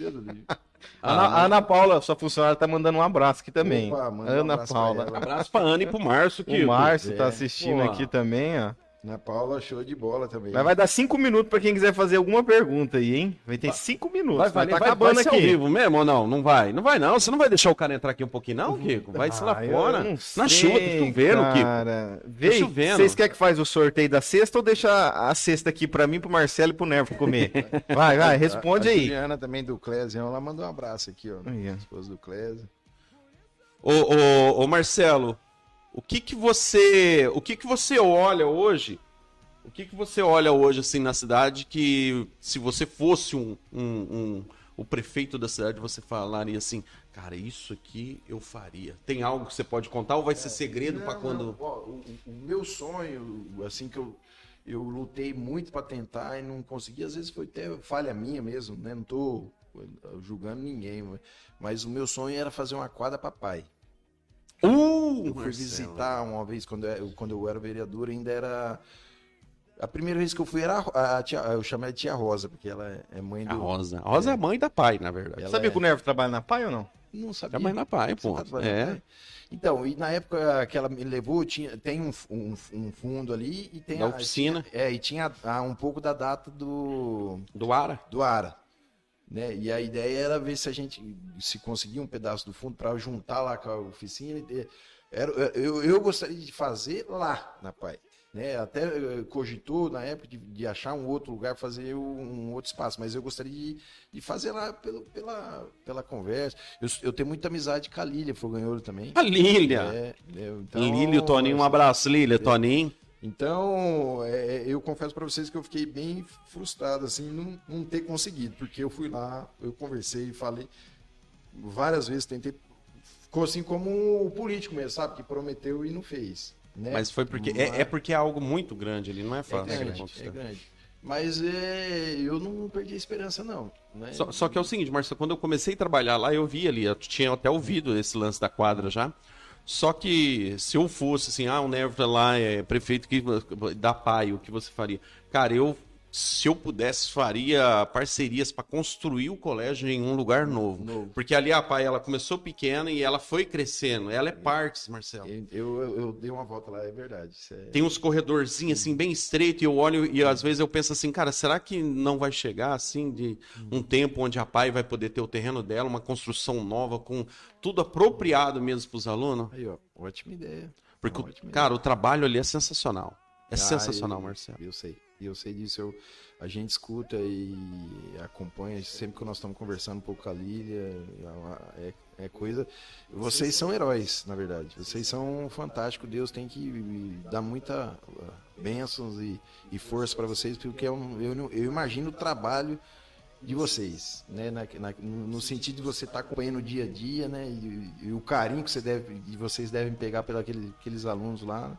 A Ana, a Ana Paula, sua funcionária, tá mandando um abraço aqui também. Opa, manda um Ana abraço pra Paula. ela. Abraço pra Ana e pro Márcio, O Kiko. Márcio tá assistindo Pô. aqui também, ó. Ana Paula, show de bola também. Mas vai dar cinco minutos pra quem quiser fazer alguma pergunta aí, hein? Vai ter cinco minutos. Vai, Vai, vai, tá vai, acabando vai ser ao aqui. vivo mesmo ou não? Não vai. Não vai, não. Você não vai deixar o cara entrar aqui um pouquinho, não, Kiko? Vai se lá Ah, fora. Na chuva, tá chovendo, Kiko. cara. Vê, aí, chovendo. vocês querem que faz o sorteio da cesta ou deixa a cesta aqui pra mim, pro Marcelo e pro Nervo comer? Vai, vai, *laughs* responde a, a aí. Juliana também do Clésião, ela mandou um abraço aqui, ó. Ó. Esposa do Clésio. Ô, ô, ô, Marcelo, o que que você, o que que você olha hoje? O que que você olha hoje assim na cidade que se você fosse um, um, um- o prefeito da cidade você falaria assim, cara, isso aqui eu faria. Tem algo que você pode contar ou vai ser segredo Não, quando? ó, o, o meu sonho, assim que eu, eu lutei muito para tentar e não consegui, às vezes foi até falha minha mesmo, né? Não tô julgando ninguém, mas- mas o meu sonho era fazer uma quadra para pai. Uh, Eu fui Marcelo. visitar uma vez quando eu, quando eu era vereador, ainda era a primeira vez que eu fui era a, a tia, eu chamei de tia Rosa, porque ela é- é mãe do A Rosa. A Rosa é, a mãe da pai, na verdade. Ela Sabia é- que o Nervo trabalha na PAI ou não? não sabia. É a mãe da pai, pô. tá É. né? Então, e na época que ela me levou, tinha, tem um, um, um fundo ali e tem Da a, oficina. tinha- é, e tinha ah, um pouco da data do, Do Ara. do Ara. Né? E a ideia era ver se a gente se conseguia um pedaço do fundo para juntar lá com a oficina. e Era, eu, eu gostaria de fazer lá na Pai. né? Até eh, cogitou na época de, de achar um outro lugar, fazer um, um outro espaço, mas eu gostaria de, de fazer lá pelo, pela, pela conversa. Eu, eu tenho muita amizade com a Lília Foganholo também. A Lília. É, é, então, Lília, o Toninho, um abraço, Lília, Toninho. Então, é, eu confesso para vocês que eu fiquei bem frustrado, assim, não, não ter conseguido, porque eu fui lá, eu conversei, falei várias vezes, tentei, ficou assim como o político mesmo, sabe, que prometeu e não fez. Né? Mas foi porque. É, é porque é algo muito grande ali, não é É fácil. de grande, é grande. Mas é, eu não perdi a esperança, não. Né? Só, só que é o seguinte, Marcelo, quando eu comecei a trabalhar lá, eu vi ali, eu tinha até ouvido esse lance da quadra já. Só que se eu fosse assim, ah, o Neverton lá é prefeito que da PAI, o que você faria? Cara, eu se eu pudesse faria parcerias para construir o colégio em um lugar novo. Novo. Porque ali a PAI ela começou pequena e ela foi crescendo. Ela é partes, Marcelo. Eu, eu, eu dei uma volta lá, é verdade. é- Tem uns corredorzinhos assim bem estreito e eu olho e às vezes eu penso assim, cara, será que não vai chegar assim de um tempo onde a PAI vai poder ter o terreno dela, uma construção nova com tudo apropriado mesmo para os alunos? Aí, ó, ótima ideia. Porque, ótima cara, o trabalho ali é sensacional. É Ah, sensacional, eu- Marcelo. Eu sei, eu sei disso. Eu, a gente escuta e acompanha sempre que nós estamos conversando um pouco com a Lília. É, é coisa. Vocês são heróis, na verdade. Vocês são fantásticos. Deus tem que dar muita uh, bênçãos e, e força para vocês, porque é eu, não- eu imagino o trabalho de vocês, né? Na- na- no sentido de você estar acompanhando o dia a dia, né? E, e o carinho que você deve, que vocês devem pegar pelos aqueles alunos lá.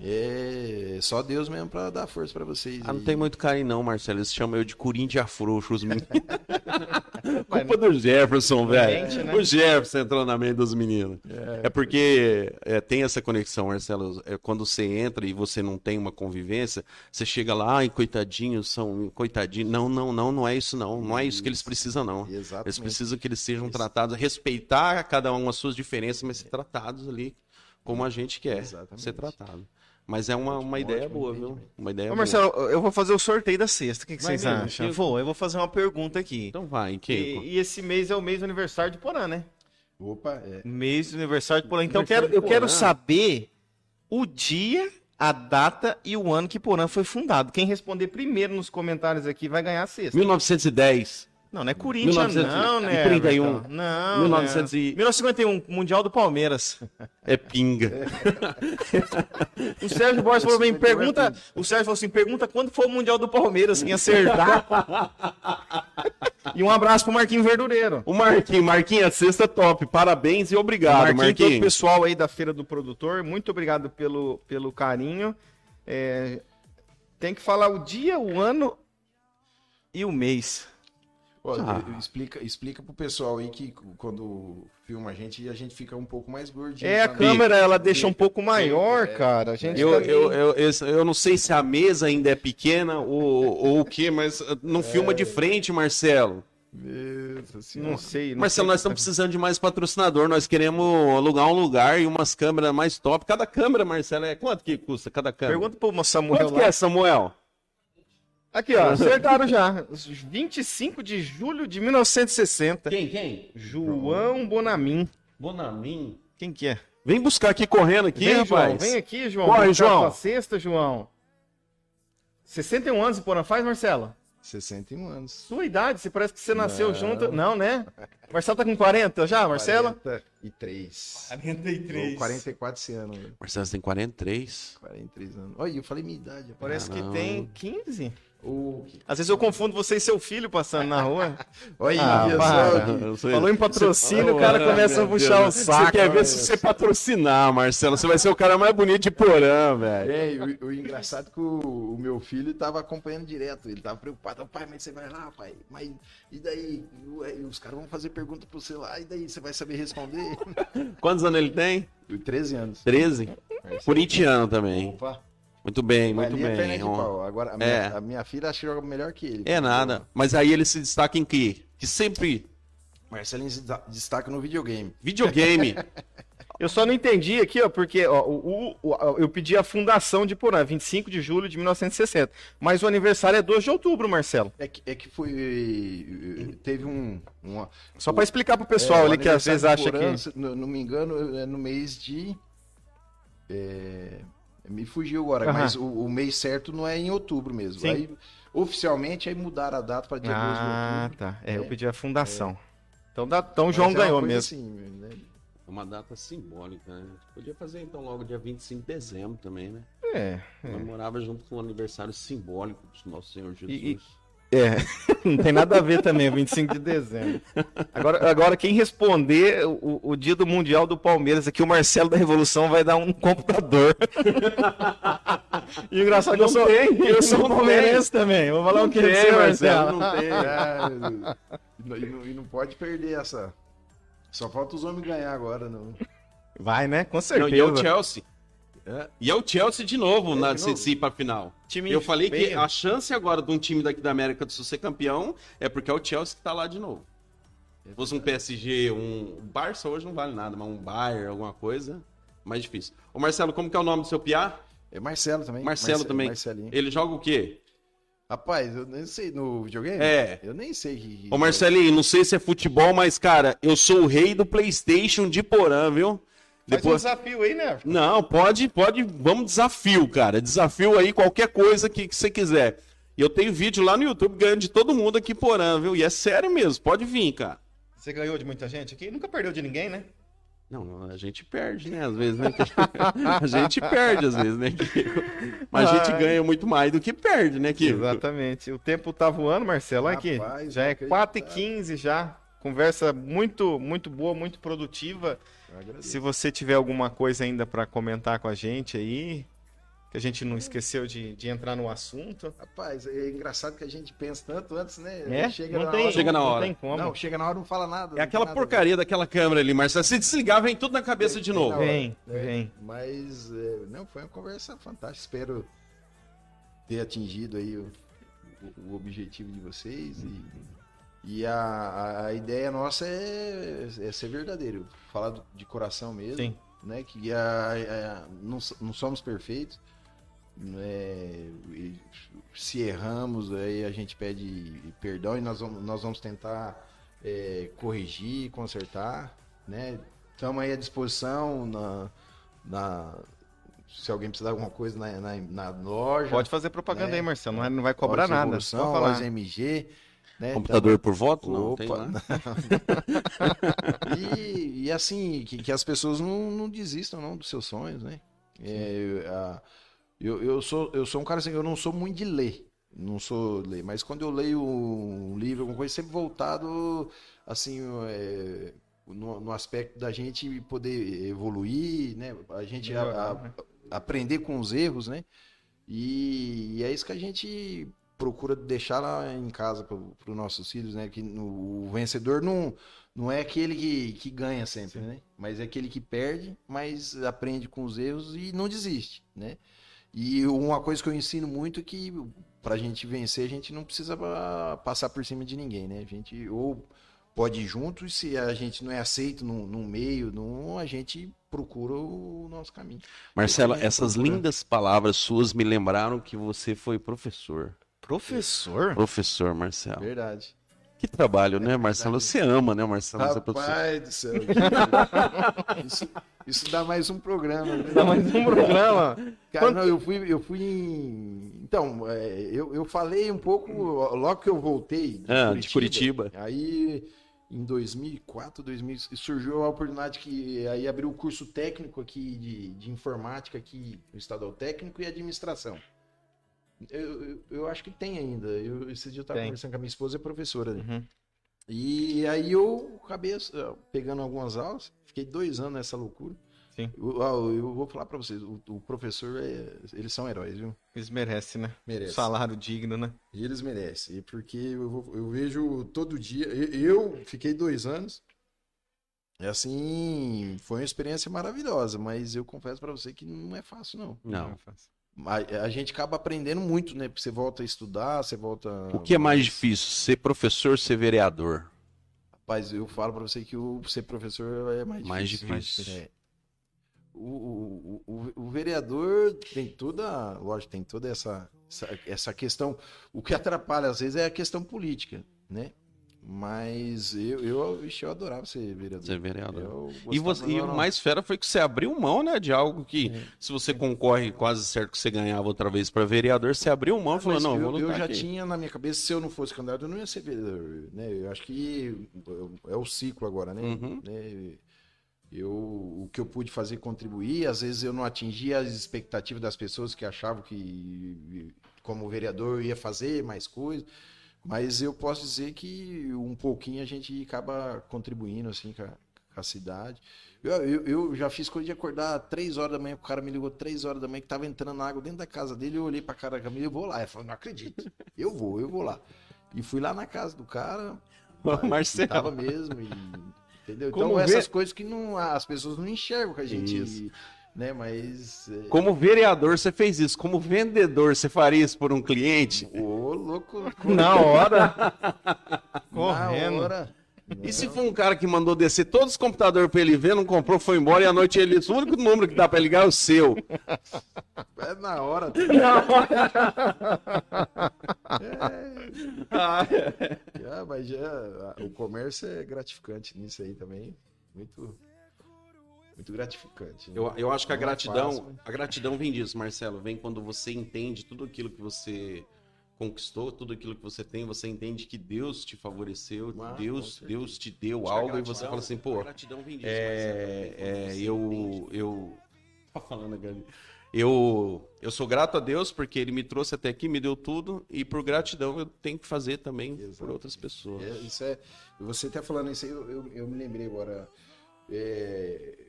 É só Deus mesmo para dar força para vocês. Ah, não tem muito carinho não, Marcelo. Eles chamam eu de Corinthians afrouxo, os meninos. *laughs* Culpa do Jefferson, velho. Né? O Jefferson entrou na mente dos meninos. É, porque é, tem essa conexão, Marcelo. É, quando você entra e você não tem uma convivência, você chega lá, ai, coitadinhos, são coitadinhos. Não, não, não, não é isso não. Não é isso que eles precisam, não. Exatamente. Eles precisam que eles sejam tratados, respeitar cada um as suas diferenças, mas ser tratados ali como a gente quer Exatamente. ser tratado. Mas é uma, uma ideia ótimo boa, viu? Uma ideia Ô, boa. Marcelo, eu vou fazer o sorteio da sexta. O que, que vocês mesmo, acham? Kiko? Vou, eu vou fazer uma pergunta aqui. Então vai, Kiko. E, e esse mês é o mês do aniversário de Porã, né? Opa, é. Mês do aniversário de Porã. Então eu quero, eu quero saber o dia, a data e o ano que Porã foi fundado. Quem responder primeiro nos comentários aqui vai ganhar a sexta. 1910. Não, não é Corinthians, 1900 não, né? 31. Everton? Não, 1900 né? e- 1951, Mundial do Palmeiras. É pinga. *laughs* O Sérgio Borges falou bem, pergunta. O Sérgio falou assim: pergunta quando foi o Mundial do Palmeiras, sem acertar. e um abraço pro Marquinho Verdureiro. O Marquinhos, Marquinhos, a sexta top. Parabéns e obrigado, Marquinho, todo o pessoal aí da Feira do Produtor, muito obrigado pelo, pelo carinho. É, tem que falar o dia, o ano e o mês. Ó, Ah. eu- explica, explica pro pessoal aí que quando filma a gente, a gente fica um pouco mais gordinho. É, a também. câmera ela deixa um pouco maior, é. cara. A gente Eu, também- eu, eu, eu, eu não sei se a mesa ainda é pequena ou, ou o quê, mas uh, não filma de frente, Marcelo. Não sei. Não Marcelo, sei. nós estamos precisando de mais patrocinador. Nós queremos alugar um lugar e umas câmeras mais top. Cada câmera, Marcelo, é quanto que custa cada câmera? Pergunta pro Samuel Quanto que lá. é, Samuel? Aqui, ó, acertaram já. 25 de julho de 1960. Quem, quem? João Bonamin. Bonamin. Quem que é? Vem buscar aqui correndo aqui, vem, rapaz. João, vem aqui, João. Corre, João. sua sexta, João. 61 anos, porra, faz, Marcelo? 61 anos. Sua idade, você parece que você nasceu Não. junto. Não, né? Marcelo tá com 40 já, Marcelo? 43. 43. Tô 44 esse ano. né? Marcelo, você tem 43. 43 anos. Olha, eu falei minha idade. Parece Ah, que tem 15. Que- Às vezes eu confundo você e seu filho passando na rua. *laughs* Olha, Ah, para. Falou em patrocínio, o cara começa a puxar Deus. o saco. Você quer ver se você patrocinar, Marcelo? Você vai ser o cara mais bonito de Porã, velho. É, o, o engraçado é que o, o meu filho tava acompanhando direto. Ele tava preocupado. Pai, mas você vai lá, pai? Mas e daí? E o- e os caras vão fazer pergunta pro você lá. E daí? Você vai saber responder? *laughs* Quantos anos ele tem? 13 anos. 13. Corintiano também. Opa. Muito bem, muito ali é bem. de Ó, pau. Agora, a minha, É. a minha filha acho que joga melhor que ele. É nada. Mas aí ele se destaca em quê? Que sempre. Marcelinho se destaca no videogame. Videogame. *laughs* Eu só não entendi aqui, ó, porque ó, o, o- o- eu pedi a fundação de Porã, 25 de julho de 1960. Mas o aniversário é 2 de outubro, Marcelo. É que, é que foi. Teve um. Uma, Só pra explicar pro pessoal É, ali que às vezes acha Porã, que. se Não, não me engano, é no mês de. É, Me fugiu agora, Aham. mas o, o mês certo não é em outubro mesmo. Sim. Aí, oficialmente, aí mudaram a data para dia 12 de Ah, outubro. tá. É, eu É. pedi a fundação. Então, dá, então o Mas João é ganhou mesmo. assim, né? É uma data simbólica, né? Podia fazer então logo dia 25 de dezembro também, né? É. Comemorava junto com o aniversário simbólico do nosso Senhor Jesus. E- e- É, *laughs* não tem nada a ver também, 25 de dezembro. Agora, agora quem responder o, o dia do Mundial do Palmeiras aqui, o Marcelo da Revolução vai dar um computador. *laughs* E o engraçado é que eu sou, eu sou não palmeirense também. Vou falar Não o que tem, você, Marcelo, não tem. É, e, não- e não, não pode perder essa. Só falta os homens ganhar agora. Não. Vai, né? Com Não, certeza. e é o Chelsea. É. E é o Chelsea de novo na de novo? se, final. Time Eu falei que feio. a chance agora de um time daqui da América do Sul ser campeão é porque é o Chelsea que tá lá de novo. Se fosse um PSG, um o Barça hoje não vale nada, mas um Bayern, alguma coisa, mais difícil. Ô Marcelo, como que é o nome do seu piá? É Marcelo também. Marcelo Marce- também. Marcelinho. Ele joga o quê? Rapaz, eu nem sei no videogame. É. Eu nem sei. que- Ô Marcelinho, não sei se é futebol, mas cara, eu sou o rei do PlayStation de Porã, viu? Faz um Depois... desafio aí, né? Não, pode, pode, vamos desafio, cara. Desafio aí qualquer coisa que, que você quiser. E eu tenho vídeo lá no YouTube ganhando de todo mundo aqui porã, viu? E é sério mesmo, pode vir, cara. Você ganhou de muita gente aqui? Nunca perdeu de ninguém, né? Não, não, a gente perde, né? Às vezes, né? *laughs* a gente perde, às vezes, né, Kiko? *laughs* Mas a gente ganha muito mais do que perde, né, Kiko? Exatamente. O tempo tá voando, Marcelo. Olha aqui. Rapaz, Já é não 4h15 já. Conversa muito, muito boa, muito produtiva. Se você tiver alguma coisa ainda para comentar com a gente aí, que a gente não esqueceu de, de entrar no assunto. Rapaz, é engraçado que a gente pensa tanto antes, né? É? Chega não na tem, hora. Chega na não hora. tem como. Não, chega na hora e não fala nada. É não aquela nada porcaria daquela câmera ali, Marcelo. Se desligar, vem tudo na cabeça de novo. Não, Vem, É, vem. Mas, é, não, foi uma conversa fantástica. Espero ter atingido aí o, o- o objetivo de vocês. E, e a, a- a ideia nossa é, é ser verdadeiro. Falar do- de coração mesmo. Sim. Né, que a, a- não, so- não somos perfeitos. né, se erramos, aí a gente pede perdão e nós vamos, nós vamos tentar é, corrigir, consertar, né? Estamos aí à disposição na, na- se alguém precisar de alguma coisa na, na, na loja. Pode fazer propaganda É. aí, Marcelo. Não, é- não vai cobrar nada. Só falar. loja MG. Né? Computador por voto? Não, Opa. tem lá. *laughs* E, e assim, que, que as pessoas não, não desistam não dos seus sonhos, né? É, a- eu, eu, sou, eu sou um cara assim, eu não sou muito de ler. Não sou ler, mas quando eu leio um livro, alguma coisa, sempre voltado assim, é, no, no aspecto da gente poder evoluir, né? A gente a- Melhorar, a- né? aprender com os erros, né? E, e é isso que a gente procura deixar lá em casa para os nossos filhos, né? Que no- o vencedor não, não é aquele que, que ganha sempre, né? Mas é aquele que perde, mas aprende com os erros e não desiste, né? E uma coisa que eu ensino muito é que para a gente vencer, a gente não precisa passar por cima de ninguém, né? A gente ou pode ir junto e se a gente não é aceito num, num meio, num, a gente procura o nosso caminho. Marcelo, também essas procura. lindas palavras suas me lembraram que você foi professor. Professor? Professor, Marcelo. Verdade. Que trabalho, né, Marcelo? Você ama, né, Marcelo? Professor. Rapaz do céu. isso, isso dá mais um programa. Né? Dá mais um programa. Cara, não, eu fui, eu fui em. Então, é, eu, eu falei um pouco logo que eu voltei de, Ah, de Curitiba. Aí, em 2004, 2000, surgiu a oportunidade que aí abriu o curso técnico aqui de, de informática aqui no Estadual Técnico e Administração. Eu, eu, eu acho que tem ainda. Eu, esse dia eu estava Tem. conversando com a minha esposa, é professora. né? Uhum. E aí eu acabei eh, pegando algumas aulas, fiquei dois anos nessa loucura. Sim. Eu, eu vou falar pra vocês, o, o professor, é, eles são heróis, viu? Eles merecem, né? Merecem. Salário digno, né? E eles merecem. E porque eu, vou- eu vejo todo dia. Eu, fiquei dois anos. É assim, foi uma experiência maravilhosa, mas eu confesso pra você que não é fácil, não. Não. A, a gente acaba aprendendo muito, né? Porque você volta a estudar, você volta. O que é mais difícil, ser professor ou ser vereador? Rapaz, eu falo pra você que o ser professor é mais, Mais difícil. difícil. É. O, o, o, o vereador tem toda, lógico, tem toda essa, essa, essa questão. O que atrapalha às vezes é a questão política, né? Mas eu, eu, vixe, eu adorava ser vereador. Ser vereador. Eu E, você, e o mais fera foi que você abriu mão, né, de algo que, É. se você concorre quase certo que você ganhava outra vez para vereador, você abriu mão e falou, Mas não, eu, vou eu lutar já aqui. tinha na minha cabeça, se eu não fosse candidato, eu não ia ser vereador. Né? Eu acho que é o ciclo agora, né? Uhum. Né? Eu, o que eu pude fazer contribuir, às vezes eu não atingia as expectativas das pessoas que achavam que, como vereador, eu ia fazer mais coisas. Mas eu posso dizer que um pouquinho a gente acaba contribuindo assim com a, com a cidade. Eu, eu, eu já fiz coisa de acordar três horas da manhã, o cara me ligou três horas da manhã que tava entrando água dentro da casa dele, eu olhei pra cara da Camila, eu vou lá. Ele falou, não acredito, eu vou, eu vou lá. E fui lá na casa do cara, *laughs* Marcelo. tava mesmo, e, entendeu? Como Então vê- essas coisas que não, as pessoas não enxergam que a gente, Isso. Né, mas... é, Como vereador, você fez isso. Como vendedor, você faria isso por um cliente? Ô, louco, Na hora. *laughs* na Correndo. hora. E se for um cara que mandou descer todos os computadores pra ele ver, não comprou, foi embora e à noite ele disse, o único número que dá pra ligar é o seu. *laughs* É na hora. *laughs* Ah, Ah, mas já, o comércio é gratificante nisso aí também. Muito, muito gratificante. né? Eu, eu acho que a Não é gratidão, fácil. a gratidão vem disso, Marcelo. Vem quando você entende tudo aquilo que você conquistou, tudo aquilo que você tem, você entende que Deus te favoreceu, Ah, Deus. Deus te deu Acho algo e você gratidão- fala assim, pô, a gratidão vem disso, é, é, eu, eu, *laughs* tá falando, Gabi. Eu, eu sou grato a Deus porque Ele me trouxe até aqui, me deu tudo e por gratidão eu tenho que fazer também por outras pessoas. É, isso é, você até falando isso aí, eu, eu, eu me lembrei agora. É,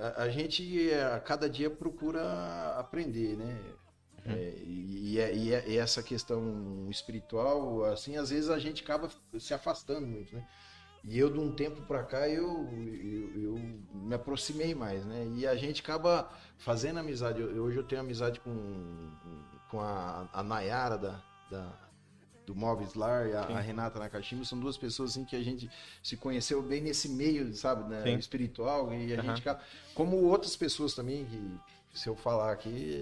a, a- gente a cada dia procura aprender, né? É, e, e é- e é- essa questão espiritual, assim, às vezes a gente acaba se afastando muito, né? E eu, de um tempo pra cá, eu, eu, eu me aproximei mais, né? E a gente acaba fazendo amizade. Eu- hoje eu tenho amizade com, com a, a Nayara da, da, do Móveis Lar e a, a Renata Nakashima. São duas pessoas assim, que a gente se conheceu bem nesse meio, sabe, né? Espiritual. E a Aham. gente. Como outras pessoas também, que se eu falar aqui,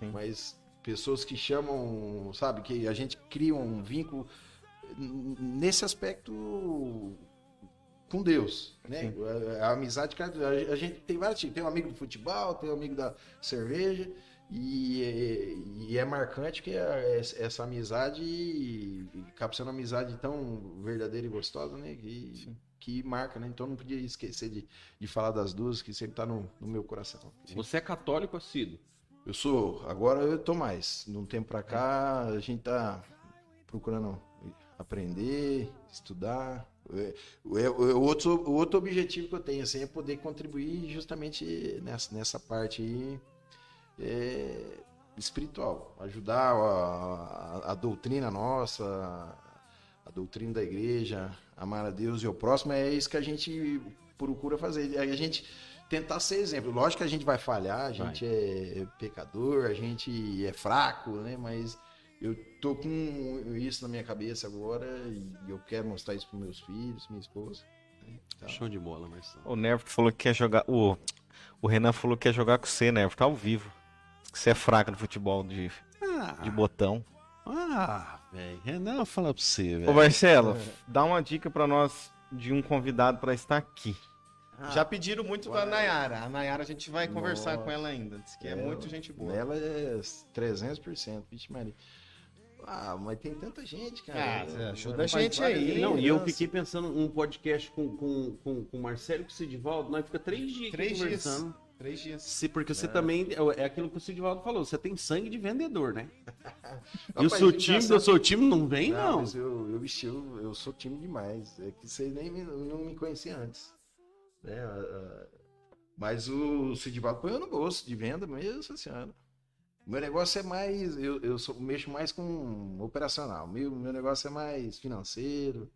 é, mas pessoas que chamam, sabe, que a gente cria um vínculo nesse aspecto com Deus, né? A, a amizade, a, a gente tem vários. Tem um amigo do futebol, tem um amigo da cerveja e, é- e é marcante que essa amizade acaba sendo uma amizade tão verdadeira e gostosa, né? Que, que marca, né? Então não podia esquecer de, de falar das duas que sempre tá no, no meu coração. Você é católico assíduo? Eu sou, agora eu tô mais. De um tempo pra cá, a gente tá procurando aprender, estudar. É, O, o- o outro, o outro objetivo que eu tenho assim, é poder contribuir justamente nessa, nessa parte aí é, espiritual. Ajudar a, a- a doutrina nossa, a doutrina da igreja, amar a Deus e o próximo. É isso que a gente procura fazer. A gente tentar ser exemplo. Lógico que a gente vai falhar, a gente é pecador, a gente é fraco, né? Mas eu tô com isso na minha cabeça agora e eu quero mostrar isso para meus filhos, minha esposa. né? Então, Show de bola, Marcelo. O Nervo falou que quer jogar. O, o Renan falou que quer jogar com você, Nervo. Tá ao vivo. Que você é fraco no futebol de, Ah, de botão. ah velho. Renan, fala pra você, Ô velho. Marcelo, dá uma dica pra nós de um convidado pra estar aqui. Ah, Já pediram muito da uai. Nayara. A Nayara a gente vai conversar Nossa. com ela ainda. Diz que é, Ela- muito gente boa. Ela é 300%, vixe Maria. Ah, mas tem tanta gente, cara. Ah, você ajuda a gente aí. Não, e eu fiquei pensando um podcast com, com, com, com o Marcelo e com o Sidivaldo, nós fica três dias aqui Três dias. Três dias. Se, porque você também, é aquilo que o Sidivaldo falou, você tem sangue de vendedor, né? *laughs* e o seu time, engraçado- o seu time não vem, Não, não. mas eu, eu, bicho, eu, eu sou tímido demais. É que vocês nem me- não me conheciam antes. Né? Ah, ah, Mas o Sidivaldo põe eu no bolso de venda mesmo, essa senhora. Meu negócio é mais. Eu, eu sou, mexo mais com operacional. Meu, meu negócio é mais financeiro.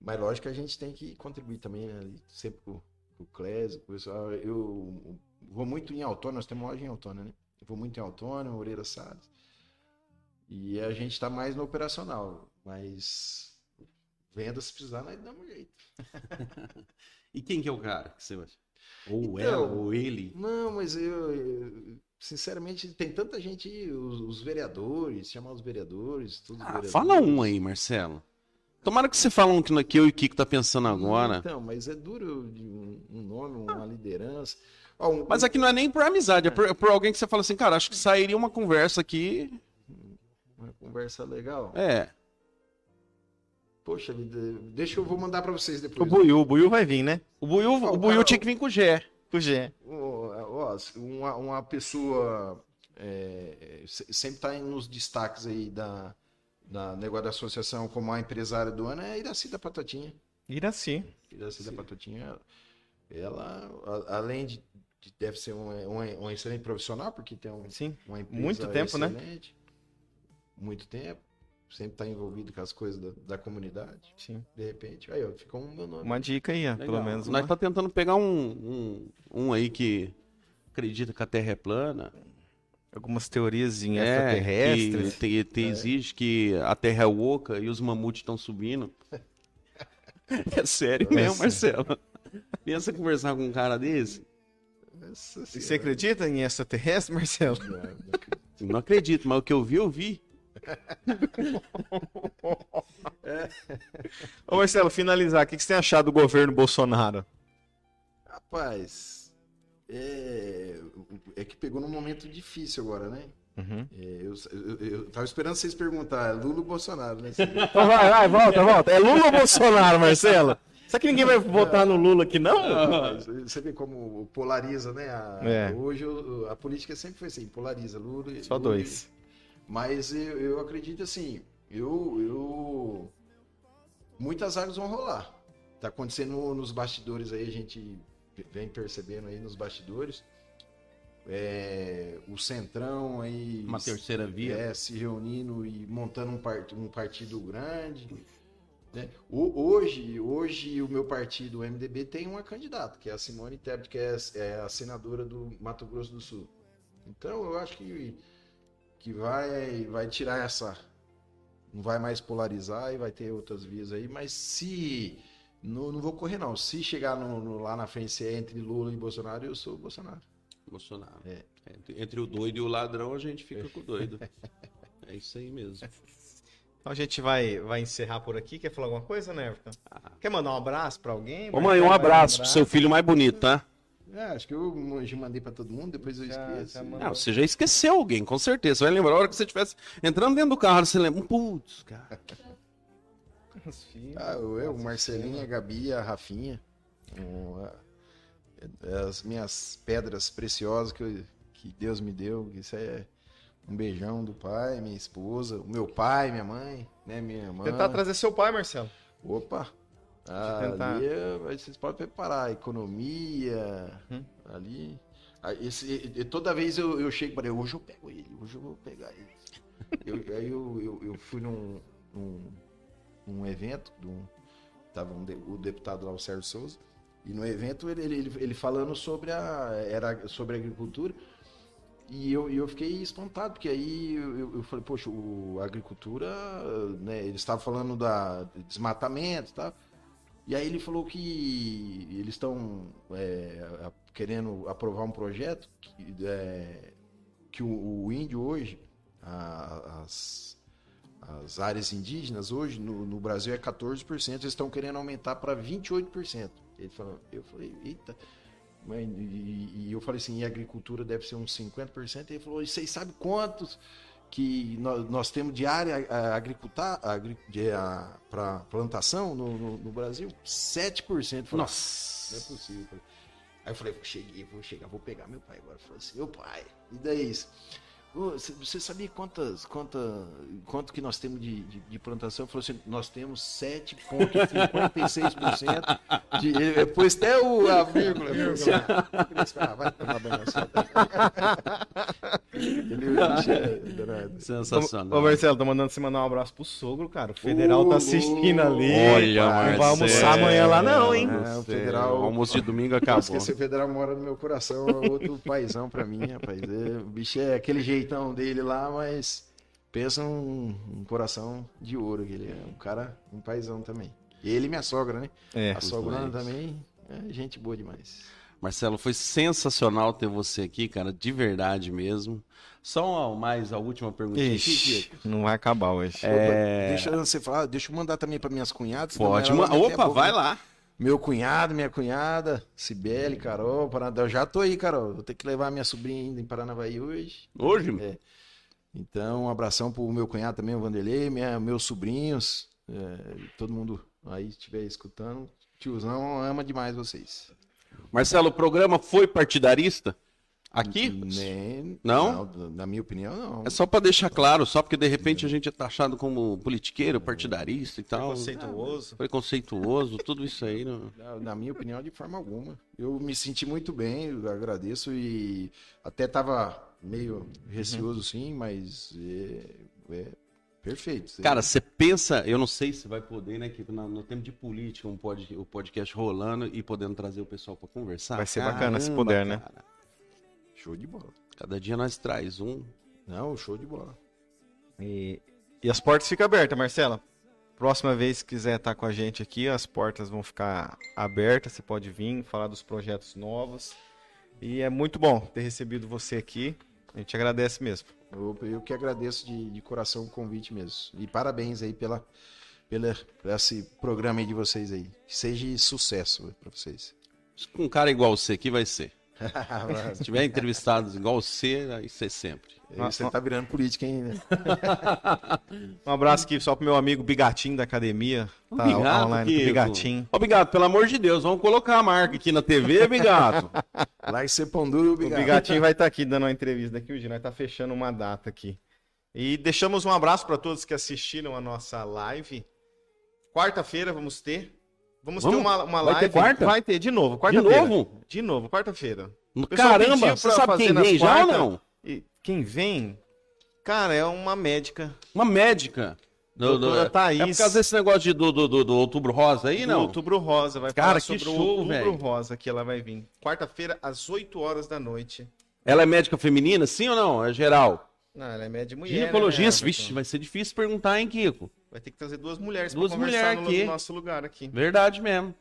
Mas lógico que a gente tem que contribuir também, né? Sempre com, com o Clésio, com o pessoal. Eu vou muito em Autônimo, nós temos loja em Autônimo, né? Eu vou muito em Autônimo, Moreira Salles. E a gente tá mais no operacional. Mas venda se precisar, nós damos um jeito. *laughs* E quem que é o cara que você acha? Ou Então, ela, ou ele. Não, mas eu, eu, sinceramente, tem tanta gente, os, os vereadores, chamar os vereadores, todos os Ah, vereadores. fala um aí, Marcelo. Tomara que você fale um que, que eu e o Kiko tá pensando agora. Então, mas é duro de um, um nome, uma liderança. Ó, um- Mas aqui não é nem por amizade, é por, por alguém que você fala assim, cara, acho que sairia uma conversa aqui. uma conversa legal. É. Poxa vida, deixa eu vou mandar pra vocês O depois. Buiu, o Buiu vai vir, né? O Buiu, o Buiu cara, tinha que vir com o Gé. O Gé. Uma, uma pessoa é, se- sempre está nos destaques aí da, da negócio da associação como a empresária do ano é a Iraci da Patatinha. Iraci. Iraci da Patatinha, ela, a- além de, de- deve ser um, um, um excelente profissional, porque tem um, Sim. uma empresa Muito tempo, né? excelente, Muito tempo. Sempre está envolvido com as coisas da, da comunidade. Sim. De repente, aí ó, ficou um meu nome. Uma dica aí, ó, pelo menos. Nós Uma... tá tentando pegar um, um, um aí que acredita que a Terra é plana. Algumas teorias em É, extraterrestres. que te- te- exige que a Terra é oca e os mamutes estão subindo. *laughs* É sério mesmo, Marcelo. Pensa conversar com um cara desse? Nossa E Você acredita em extraterrestre, Marcelo? Não, não acredito. Não acredito, mas o que eu vi, eu vi. *laughs* Ô Marcelo, finalizar, o que que você tem achado do governo Bolsonaro? Rapaz, é, é que pegou num momento difícil agora, né? Uhum. É, eu, eu, eu tava esperando vocês perguntar, Lula ou Bolsonaro, né? Então vai, vai, volta, volta. É Lula ou Bolsonaro, Marcelo? Será que ninguém vai votar no Lula aqui, não? Mas Você vê como polariza, né? A- É. Hoje a política sempre foi assim, polariza Lula e Só Lula dois. Mas eu, eu acredito assim, eu, eu muitas águas vão rolar. Tá acontecendo nos bastidores aí, a gente vem percebendo aí nos bastidores. É, o Centrão aí Uma terceira via. é, se reunindo e montando um, part, um partido grande. né? Hoje, hoje o meu partido, o MDB, tem uma candidata, que é a Simone Tebet, que é, é a senadora do Mato Grosso do Sul. Então eu acho que, que vai, vai tirar essa. Não vai mais polarizar e vai ter outras vias aí, mas se. Não, não vou correr, não. Se chegar no- no- lá na frente é entre Lula e Bolsonaro, eu sou Bolsonaro. Bolsonaro. É. Entre, entre o doido e o ladrão, a gente fica com o doido. *laughs* É isso aí mesmo. Então a gente vai, vai encerrar por aqui. Quer falar alguma coisa, né, Everton? Quer mandar um abraço pra alguém? Ô mãe, um abraço vai pro seu filho mais bonito, tá? É, acho que eu já mandei pra todo mundo, depois eu Já- esqueço. já. Não, você já esqueceu alguém, com certeza. Você vai lembrar a hora que você estivesse entrando dentro do carro, você lembra. Putz, cara. *laughs* Os filhos. Ah, eu, o Marcelinho, a Gabi, a Rafinha. um, a- é as minhas pedras preciosas que, eu- que Deus me deu. Isso é um beijão do pai, minha esposa, o meu pai, minha mãe, né? Minha irmã. Tentar trazer seu pai, Marcelo. Opa! Tentar. Ali é- vocês podem preparar a economia Hum. ali. Esse- toda vez eu, eu chego para ele, hoje eu pego ele, hoje eu vou pegar ele. Eu- aí eu, eu, eu fui num, num, num evento, de um- tava um de- o deputado lá, o Sérgio Souza, e no evento ele, ele, ele falando sobre a, era sobre a agricultura, e eu, eu fiquei espantado, porque aí eu, eu- falei, poxa, o, a agricultura, né, eles estavam falando da desmatamento tal, e aí ele falou que eles estão é, querendo aprovar um projeto que, é, que o, o índio hoje, a- as, as áreas indígenas hoje no, no Brasil é 14%, eles estão querendo aumentar para 28%. Ele falou, eu falei, eita. Mas, e, e eu falei assim, e a agricultura deve ser uns 50%. Ele falou, e vocês sabem quantos que nós, nós temos de área para plantação no, no, no Brasil? 7%. Eu falei, Nossa. não é possível. Aí eu falei, cheguei, vou chegar, vou pegar meu pai agora. Falei assim, meu pai, e daí isso? Você sabia quantas, quanta, quanto que nós temos de, de, de plantação? Ele falou assim, nós temos 7,56% de. ele- Depois até o, a vírgula. é. Sensacional. Ô, Marcelo, tô mandando você mandar um abraço pro sogro, cara. O federal tá Ô, assistindo ali. Olha, Não vai almoçar amanhã lá, não, hein? É, o federal- O almoço de domingo acabou. esquecer, o Federal mora no meu coração, é outro paizão pra mim, rapaz. É, o bicho é aquele jeitão dele lá, mas pensa um, um coração de ouro, que ele é um cara, um paizão também. E ele e minha sogra, né? É. A sogra dois. também é gente boa demais. Marcelo, foi sensacional ter você aqui, cara, de verdade mesmo. Só mais a última pergunta. Ixi, não vai acabar hoje. É... Deixa você falar, deixa eu mandar também para minhas cunhadas. Pode, opa, vai lá. Meu cunhado, minha cunhada, Cibele, Carol, Paranavaí. Eu já tô aí, Carol. Vou ter que levar minha sobrinha ainda em Paranavaí hoje. Hoje? É. Então, um abração pro meu cunhado também, o Vanderlei, minha, meus sobrinhos, é, todo mundo aí estiver escutando. Tiozão ama demais vocês. Marcelo, o programa foi partidarista? Aqui? Nem, não? não? Na minha opinião, não. É só para deixar claro, só porque de repente a gente é taxado como politiqueiro, partidarista e tal. Preconceituoso. Preconceituoso, tudo isso aí. *laughs* Não... Na minha opinião, de forma alguma. Eu me senti muito bem, eu agradeço e até tava meio receoso uhum. sim, mas é, é perfeito. Cara, você pensa, eu não sei se vai poder, né, que no, no tempo de política, um pod, o podcast rolando e podendo trazer o pessoal para conversar. Vai ser Caramba, bacana se puder, né? cara. né? Show de bola. Cada dia nós traz um. Não, show de bola. E, e as portas ficam abertas, Marcela. Próxima vez que quiser estar com a gente aqui, as portas vão ficar abertas. Você pode vir falar dos projetos novos. E é muito bom ter recebido você aqui. A gente agradece mesmo. Eu, eu que agradeço de, de coração o convite mesmo. E parabéns aí pela, pela, por esse programa aí de vocês aí. Que seja sucesso para vocês. Com um cara igual você aqui vai ser. Se tiver entrevistados igual você, isso é sempre. Você tá virando política, hein? Né? *laughs* um abraço aqui só pro meu amigo Bigatinho da academia. Tá Bigato, online, que... Bigatinho. Ô, Bigato, pelo amor de Deus, vamos colocar a marca aqui na TV, Bigato. *laughs* Lá em ser duro, Bigato. O Bigatinho vai estar tá aqui dando uma entrevista daqui hoje, nós tá fechando uma data aqui. E deixamos um abraço para todos que assistiram a nossa live. Quarta-feira vamos ter Vamos, Vamos, ter uma, uma live. Vai ter quarta? Vai ter, de novo. De novo? De novo, quarta-feira. Caramba, você sabe quem vem já ou não? E quem vem, cara, é uma médica. Uma médica? Do, do, é, Thaís. É por causa desse negócio de, do, do, do, do Outubro Rosa aí, não? Outubro Rosa, vai Cara, falar sobre show, o Outubro véio. Rosa que ela vai vir. Quarta-feira, às 8 horas da noite. Ela é médica feminina, sim ou não? É geral? Não, ela é médica mulher. Ginecologista, né, vixe, vai ser difícil perguntar, hein, Kiko? Vai ter que trazer duas mulheres duas pra conversar mulher aqui. no nosso lugar aqui. Verdade mesmo.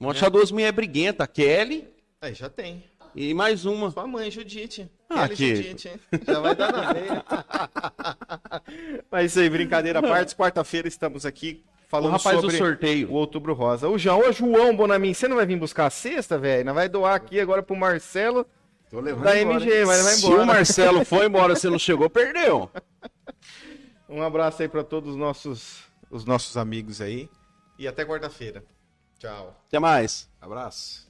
Vamos é. achar duas mulheres briguentas, a Kelly. Aí já tem. E mais uma. Sua mãe, Judite. Ah, Kelly Judite. Já vai dar na veia. *laughs* Mas isso aí, brincadeira à parte. Quarta-feira estamos aqui falando o rapaz sobre do sorteio. o Outubro Rosa. O João, ô João Bonamin, você não vai vir buscar a cesta, velho? Não vai doar aqui agora pro Marcelo Tô levando da embora, MG, mas vai embora. Se o Marcelo foi embora, você não chegou, perdeu. *laughs* Um abraço aí para todos os nossos, os nossos amigos aí. E até quarta-feira. Tchau. Até mais. Abraço.